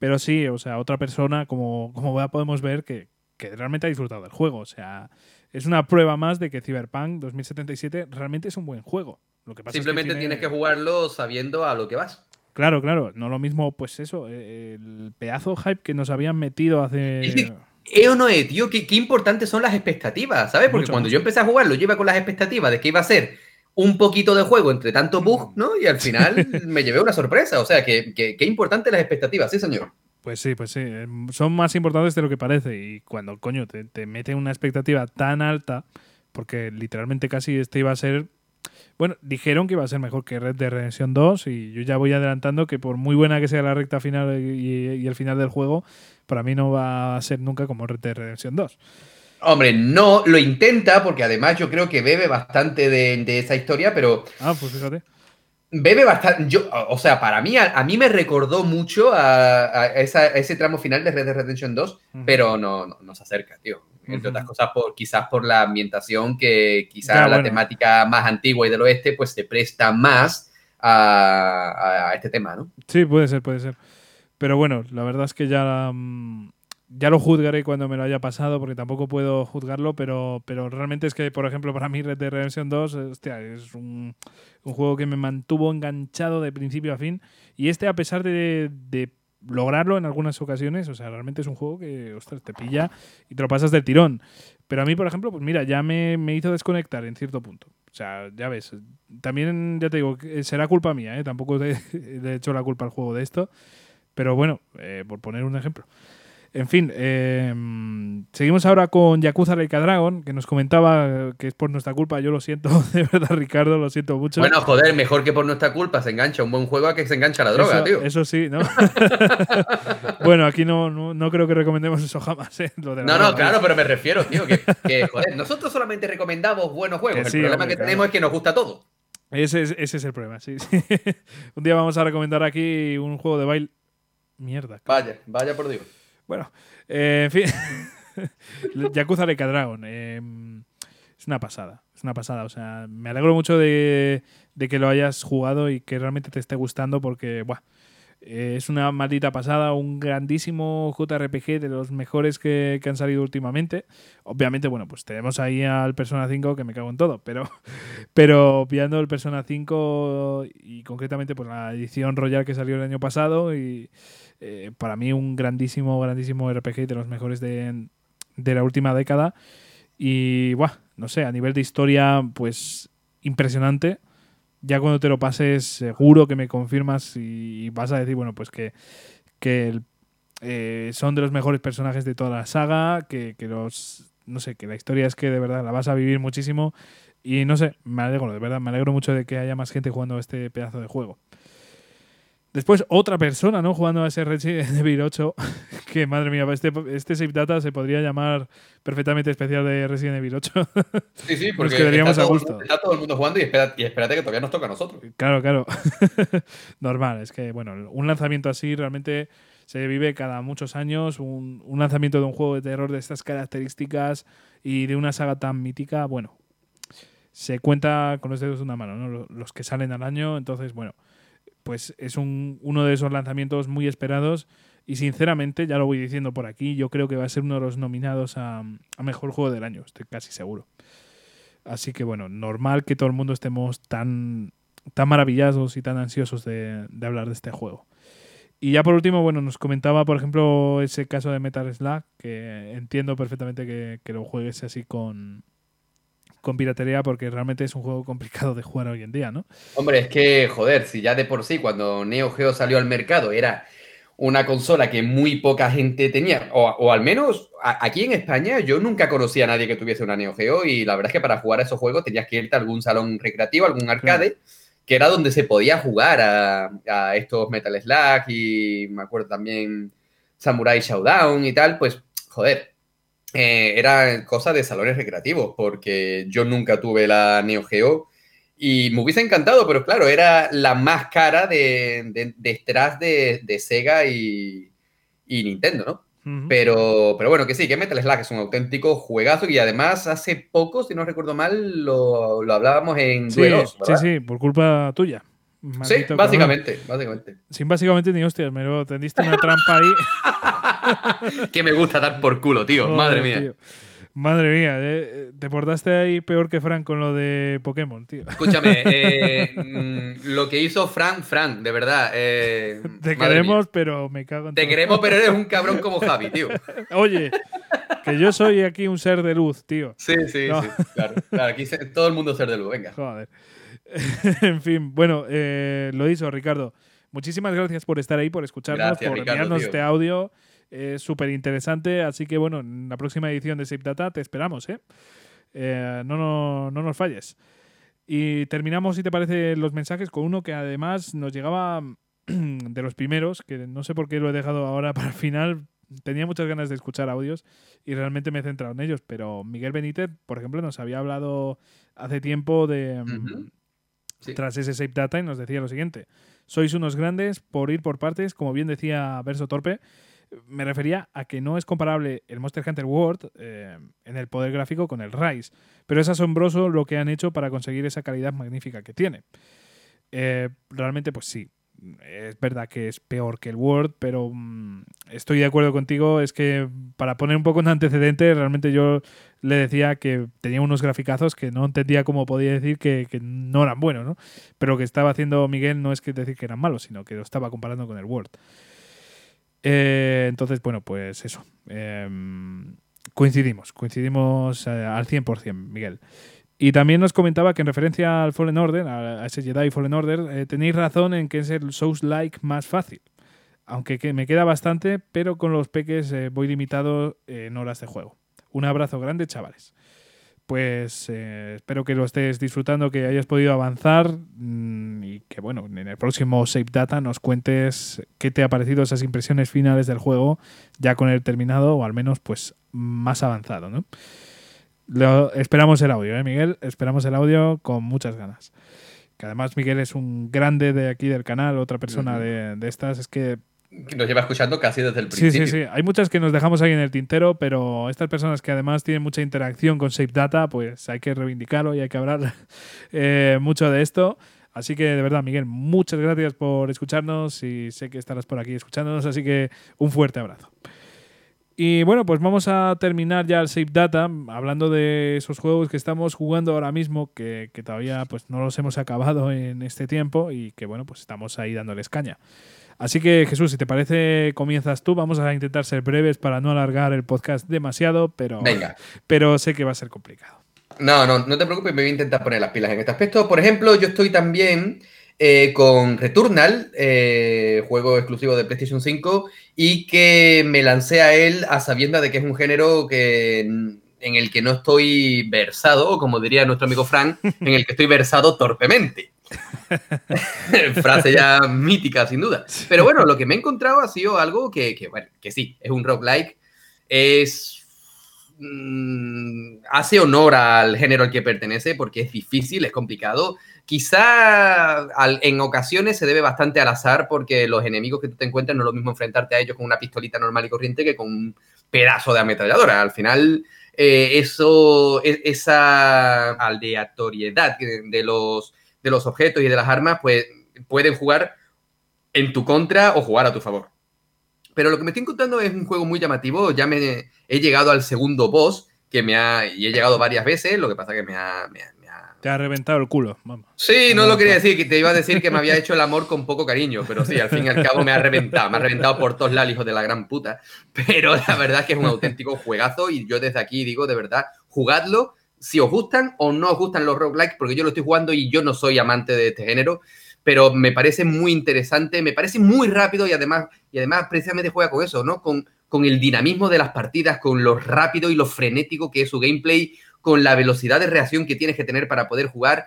pero sí, o sea, otra persona, como, como podemos ver, que, que realmente ha disfrutado del juego. O sea, es una prueba más de que Cyberpunk 2077 realmente es un buen juego. Lo que pasa Simplemente es que tiene... tienes que jugarlo sabiendo a lo que vas. Claro, claro. No lo mismo, pues eso, el pedazo hype que nos habían metido hace. ¿Eh o no es, tío? ¿Qué, qué importantes son las expectativas, ¿sabes? Porque cuando yo empecé a jugarlo, yo iba con las expectativas de que iba a ser un poquito de juego entre tanto bug, ¿no? Y al final me llevé una sorpresa. O sea, que, qué importante las expectativas, sí, señor. Pues sí, pues sí. Em, son más importantes de lo que parece. Y cuando, coño, te, te mete una expectativa tan alta, porque literalmente casi este iba a ser bueno, dijeron que iba a ser mejor que Red Dead Redemption 2 y yo ya voy adelantando que por muy buena que sea la recta final y, el final del juego, para mí no va a ser nunca como Red Dead Redemption 2. Hombre, no, lo intenta porque además yo creo que bebe bastante de, esa historia, pero... Ah, pues fíjate. Bebe bastante, yo, o sea, para mí, a, mí me recordó mucho a, ese tramo final de Red Dead Redemption 2, pero no, no, no se acerca, tío entre otras cosas por, quizás por la ambientación que quizás la temática más antigua y del oeste pues se presta más a, este tema, ¿no? Sí, puede ser, puede ser. Pero bueno, la verdad es que ya, mm, ya lo juzgaré cuando me lo haya pasado, porque tampoco puedo juzgarlo, pero, pero realmente es que, por ejemplo, para mí Red Dead Redemption 2 hostia, es un, juego que me mantuvo enganchado de principio a fin. Y este, a pesar de, de lograrlo en algunas ocasiones. O sea, realmente es un juego que, ostras, te pilla y te lo pasas del tirón. Pero a mí, por ejemplo, pues mira, ya me, hizo desconectar en cierto punto. O sea, ya ves, también, ya te digo, será culpa mía, ¿eh? Tampoco he hecho la culpa al juego de esto. Pero bueno, eh, por poner un ejemplo. En fin, em, seguimos ahora con Yakuza Reika Dragon, que nos comentaba que es por nuestra culpa. Yo lo siento, de verdad, Ricardo, lo siento mucho. Bueno, joder, mejor que por nuestra culpa se engancha un buen juego a que se engancha la droga, tío. Eso sí, ¿no? bueno, aquí no, no, creo que recomendemos eso jamás, ¿eh? no, no, claro, pero me refiero, tío, que, joder, nosotros solamente recomendamos buenos juegos. el problema que tenemos es que nos gusta todo. Ese es, ese es el problema, sí, sí. un día vamos a recomendar aquí un juego de baile. Mierda. Vaya, vaya por Dios. Bueno, eh, en fin. Yakuza Reika Dragon. Em, es una pasada. Es una pasada. O sea, me alegro mucho de, que lo hayas jugado y que realmente te esté gustando porque, buah, es una maldita pasada, un grandísimo JRPG de los mejores que, han salido últimamente. Obviamente, bueno, pues tenemos ahí al Persona 5 que me cago en todo, pero, pero pillando el Persona 5 y concretamente pues la edición Royal que salió el año pasado y eh, para mí un grandísimo, grandísimo RPG de los mejores de, la última década. Y, buah, no sé, a nivel de historia, pues impresionante. Ya cuando te lo pases, seguro que me confirmas y vas a decir, bueno, pues que, eh, son de los mejores personajes de toda la saga, que, que, los, no sé, que la historia es que de verdad la vas a vivir muchísimo. Y no sé, me alegro, de verdad, me alegro mucho de que haya más gente jugando este pedazo de juego. Después otra persona, ¿no? Jugando a ese Resident Evil 8, que madre mía, este, este Save Data se podría llamar perfectamente especial de Resident Evil 8. Sí, sí, porque está, todo, a gusto. está todo el mundo jugando y espérate, que todavía nos toca a nosotros. Claro, claro. Normal, es que, bueno, un lanzamiento así realmente se vive cada muchos años. Un, un lanzamiento de un juego de terror de estas características y de una saga tan mítica, bueno, se cuenta con los dedos de una mano, ¿no? Los que salen al año, entonces, bueno pues es un, uno de esos lanzamientos muy esperados y sinceramente, ya lo voy diciendo por aquí, yo creo que va a ser uno de los nominados a, Mejor Juego del Año, estoy casi seguro. Así que bueno, normal que todo el mundo estemos tan, tan maravillados y tan ansiosos de, hablar de este juego. Y ya por último, bueno, nos comentaba, por ejemplo, ese caso de Metal Slug, que entiendo perfectamente que, que lo juegues así con, con piratería porque realmente es un juego complicado de jugar hoy en día, ¿no? Hombre, es que, joder, si ya de por sí cuando Neo Geo salió al mercado era una consola que muy poca gente tenía, o, al menos aquí en España yo nunca conocía a nadie que tuviese una Neo Geo y la verdad es que para jugar a esos juegos tenías que irte a algún salón recreativo, algún arcade, que era donde se podía jugar a, a, estos Metal Slug y me acuerdo también Samurai Showdown y tal, pues joder, eh, era cosa de salones recreativos, porque yo nunca tuve la Neo Geo y me hubiese encantado, pero claro, era la más cara de, detrás de, Sega y, Nintendo, ¿no? pero, pero bueno, que sí, que Metal Slug es un auténtico juegazo y además hace poco, si no recuerdo mal, lo, hablábamos en sí, Sí, sí, por culpa tuya. sí, básicamente, básicamente. Sin básicamente ni hostias, me lo tendiste una trampa ahí. que me gusta dar por culo, tío. Madre mía. Madre mía, eh, te portaste ahí peor que Frank con lo de Pokémon, tío. Escúchame, eh, mm, lo que hizo Frank, Frank, de verdad. Eh, te queremos, pero me cago en Te queremos, pero eres un cabrón como Javi, tío. Oye, que yo soy aquí un ser de luz, tío. Sí, sí, sí, claro. Aquí todo el mundo es ser de luz, venga. Joder. en fin, bueno, eh, lo dicho, Ricardo. Muchísimas gracias por estar ahí, por escucharnos, por enviarnos este audio. Es súper interesante, así que bueno, en la próxima edición de Save Data te esperamos, ¿eh? eh no, no, no nos falles. Y terminamos, si te parece, los mensajes con uno que además nos llegaba de los primeros, que no sé por qué lo he dejado ahora para el final. Tenía muchas ganas de escuchar audios y realmente me he centrado en ellos. Pero Miguel Benítez, por ejemplo, nos había hablado hace tiempo de. Mm, tras ese Save Data y nos decía lo siguiente: Sois unos grandes por ir por partes, como bien decía Verso Torpe. Me refería a que no es comparable el Monster Hunter World eh, en el poder gráfico con el Rise, pero es asombroso lo que han hecho para conseguir esa calidad magnífica que tiene. Eh, realmente, pues sí, es verdad que es peor que el Word, pero mm, estoy de acuerdo contigo. Es que para poner un poco un antecedente, realmente yo le decía que tenía unos graficazos que no entendía cómo podía decir que, no eran buenos, ¿no? Pero lo que estaba haciendo Miguel no es que decir que eran malos, sino que lo estaba comparando con el Word. Eh, entonces, bueno, pues eso. Em, coincidimos, coincidimos eh, al 100%, Miguel. Y también nos comentaba que en referencia al Fallen Order, a ese Jedi Fallen Order, eh, tenéis razón en que es el Souls-like más fácil. Aunque que me queda bastante, pero con los peques voy limitado en horas de juego. Un abrazo grande, chavales. Pues eh, espero que lo estés disfrutando, que hayas podido avanzar mm, y que, bueno, en el próximo Save Data nos cuentes qué te ha parecido esas impresiones finales del juego, ya con el terminado o al menos pues más avanzado, ¿no? esperamos el audio, ¿eh, Miguel? Esperamos el audio con muchas ganas. Que además Miguel es un grande de aquí del canal, otra persona de, estas, es que... Nos lleva escuchando casi desde el principio. Sí, sí, sí. Hay muchas que nos dejamos ahí en el tintero, pero estas personas que además tienen mucha interacción con Safe Data, pues hay que reivindicarlo y hay que hablar eh, mucho de esto. Así que de verdad, Miguel, muchas gracias por escucharnos y sé que estarás por aquí escuchándonos, así que un fuerte abrazo. Y bueno, pues vamos a terminar ya el Save Data hablando de esos juegos que estamos jugando ahora mismo, que, todavía pues no los hemos acabado en este tiempo y que bueno, pues estamos ahí dándoles caña. Así que Jesús, si te parece, comienzas tú. Vamos a intentar ser breves para no alargar el podcast demasiado, pero, pero sé que va a ser complicado. No, no, no te preocupes, me voy a intentar poner las pilas en este aspecto. Por ejemplo, yo estoy también eh, con Returnal, eh, juego exclusivo de PlayStation 5, y que me lancé a él a sabienda de que es un género que, en el que no estoy versado, como diría nuestro amigo Frank, en el que estoy versado torpemente. Frase ya mítica, sin duda. Pero bueno, lo que me he encontrado ha sido algo que, que bueno, que sí, es un roguelike. Es mm, hace honor al género al que pertenece porque es difícil, es complicado Quizá en ocasiones se debe bastante al azar porque los enemigos que tú te encuentras no es lo mismo enfrentarte a ellos con una pistolita normal y corriente que con un pedazo de ametralladora. Al final, eh, eso, e, esa aleatoriedad de los, de los objetos y de las armas, pues pueden jugar en tu contra o jugar a tu favor. Pero lo que me estoy encontrando es un juego muy llamativo. Ya me he llegado al segundo boss, que me ha. y he llegado varias veces. Lo que pasa que me ha, te ha reventado el culo. Sí, no lo quería decir, que te iba a decir que me había hecho el amor con poco cariño, pero sí, al fin y al cabo me ha reventado, me ha reventado por todos lados, hijo de la gran puta. Pero la verdad es que es un auténtico juegazo y yo desde aquí digo, de verdad, jugadlo si os gustan o no os gustan los roguelikes, porque yo lo estoy jugando y yo no soy amante de este género, pero me parece muy interesante, me parece muy rápido y además, y además precisamente juega con eso, ¿no? Con, con el dinamismo de las partidas, con lo rápido y lo frenético que es su gameplay, con la velocidad de reacción que tienes que tener para poder jugar,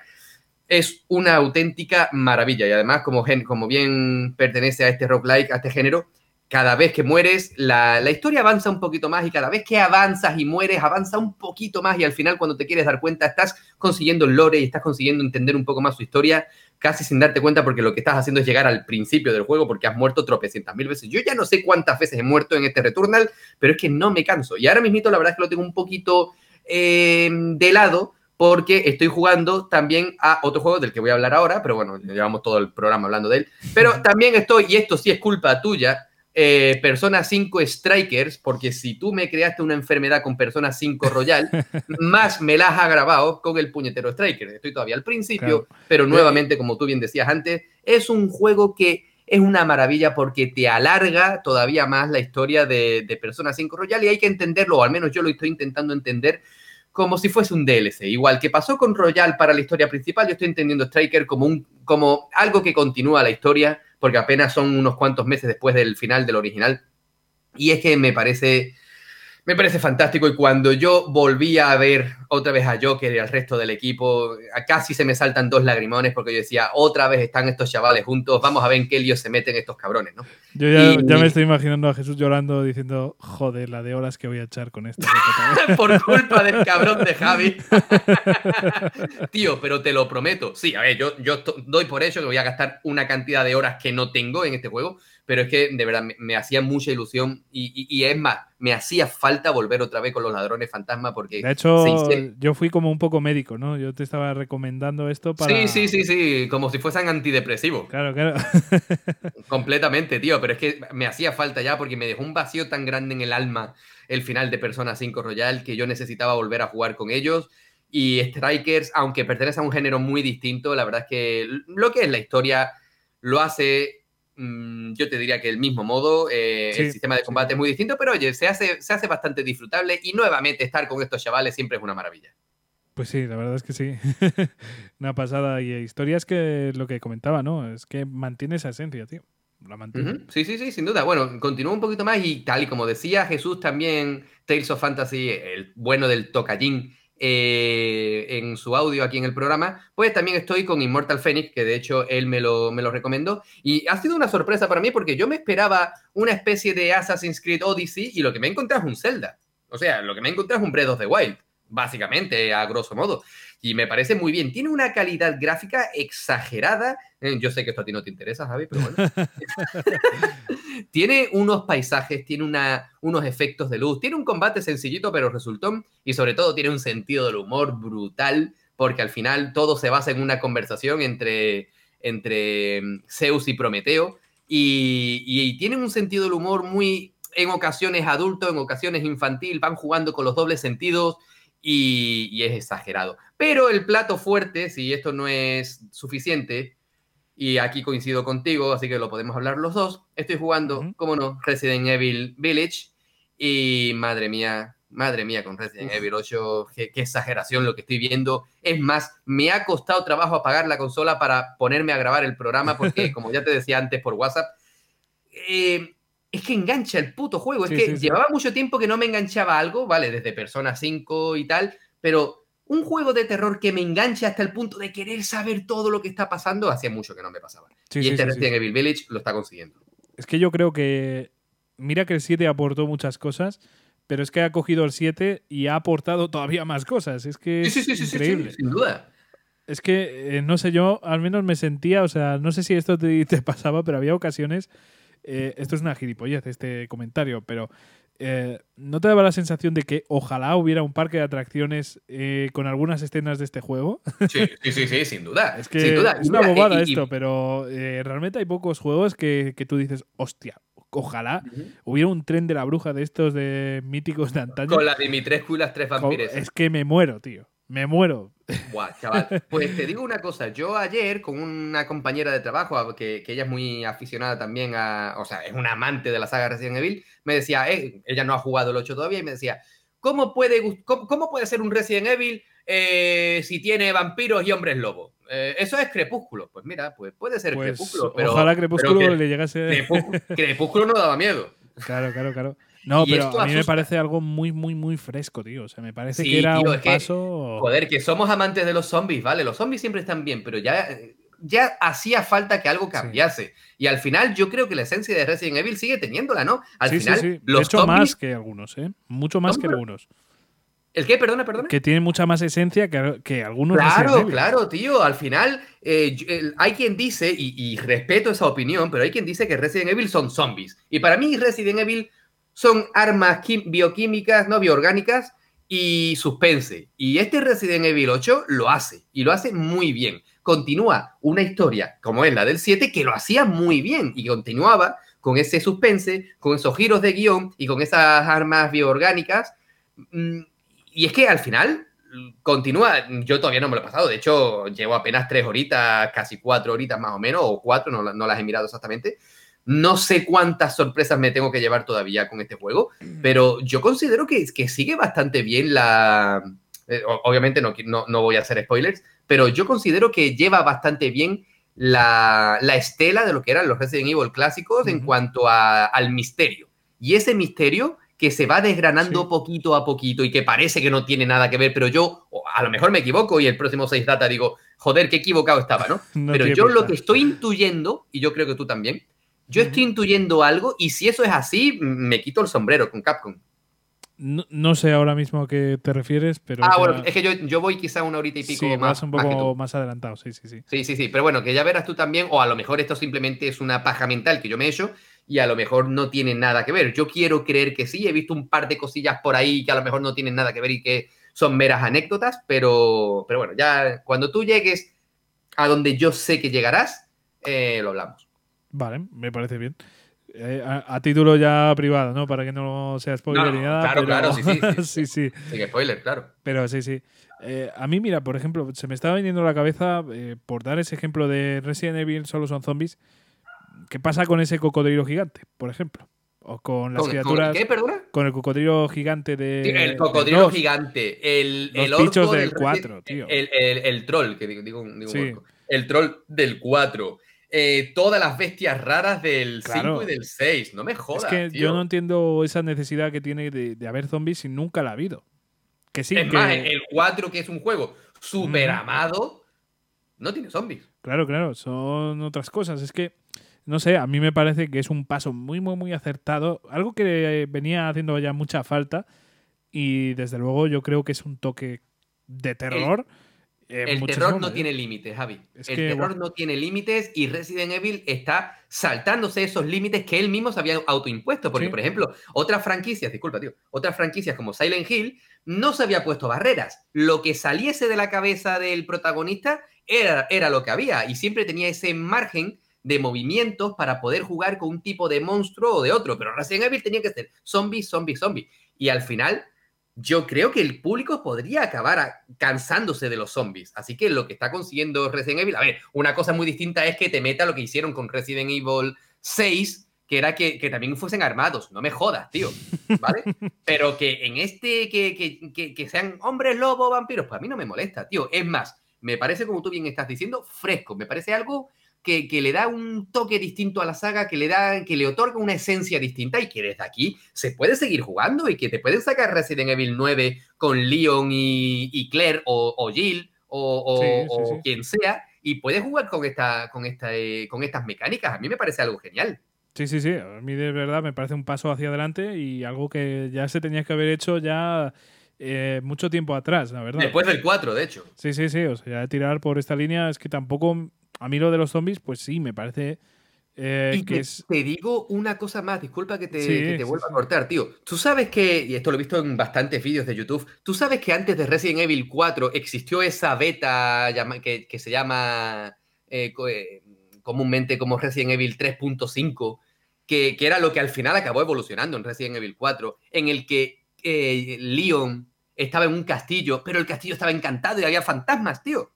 es una auténtica maravilla. Y además, como, como bien pertenece a este roguelike, a este género, cada vez que mueres, la, la, historia avanza un poquito más y cada vez que avanzas y mueres, avanza un poquito más y al final cuando te quieres dar cuenta estás consiguiendo lore y estás consiguiendo entender un poco más su historia, casi sin darte cuenta porque lo que estás haciendo es llegar al principio del juego porque has muerto tropecientas mil veces. Yo ya no sé cuántas veces he muerto en este Returnal, pero es que no me canso. Y ahora mismo la verdad es que lo tengo un poquito Em, de lado porque estoy jugando también a otro juego del que voy a hablar ahora, pero bueno, llevamos todo el programa hablando de él. Pero también estoy, y esto sí es culpa tuya, eh, Persona 5 Strikers, porque si tú me creaste una enfermedad con Persona 5 Royal, más me la has agravado con el puñetero Striker. Estoy todavía al principio, pero nuevamente, como tú bien decías antes, es un juego que es una maravilla porque te alarga todavía más la historia de, de Persona 5 Royal y hay que entenderlo, o al menos yo lo estoy intentando entender como si fuese un DLC. Igual que pasó con Royal para la historia principal, yo estoy entendiendo Striker como, un, como algo que continúa la historia, porque apenas son unos cuantos meses después del final del original. Y es que me parece me parece fantástico y cuando yo volví a ver otra vez a Joker y al resto del equipo, casi se me saltan dos lagrimones porque yo decía, otra vez están estos chavales juntos, vamos a ver en qué lío se meten estos cabrones, ¿no? Yo ya, me estoy imaginando a Jesús llorando diciendo, joder, la de horas que voy a echar con esto. Por culpa del cabrón de Javi. Tío, pero te lo prometo. Sí, a ver, yo, yo doy por hecho que voy a gastar una cantidad de horas que no tengo en este juego, pero es que de verdad me, hacía mucha ilusión y, es más, me hacía falta volver otra vez con los ladrones fantasma porque... De hecho, yo fui como un poco médico, ¿no? Yo te estaba recomendando esto para... Sí, sí, sí, sí, como si fuesen antidepresivos. Claro, claro. Completamente, tío, pero es que me hacía falta ya porque me dejó un vacío tan grande en el alma el final de Persona 5 Royal que yo necesitaba volver a jugar con ellos. Y Strikers, aunque pertenece a un género muy distinto, la verdad es que lo que es la historia lo hace Mm, yo te diría que el mismo modo, eh, el sistema de combate es muy distinto, pero oye, se hace, se hace bastante disfrutable y nuevamente estar con estos chavales siempre es una maravilla. Pues sí, la verdad es que sí. una pasada. Y historia es que lo que comentaba, ¿no? Es que mantiene esa esencia, tío. La mantiene. Sí, sí, sí, sin duda. Bueno, continúa un poquito más y tal y como decía Jesús también, Tales of Fantasy, el bueno del tocallín, eh, en su audio aquí en el programa, pues también estoy con Immortal Phoenix, que de hecho él me lo, me lo recomendó. Y ha sido una sorpresa para mí porque yo me esperaba una especie de Assassin's Creed Odyssey y lo que me he encontrado es un Zelda. O sea, lo que me he encontrado es un Breath of the Wild, básicamente, a grosso modo y me parece muy bien. Tiene una calidad gráfica exagerada. Eh, yo sé que esto a ti no te interesa, Javi, pero bueno. tiene unos paisajes, tiene una, unos efectos de luz, tiene un combate sencillito pero resultón y sobre todo tiene un sentido del humor brutal porque al final todo se basa en una conversación entre, entre mm, Zeus y Prometeo y, y, tiene un sentido del humor muy en ocasiones adulto, en ocasiones infantil, van jugando con los dobles sentidos y, es exagerado. Pero el plato fuerte, si esto no es suficiente, y aquí coincido contigo, así que lo podemos hablar los dos, estoy jugando, como no, Resident Evil Village y madre mía, madre mía con Resident Evil 8, qué, exageración lo que estoy viendo. Es más, me ha costado trabajo apagar la consola para ponerme a grabar el programa porque, como ya te decía antes por WhatsApp, eh, es que engancha el puto juego. Es que llevaba mucho tiempo que no me enganchaba algo, ¿vale? Desde Persona 5 y tal, pero un juego de terror que me enganche hasta el punto de querer saber todo lo que está pasando, hacía mucho que no me pasaba. y este Resident Evil Village lo está consiguiendo. Es que yo creo que. Mira que el 7 aportó muchas cosas, pero es que ha cogido el 7 y ha aportado todavía más cosas. Es que es increíble. sin duda. Es que, eh, no sé, yo al menos me sentía, o sea, no sé si esto te, te pasaba, pero había ocasiones eh, esto es una gilipollez, este comentario, pero eh, ¿no te daba la sensación de que ojalá hubiera un parque de atracciones eh, con algunas escenas de este juego? Sí, sí, sí, sin duda. Es que es una bobada esto, pero realmente hay pocos juegos que, tú dices, hostia, ojalá hubiera un tren de la bruja de estos de míticos de antaño. Con la Dimitrescu y las tres vampires. Es que me muero, tío. Me muero. Buah, chaval. Pues te digo una cosa, yo ayer con una compañera de trabajo, que, ella es muy aficionada también a, o sea, es una amante de la saga Resident Evil, me decía, eh, ella no ha jugado el 8 todavía, y me decía, ¿cómo puede, cómo, puede ser un Resident Evil eh, si tiene vampiros y hombres lobos? Eh, eso es Crepúsculo. Pues mira, pues puede ser pues Crepúsculo, pero... Ojalá Crepúsculo le llegase... Crepúsculo no daba miedo. Claro, claro, claro. No, pero a mí me parece algo muy, muy, muy fresco, tío. O sea, me parece que era un paso. joder, que somos amantes de los zombies, ¿vale? Los zombies siempre están bien, pero ya, ya hacía falta que algo cambiase. Y al final, yo creo que la esencia de Resident Evil sigue teniéndola, ¿no? Al final, sí, los hecho, más que algunos, ¿eh? Mucho más que algunos. ¿El qué? Perdona, perdona. Que tiene mucha más esencia que, que algunos. Claro, claro, tío. Al final, eh, hay quien dice, y, y, respeto esa opinión, pero hay quien dice que Resident Evil son zombies. Y para mí, Resident Evil son armas bioquímicas, no bioorgánicas y suspense. Y este Resident Evil 8 lo hace y lo hace muy bien. Continúa una historia como es la del 7 que lo hacía muy bien y continuaba con ese suspense, con esos giros de guion y con esas armas bioorgánicas. Mm, y es que al final continúa, yo todavía no me lo he pasado, de hecho llevo apenas tres horitas, casi cuatro horitas más o menos, o cuatro, no, no las he mirado exactamente. No sé cuántas sorpresas me tengo que llevar todavía con este juego, pero yo considero que, que sigue bastante bien la... Eh, obviamente no, no, voy a hacer spoilers, pero yo considero que lleva bastante bien la, la estela de lo que eran los Resident Evil clásicos en cuanto al misterio. Y ese misterio que se va desgranando poquito a poquito y que parece que no tiene nada que ver, pero yo a lo mejor me equivoco y el próximo 6 data digo, joder, qué equivocado estaba, ¿no? pero yo lo que estoy intuyendo, y yo creo que tú también, yo estoy intuyendo algo y si eso es así, me quito el sombrero con Capcom. No, sé ahora mismo a qué te refieres, pero. Ah, bueno, es que yo, voy quizá una horita y pico sí, más. un poco más, adelantado, sí, sí, sí. Sí, sí, sí. Pero bueno, que ya verás tú también, o a lo mejor esto simplemente es una paja mental que yo me he hecho y a lo mejor no tiene nada que ver. Yo quiero creer que sí, he visto un par de cosillas por ahí que a lo mejor no tienen nada que ver y que son meras anécdotas, pero, pero bueno, ya cuando tú llegues a donde yo sé que llegarás, eh, lo hablamos. Vale, me parece bien. Eh, a, título ya privado, ¿no? Para que no sea spoiler ni nada. Claro, claro, sí, sí. sí, sí. sí. spoiler, claro. Pero sí, sí. Eh, a mí, mira, por ejemplo, se me estaba viniendo a la cabeza, por dar ese ejemplo de Resident Evil, solo son zombies, ¿Qué pasa con ese cocodrilo gigante, por ejemplo? O con las criaturas. ¿Con qué, perdona? Con el cocodrilo gigante de. el cocodrilo gigante. El, el orco del 4, tío. El, el, troll, que digo, digo, digo El troll del 4. Eh, todas las bestias raras del 5 y del 6. No me jodas. Es que yo no entiendo esa necesidad que tiene de, haber zombies si nunca la ha habido. Que sí. Es más, el 4, que es un juego súper amado, no tiene zombies. Claro, claro, son otras cosas. Es que no sé, a mí me parece que es un paso muy, muy, muy acertado. Algo que venía haciendo ya mucha falta. Y desde luego yo creo que es un toque de terror. El, terror no tiene límites, Javi. el terror no tiene límites y Resident Evil está saltándose esos límites que él mismo se había autoimpuesto. Porque, por ejemplo, otras franquicias, disculpa, tío, otras franquicias como Silent Hill no se había puesto barreras. Lo que saliese de la cabeza del protagonista era, era lo que había y siempre tenía ese margen de movimientos para poder jugar con un tipo de monstruo o de otro. Pero Resident Evil tenía que ser zombie, zombie, zombie. Y al final, yo creo que el público podría acabar cansándose de los zombies. Así que lo que está consiguiendo Resident Evil, a ver, una cosa muy distinta es que te meta lo que hicieron con Resident Evil 6, que era que, también fuesen armados. No me jodas, tío. ¿Vale? Pero que en este, que, que, que, sean hombres, lobos, vampiros, pues a mí no me molesta, tío. Es más, me parece, como tú bien estás diciendo, fresco. Me parece algo que, le da un toque distinto a la saga, que le da, que le otorga una esencia distinta y que desde aquí se puede seguir jugando y que te pueden sacar Resident Evil 9 con Leon y, Claire o, Jill o, quien sea y puedes jugar con esta, con esta, eh, con estas mecánicas. A mí me parece algo genial. Sí, sí, sí. A mí de verdad me parece un paso hacia adelante y algo que ya se tenía que haber hecho ya eh, mucho tiempo atrás, la verdad. Después del 4, de hecho. Sí, sí, sí. O sea, tirar por esta línea es que tampoco a mí lo de los zombies, pues sí, me parece eh, y que te, digo una cosa más, disculpa que te, vuelva a cortar, tío. Tú sabes que, y esto lo he visto en bastantes vídeos de YouTube, tú sabes que antes de Resident Evil 4 existió esa beta que, que se llama eh, eh, comúnmente como Resident Evil 3.5, que, que, era lo que al final acabó evolucionando en Resident Evil 4, en el que Leon estaba en un castillo, pero el castillo estaba encantado y había fantasmas, tío.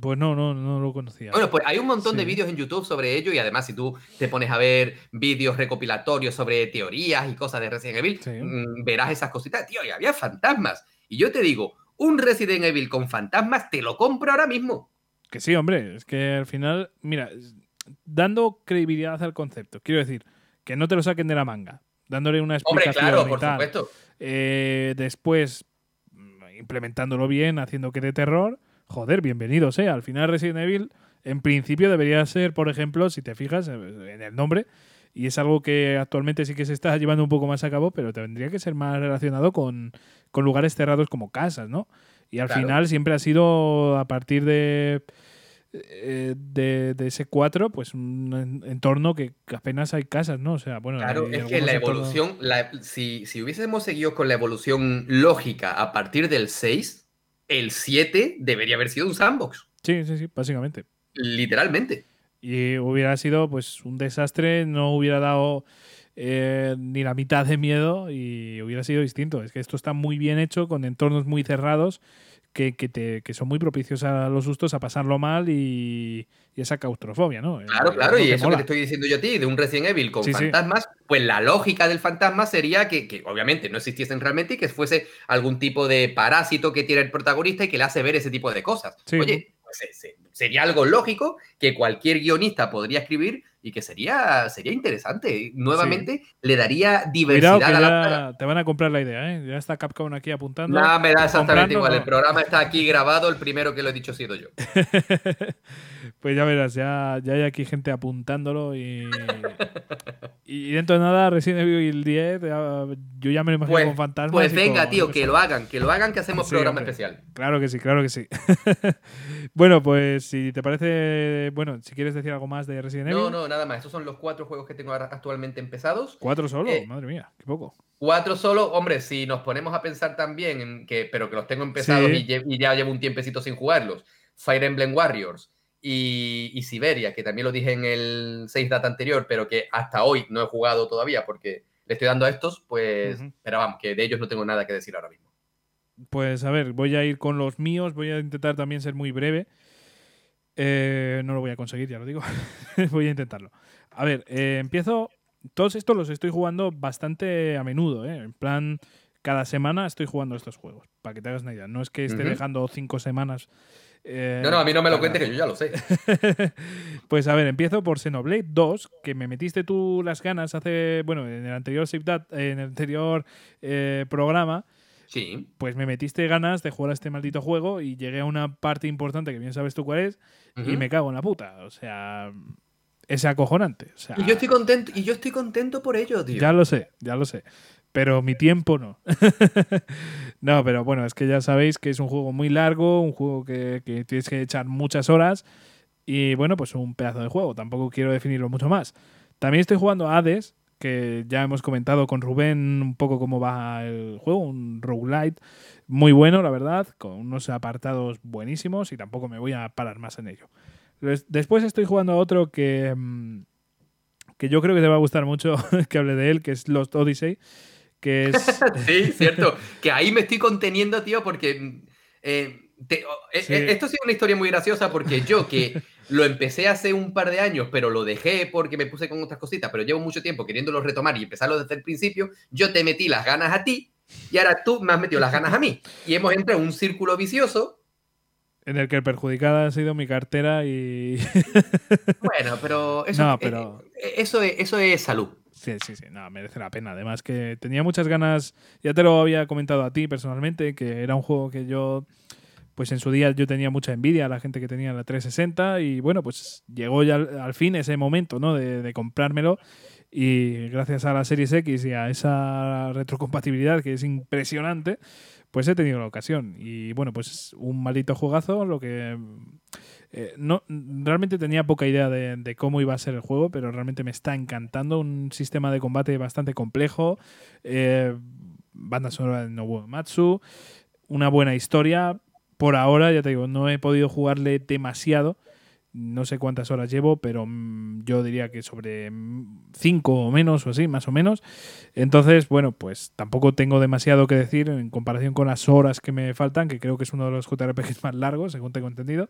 Pues no, no, no lo conocía. Bueno, pues hay un montón de vídeos en YouTube sobre ello y además si tú te pones a ver vídeos recopilatorios sobre teorías y cosas de Resident Evil, mm, verás esas cositas. Tío, y había fantasmas. Y yo te digo, un Resident Evil con fantasmas te lo compro ahora mismo. Que sí, hombre, es que al final, mira, dando credibilidad al concepto, quiero decir, que no te lo saquen de la manga, dándole una explicación. Hombre, claro, por supuesto. Eh, después, mm, implementándolo bien, haciendo que de terror joder, bienvenidos, ¿eh? Al final Resident Evil, en principio debería ser, por ejemplo, si te fijas en el nombre, y es algo que actualmente sí que se está llevando un poco más a cabo, pero tendría que ser más relacionado con, lugares cerrados como casas, ¿no? Y al final siempre ha sido a partir de, eh, de, ese 4, pues un entorno que apenas hay casas, ¿no? O sea, bueno. Claro, es que la evolución, si, si hubiésemos seguido con la evolución lógica a partir del 6, el 7 debería haber sido un sandbox. Sí, sí, sí, básicamente. Literalmente. Y hubiera sido pues un desastre, no hubiera dado eh, ni la mitad de miedo y hubiera sido distinto. Es que esto está muy bien hecho, con entornos muy cerrados, que, te, que son muy propicios a los sustos, a pasarlo mal y, esa claustrofobia, ¿no? Claro, eh, claro, y eso que te estoy diciendo yo a ti, de un Resident Evil con fantasmas, pues la lógica del fantasma sería que, obviamente no existiesen realmente y que fuese algún tipo de parásito que tiene el protagonista y que le hace ver ese tipo de cosas. Oye, pues, sería algo lógico que cualquier guionista podría escribir y que sería, sería interesante. Nuevamente le daría diversidad a la Te van a comprar la idea, ¿eh? Ya está Capcom aquí apuntando. Nada, me da exactamente igual. El programa está aquí grabado, el primero que lo he dicho ha sido yo. pues ya verás, ya, ya hay aquí gente apuntándolo y. y dentro de nada, Resident Evil 10, yo ya me lo imagino pues, con fantasmas. Pues venga, tío, que lo hagan, que lo hagan, que hacemos programa especial. Claro que sí, claro que sí. bueno, pues si te parece. Bueno, si quieres decir algo más de Resident Evil. No, no, nada más. Estos son los cuatro juegos que tengo actualmente empezados. ¿Cuatro solo? Eh, Madre mía, qué poco. Cuatro solo, hombre, si nos ponemos a pensar también en que, pero que los tengo empezados y, ya llevo un tiempecito sin jugarlos. Fire Emblem Warriors y, Siberia, que también lo dije en el 6 data anterior, pero que hasta hoy no he jugado todavía porque le estoy dando a estos, pues, pero vamos, que de ellos no tengo nada que decir ahora mismo. Pues a ver, voy a ir con los míos, voy a intentar también ser muy breve. Eh, no lo voy a conseguir, ya lo digo. voy a intentarlo. A ver, eh, empiezo. Todos estos los estoy jugando bastante a menudo, ¿eh? En plan, cada semana estoy jugando estos juegos, para que te hagas una idea. No es que esté dejando cinco semanas. No, no, a mí no me lo cuentes, que yo ya lo sé. pues a ver, empiezo por Xenoblade 2, que me metiste tú las ganas hace, bueno, en el anterior en el anterior programa. Sí. Pues me metiste ganas de jugar a este maldito juego y llegué a una parte importante que bien sabes tú cuál es y me cago en la puta. O sea, es acojonante. y yo estoy contento, y yo estoy contento por ello, tío. Ya lo sé, ya lo sé. Pero mi tiempo no. no, pero bueno, es que ya sabéis que es un juego muy largo, un juego que, que tienes que echar muchas horas. Y bueno, pues un pedazo de juego. Tampoco quiero definirlo mucho más. También estoy jugando Hades, que ya hemos comentado con Rubén un poco cómo va el juego, un roguelite muy bueno, la verdad, con unos apartados buenísimos y tampoco me voy a parar más en ello. Después estoy jugando a otro que, mm, que yo creo que te va a gustar mucho que hable de él, que es Lost Odyssey, que es... sí, cierto, que ahí me estoy conteniendo, tío, porque... Eh, eh, eh, esto ha sido una historia muy graciosa porque yo que lo empecé hace un par de años, pero lo dejé porque me puse con otras cositas, pero llevo mucho tiempo queriéndolo retomar y empezarlo desde el principio, yo te metí las ganas a ti y ahora tú me has metido las ganas a mí. Y hemos entrado en un círculo vicioso. En el que el perjudicado ha sido mi cartera y... bueno, pero eso, pero... Eh, eso, es, eso es salud. Sí, sí, sí, no, merece la pena. Además que tenía muchas ganas, ya te lo había comentado a ti personalmente, que era un juego que yo pues en su día yo tenía mucha envidia a la gente que tenía la 360 y bueno, pues llegó ya al, fin ese momento, ¿no? De, comprármelo y gracias a la Series X y a esa retrocompatibilidad que es impresionante, pues he tenido la ocasión. Y bueno, pues un maldito juegazo, lo que... Eh, no, realmente tenía poca idea de, cómo iba a ser el juego, pero realmente me está encantando. Un sistema de combate bastante complejo, eh, banda sonora de Nobuo Matsu, una buena historia, por ahora, ya te digo, no he podido jugarle demasiado. No sé cuántas horas llevo, pero mm, yo diría que sobre 5 o menos o así, más o menos. Entonces, bueno, pues tampoco tengo demasiado que decir en comparación con las horas que me faltan, que creo que es uno de los JRPGs más largos, según tengo entendido.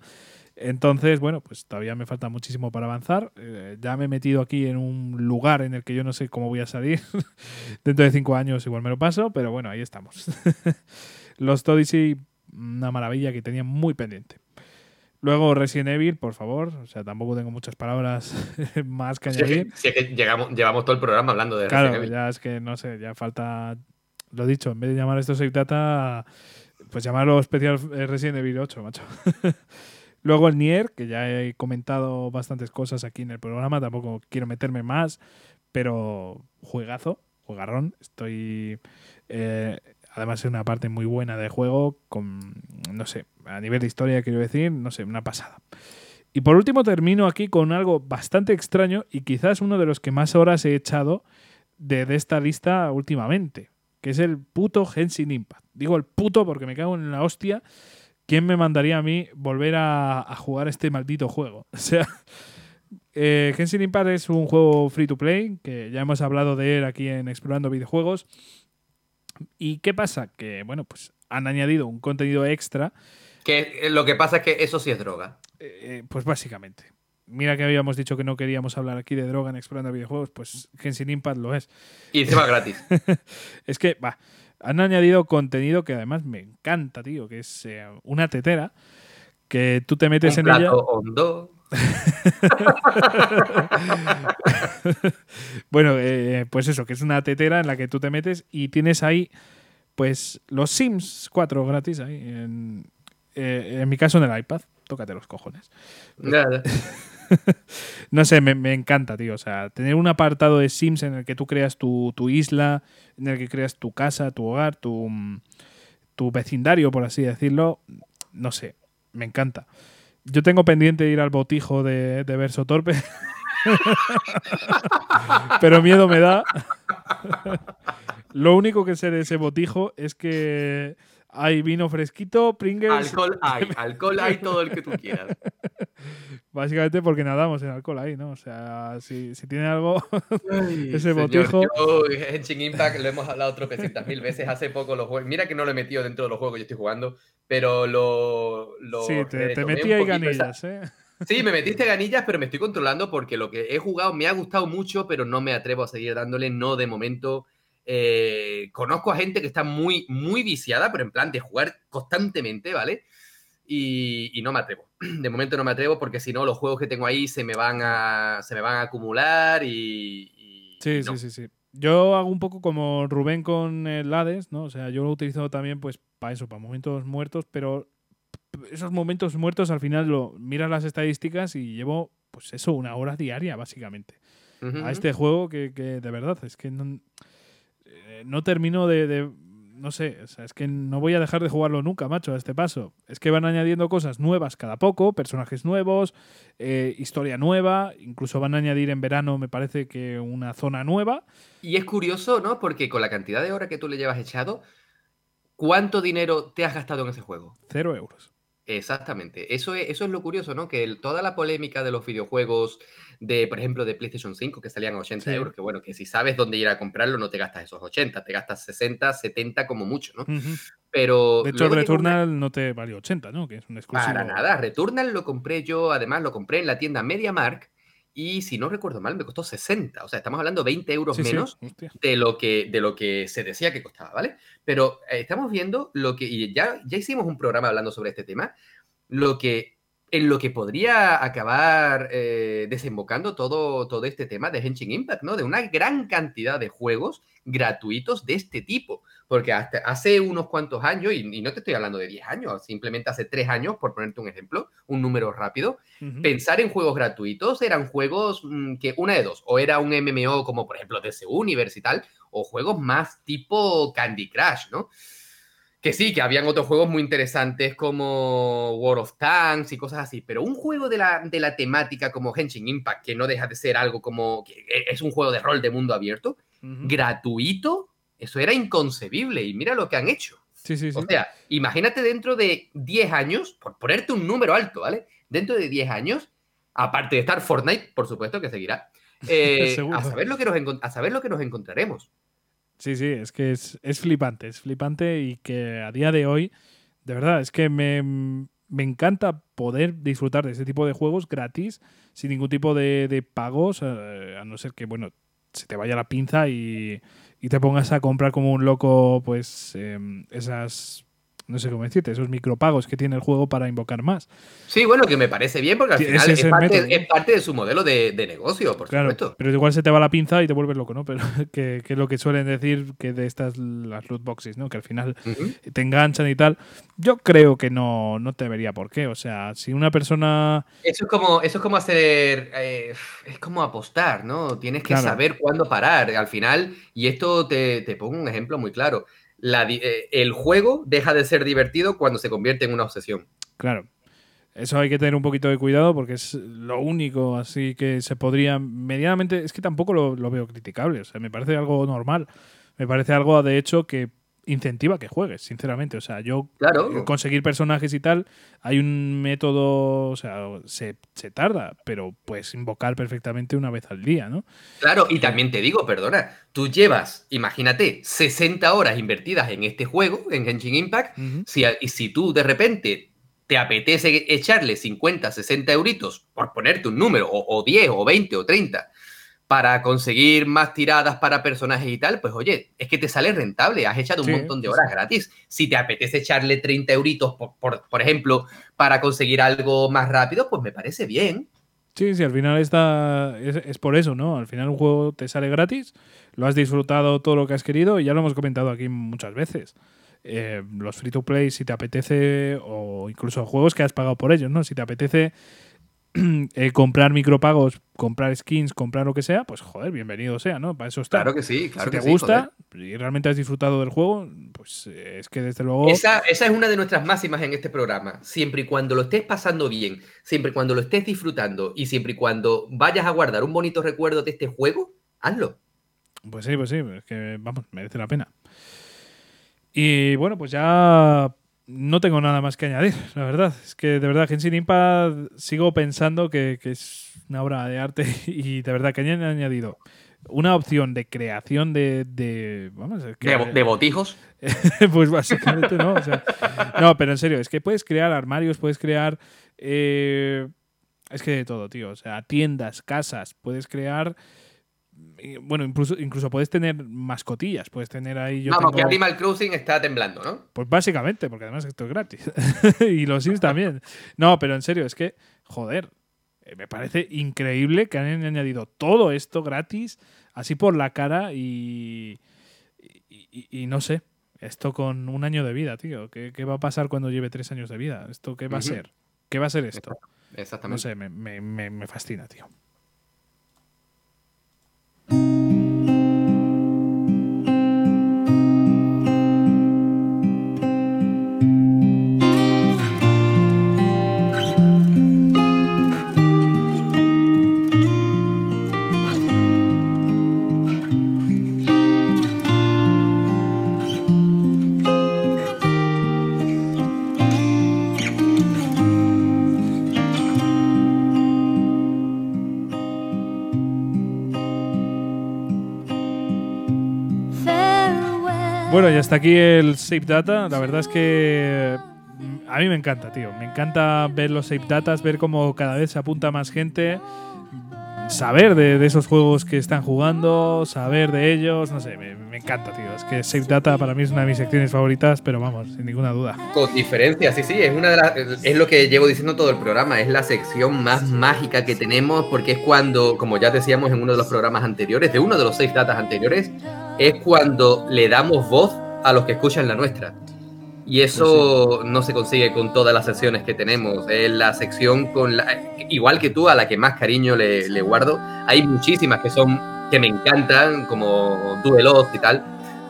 Entonces, bueno, pues todavía me falta muchísimo para avanzar. Eh, ya me he metido aquí en un lugar en el que yo no sé cómo voy a salir. Dentro de 5 años igual me lo paso, pero bueno, ahí estamos. Los Odyssey una maravilla que tenía muy pendiente. Luego Resident Evil, por favor. O sea, tampoco tengo muchas palabras más que añadir. Si es que, llegamos, llevamos todo el programa hablando de Resident Evil. ya es que no sé, ya falta. Lo dicho, en vez de llamar esto Save Data, pues llamarlo especial eh, Resident Evil 8, macho. Luego el Nier, que ya he comentado bastantes cosas aquí en el programa, tampoco quiero meterme más, pero juegazo, jugarrón. Estoy. Eh, Además es una parte muy buena de juego, con, no sé, a nivel de historia quiero decir, no sé, una pasada. Y por último termino aquí con algo bastante extraño y quizás uno de los que más horas he echado de, esta lista últimamente, que es el puto Genshin Impact. Digo el puto porque me cago en la hostia. ¿Quién me mandaría a mí volver a, jugar este maldito juego? O sea, eh, Impact es un juego free to play, que ya hemos hablado de él aquí en Explorando Videojuegos ¿Y qué pasa? Que, bueno, pues han añadido un contenido extra. Que eh, lo que pasa es que eso sí es droga. Eh, pues básicamente. Mira que habíamos dicho que no queríamos hablar aquí de droga en Explorando Videojuegos, pues Genshin Impact lo es. Y encima gratis. es que, va, han añadido contenido que además me encanta, tío, que es eh, una tetera que tú te metes en ella. Hondo. bueno, eh, pues eso, que es una tetera en la que tú te metes y tienes ahí, pues, los Sims 4 gratis ahí. En, eh, en mi caso, en el iPad. Tócate los cojones. no sé, me, encanta, tío. O sea, tener un apartado de Sims en el que tú creas tu, isla, en el que creas tu casa, tu hogar, tu, tu vecindario, por así decirlo. No sé, me encanta. Yo tengo pendiente ir al botijo de, de Verso Torpe. Pero miedo me da. Lo único que sé de ese botijo es que hay vino fresquito, Pringles. Alcohol hay, alcohol hay todo el que tú quieras. Básicamente porque nadamos en alcohol ahí, ¿no? O sea, si, si tiene algo, ese botijo. Yo, Henshin Impact lo hemos hablado tropecientas mil veces. Hace poco lo jugué. Mira que no lo he metido dentro de los juegos que yo estoy jugando, pero lo. lo sí, te, metí ahí ganillas, ¿eh? Sí, me metiste ganillas, pero me estoy controlando porque lo que he jugado me ha gustado mucho, pero no me atrevo a seguir dándole, no de momento. Eh, conozco a gente que está muy, muy viciada, pero en plan de jugar constantemente, ¿vale? Y, no me atrevo. De momento no me atrevo porque si no los juegos que tengo ahí se me van a, se me van a acumular y... sí, sí, sí, sí. Yo hago un poco como Rubén con el Hades, ¿no? O sea, yo lo he utilizado también pues para eso, para momentos muertos, pero esos momentos muertos al final lo miras las estadísticas y llevo pues eso, una hora diaria básicamente. A este juego que, que de verdad es que no, no termino de, no sé, es que no voy a dejar de jugarlo nunca, macho, a este paso. Es que van añadiendo cosas nuevas cada poco, personajes nuevos, eh, historia nueva, incluso van a añadir en verano, me parece que una zona nueva. Y es curioso, ¿no? Porque con la cantidad de horas que tú le llevas echado, ¿cuánto dinero te has gastado en ese juego? Cero euros. Exactamente. Eso es, eso es lo curioso, ¿no? Que toda la polémica de los videojuegos, de, por ejemplo, de PlayStation 5, que salían a 80 euros, que bueno, que si sabes dónde ir a comprarlo, no te gastas esos 80, te gastas 60, 70 como mucho, ¿no? Pero. De hecho, Returnal no te valió 80, ¿no? Que es un exclusivo. Para nada. Returnal lo compré yo, además lo compré en la tienda MediaMark. Y si no recuerdo mal, me costó 60. O sea, estamos hablando 20 euros menos de, lo que, de lo que se decía que costaba, ¿vale? Pero eh, estamos viendo lo que, y ya, ya hicimos un programa hablando sobre este tema, lo que, en lo que podría acabar eh, desembocando todo, todo este tema de Henshin Impact, ¿no? De una gran cantidad de juegos gratuitos de este tipo. Porque hasta hace unos cuantos años, y, no te estoy hablando de 10 años, simplemente hace 3 años, por ponerte un ejemplo, un número rápido, pensar en juegos gratuitos eran juegos mm, que una de dos, o era un MMO como por ejemplo DC Universe y tal, o juegos más tipo Candy Crush, ¿no? Que sí, que habían otros juegos muy interesantes como World of Tanks y cosas así, pero un juego de la, de la temática como Henshin Impact, que no deja de ser algo como, que es un juego de rol de mundo abierto, gratuito, eso era inconcebible y mira lo que han hecho. Sí, sí, sí. O sea, imagínate dentro de 10 años, por ponerte un número alto, ¿vale? Dentro de 10 años, aparte de estar Fortnite, por supuesto que seguirá, eh, a, saber lo que nos a saber lo que nos encontraremos. Sí, sí, es que es, flipante, es flipante y que a día de hoy, de verdad, es que me, encanta poder disfrutar de ese tipo de juegos gratis, sin ningún tipo de, pagos, eh, a no ser que, bueno, se te vaya la pinza y, y te pongas a comprar como un loco, pues, em, esas no sé cómo decirte, esos micropagos que tiene el juego para invocar más. Sí, bueno, que me parece bien porque al final es, parte, de su modelo de, negocio, por claro, supuesto. Pero igual se te va la pinza y te vuelves loco, ¿no? Pero que, es lo que suelen decir que de estas las loot boxes, ¿no? Que al final te enganchan y tal. Yo creo que no, no te vería por qué. O sea, si una persona. Eso es como, eso es como hacer. Eh, es como apostar, ¿no? Tienes que saber cuándo parar. Al final, y esto te, te pongo un ejemplo muy claro eh, el juego deja de ser divertido cuando se convierte en una obsesión. Claro. Eso hay que tener un poquito de cuidado porque es lo único así que se podría medianamente... Es que tampoco lo, veo criticable, o sea, me parece algo normal. Me parece algo, de hecho, que incentiva que juegues, sinceramente. O sea, yo claro. conseguir personajes y tal, hay un método, o sea, se, se, tarda, pero puedes invocar perfectamente una vez al día, ¿no? Claro, y también te digo, perdona, tú llevas, imagínate, 60 horas invertidas en este juego, en Genshin Impact, si, y si tú de repente te apetece echarle 50, 60 euritos, por ponerte un número, o, o 10, o 20, o 30, para conseguir más tiradas para personajes y tal, pues oye, es que te sale rentable, has echado un montón de horas gratis. Si te apetece echarle 30 euritos, por, por, ejemplo, para conseguir algo más rápido, pues me parece bien. Sí, sí, al final está, es, por eso, ¿no? Al final un juego te sale gratis, lo has disfrutado todo lo que has querido y ya lo hemos comentado aquí muchas veces. Eh, los free to play, si te apetece, o incluso juegos que has pagado por ellos, ¿no? Si te apetece eh, comprar micropagos, comprar skins, comprar lo que sea, pues joder, bienvenido sea, ¿no? Para eso está. Claro que sí, claro si te gusta y realmente has disfrutado del juego, pues eh, es que desde luego. Esa, esa, es una de nuestras máximas en este programa. Siempre y cuando lo estés pasando bien, siempre y cuando lo estés disfrutando y siempre y cuando vayas a guardar un bonito recuerdo de este juego, hazlo. Pues sí, pues sí, es que vamos, merece la pena. Y bueno, pues ya no tengo nada más que añadir, la verdad. Es que de verdad, Genshin Impact sigo pensando que, es una obra de arte y de verdad que han añadido una opción de creación de. de vamos, ¿De, botijos? pues básicamente no. no, pero en serio, es que puedes crear armarios, puedes crear. Eh, es que de todo, tío. O sea, tiendas, casas, puedes crear bueno, incluso, incluso puedes tener mascotillas, puedes tener ahí... Yo Vamos, que Animal Crossing está temblando, ¿no? Pues básicamente, porque además esto es gratis. y los Sims también. No, pero en serio, es que, joder, eh, me parece increíble que han añadido todo esto gratis, así por la cara y, y, no sé, esto con un año de vida, tío. ¿Qué, va a pasar cuando lleve tres años de vida? ¿Esto qué va a ser? ¿Qué va a ser esto? Exactamente. No sé, me, me, me fascina, tío. Bueno, y hasta aquí el Save Data. La verdad es que mm, a mí me encanta, tío. Me encanta ver los Save Datas, ver cómo cada vez se apunta más gente, saber de, esos juegos que están jugando, saber de ellos, no sé, me, encanta, tío. Es que Save Data para mí es una de mis secciones favoritas, pero vamos, sin ninguna duda. Con diferencia, sí, sí, es una de las, es lo que llevo diciendo todo el programa, es la sección más mágica que tenemos porque es cuando, como ya decíamos en uno de los programas anteriores, de uno de los Save Datas anteriores, es cuando le damos voz a los que escuchan la nuestra. Y eso no se consigue con todas las secciones que tenemos. Es la sección con la, igual que tú, a la que más cariño le, le, guardo. Hay muchísimas que son que me encantan, como Duelos y tal.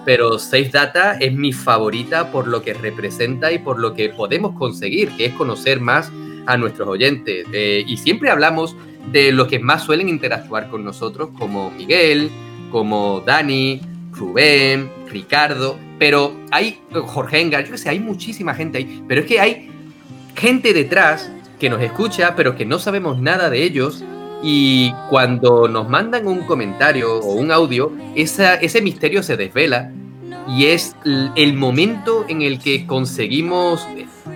Pero Safe Data es mi favorita por lo que representa y por lo que podemos conseguir, que es conocer más a nuestros oyentes. Eh, y siempre hablamos de los que más suelen interactuar con nosotros, como Miguel, como Dani, Rubén, Ricardo, pero hay Jorge Engar, yo que sé, hay muchísima gente ahí, pero es que hay gente detrás que nos escucha, pero que no sabemos nada de ellos. Y cuando nos mandan un comentario o un audio, ese misterio se desvela y es el momento en el que conseguimos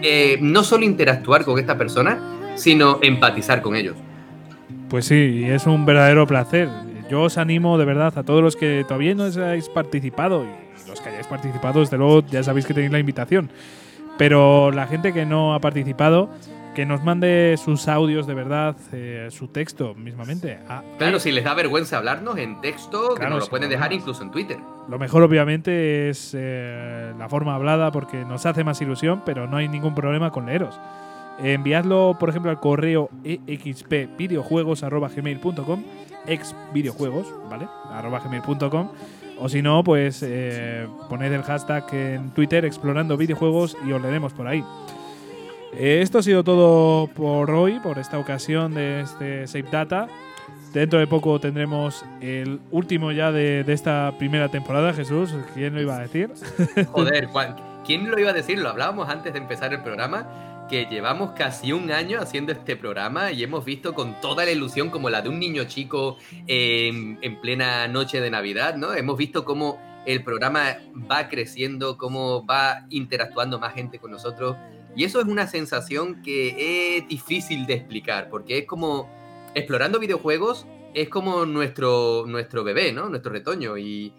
eh, no solo interactuar con esta persona, sino empatizar con ellos. Pues sí, es un verdadero placer. Yo os animo de verdad a todos los que todavía no hayáis participado y los que hayáis participado, desde luego ya sabéis que tenéis la invitación. Pero la gente que no ha participado, que nos mande sus audios de verdad, eh, su texto mismamente. claro, si les da vergüenza hablarnos en texto, que nos lo pueden dejar incluso en Twitter. Lo mejor obviamente es eh, la forma hablada porque nos hace más ilusión, pero no hay ningún problema con leeros. enviadlo, por ejemplo, al correo expvideojuegos.gmail.com ex videojuegos, ¿vale? arroba gmail.com o si no, pues eh, poned el hashtag en Twitter explorando videojuegos y os leeremos por ahí. Eh, esto ha sido todo por hoy, por esta ocasión de este Save Data. Dentro de poco tendremos el último ya de, esta primera temporada, Jesús. ¿Quién lo iba a decir? Joder, ¿quién lo iba a decir? Lo hablábamos antes de empezar el programa, que llevamos casi un año haciendo este programa y hemos visto con toda la ilusión como la de un niño chico en, en plena noche de Navidad, ¿no? Hemos visto cómo el programa va creciendo, cómo va interactuando más gente con nosotros. Y eso es una sensación que es difícil de explicar, porque es como explorando videojuegos es como nuestro, nuestro bebé, ¿no? Nuestro retoño. Y,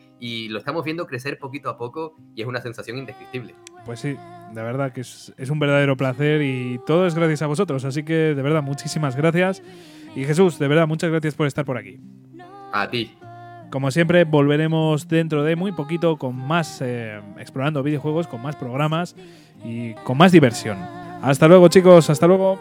lo estamos viendo crecer poquito a poco y es una sensación indescriptible. Pues sí, de verdad que es, un verdadero placer y todo es gracias a vosotros. Así que de verdad, muchísimas gracias. Y Jesús, de verdad, muchas gracias por estar por aquí. A ti. Como siempre, volveremos dentro de muy poquito con más eh, explorando videojuegos, con más programas y con más diversión. Hasta luego, chicos. Hasta luego.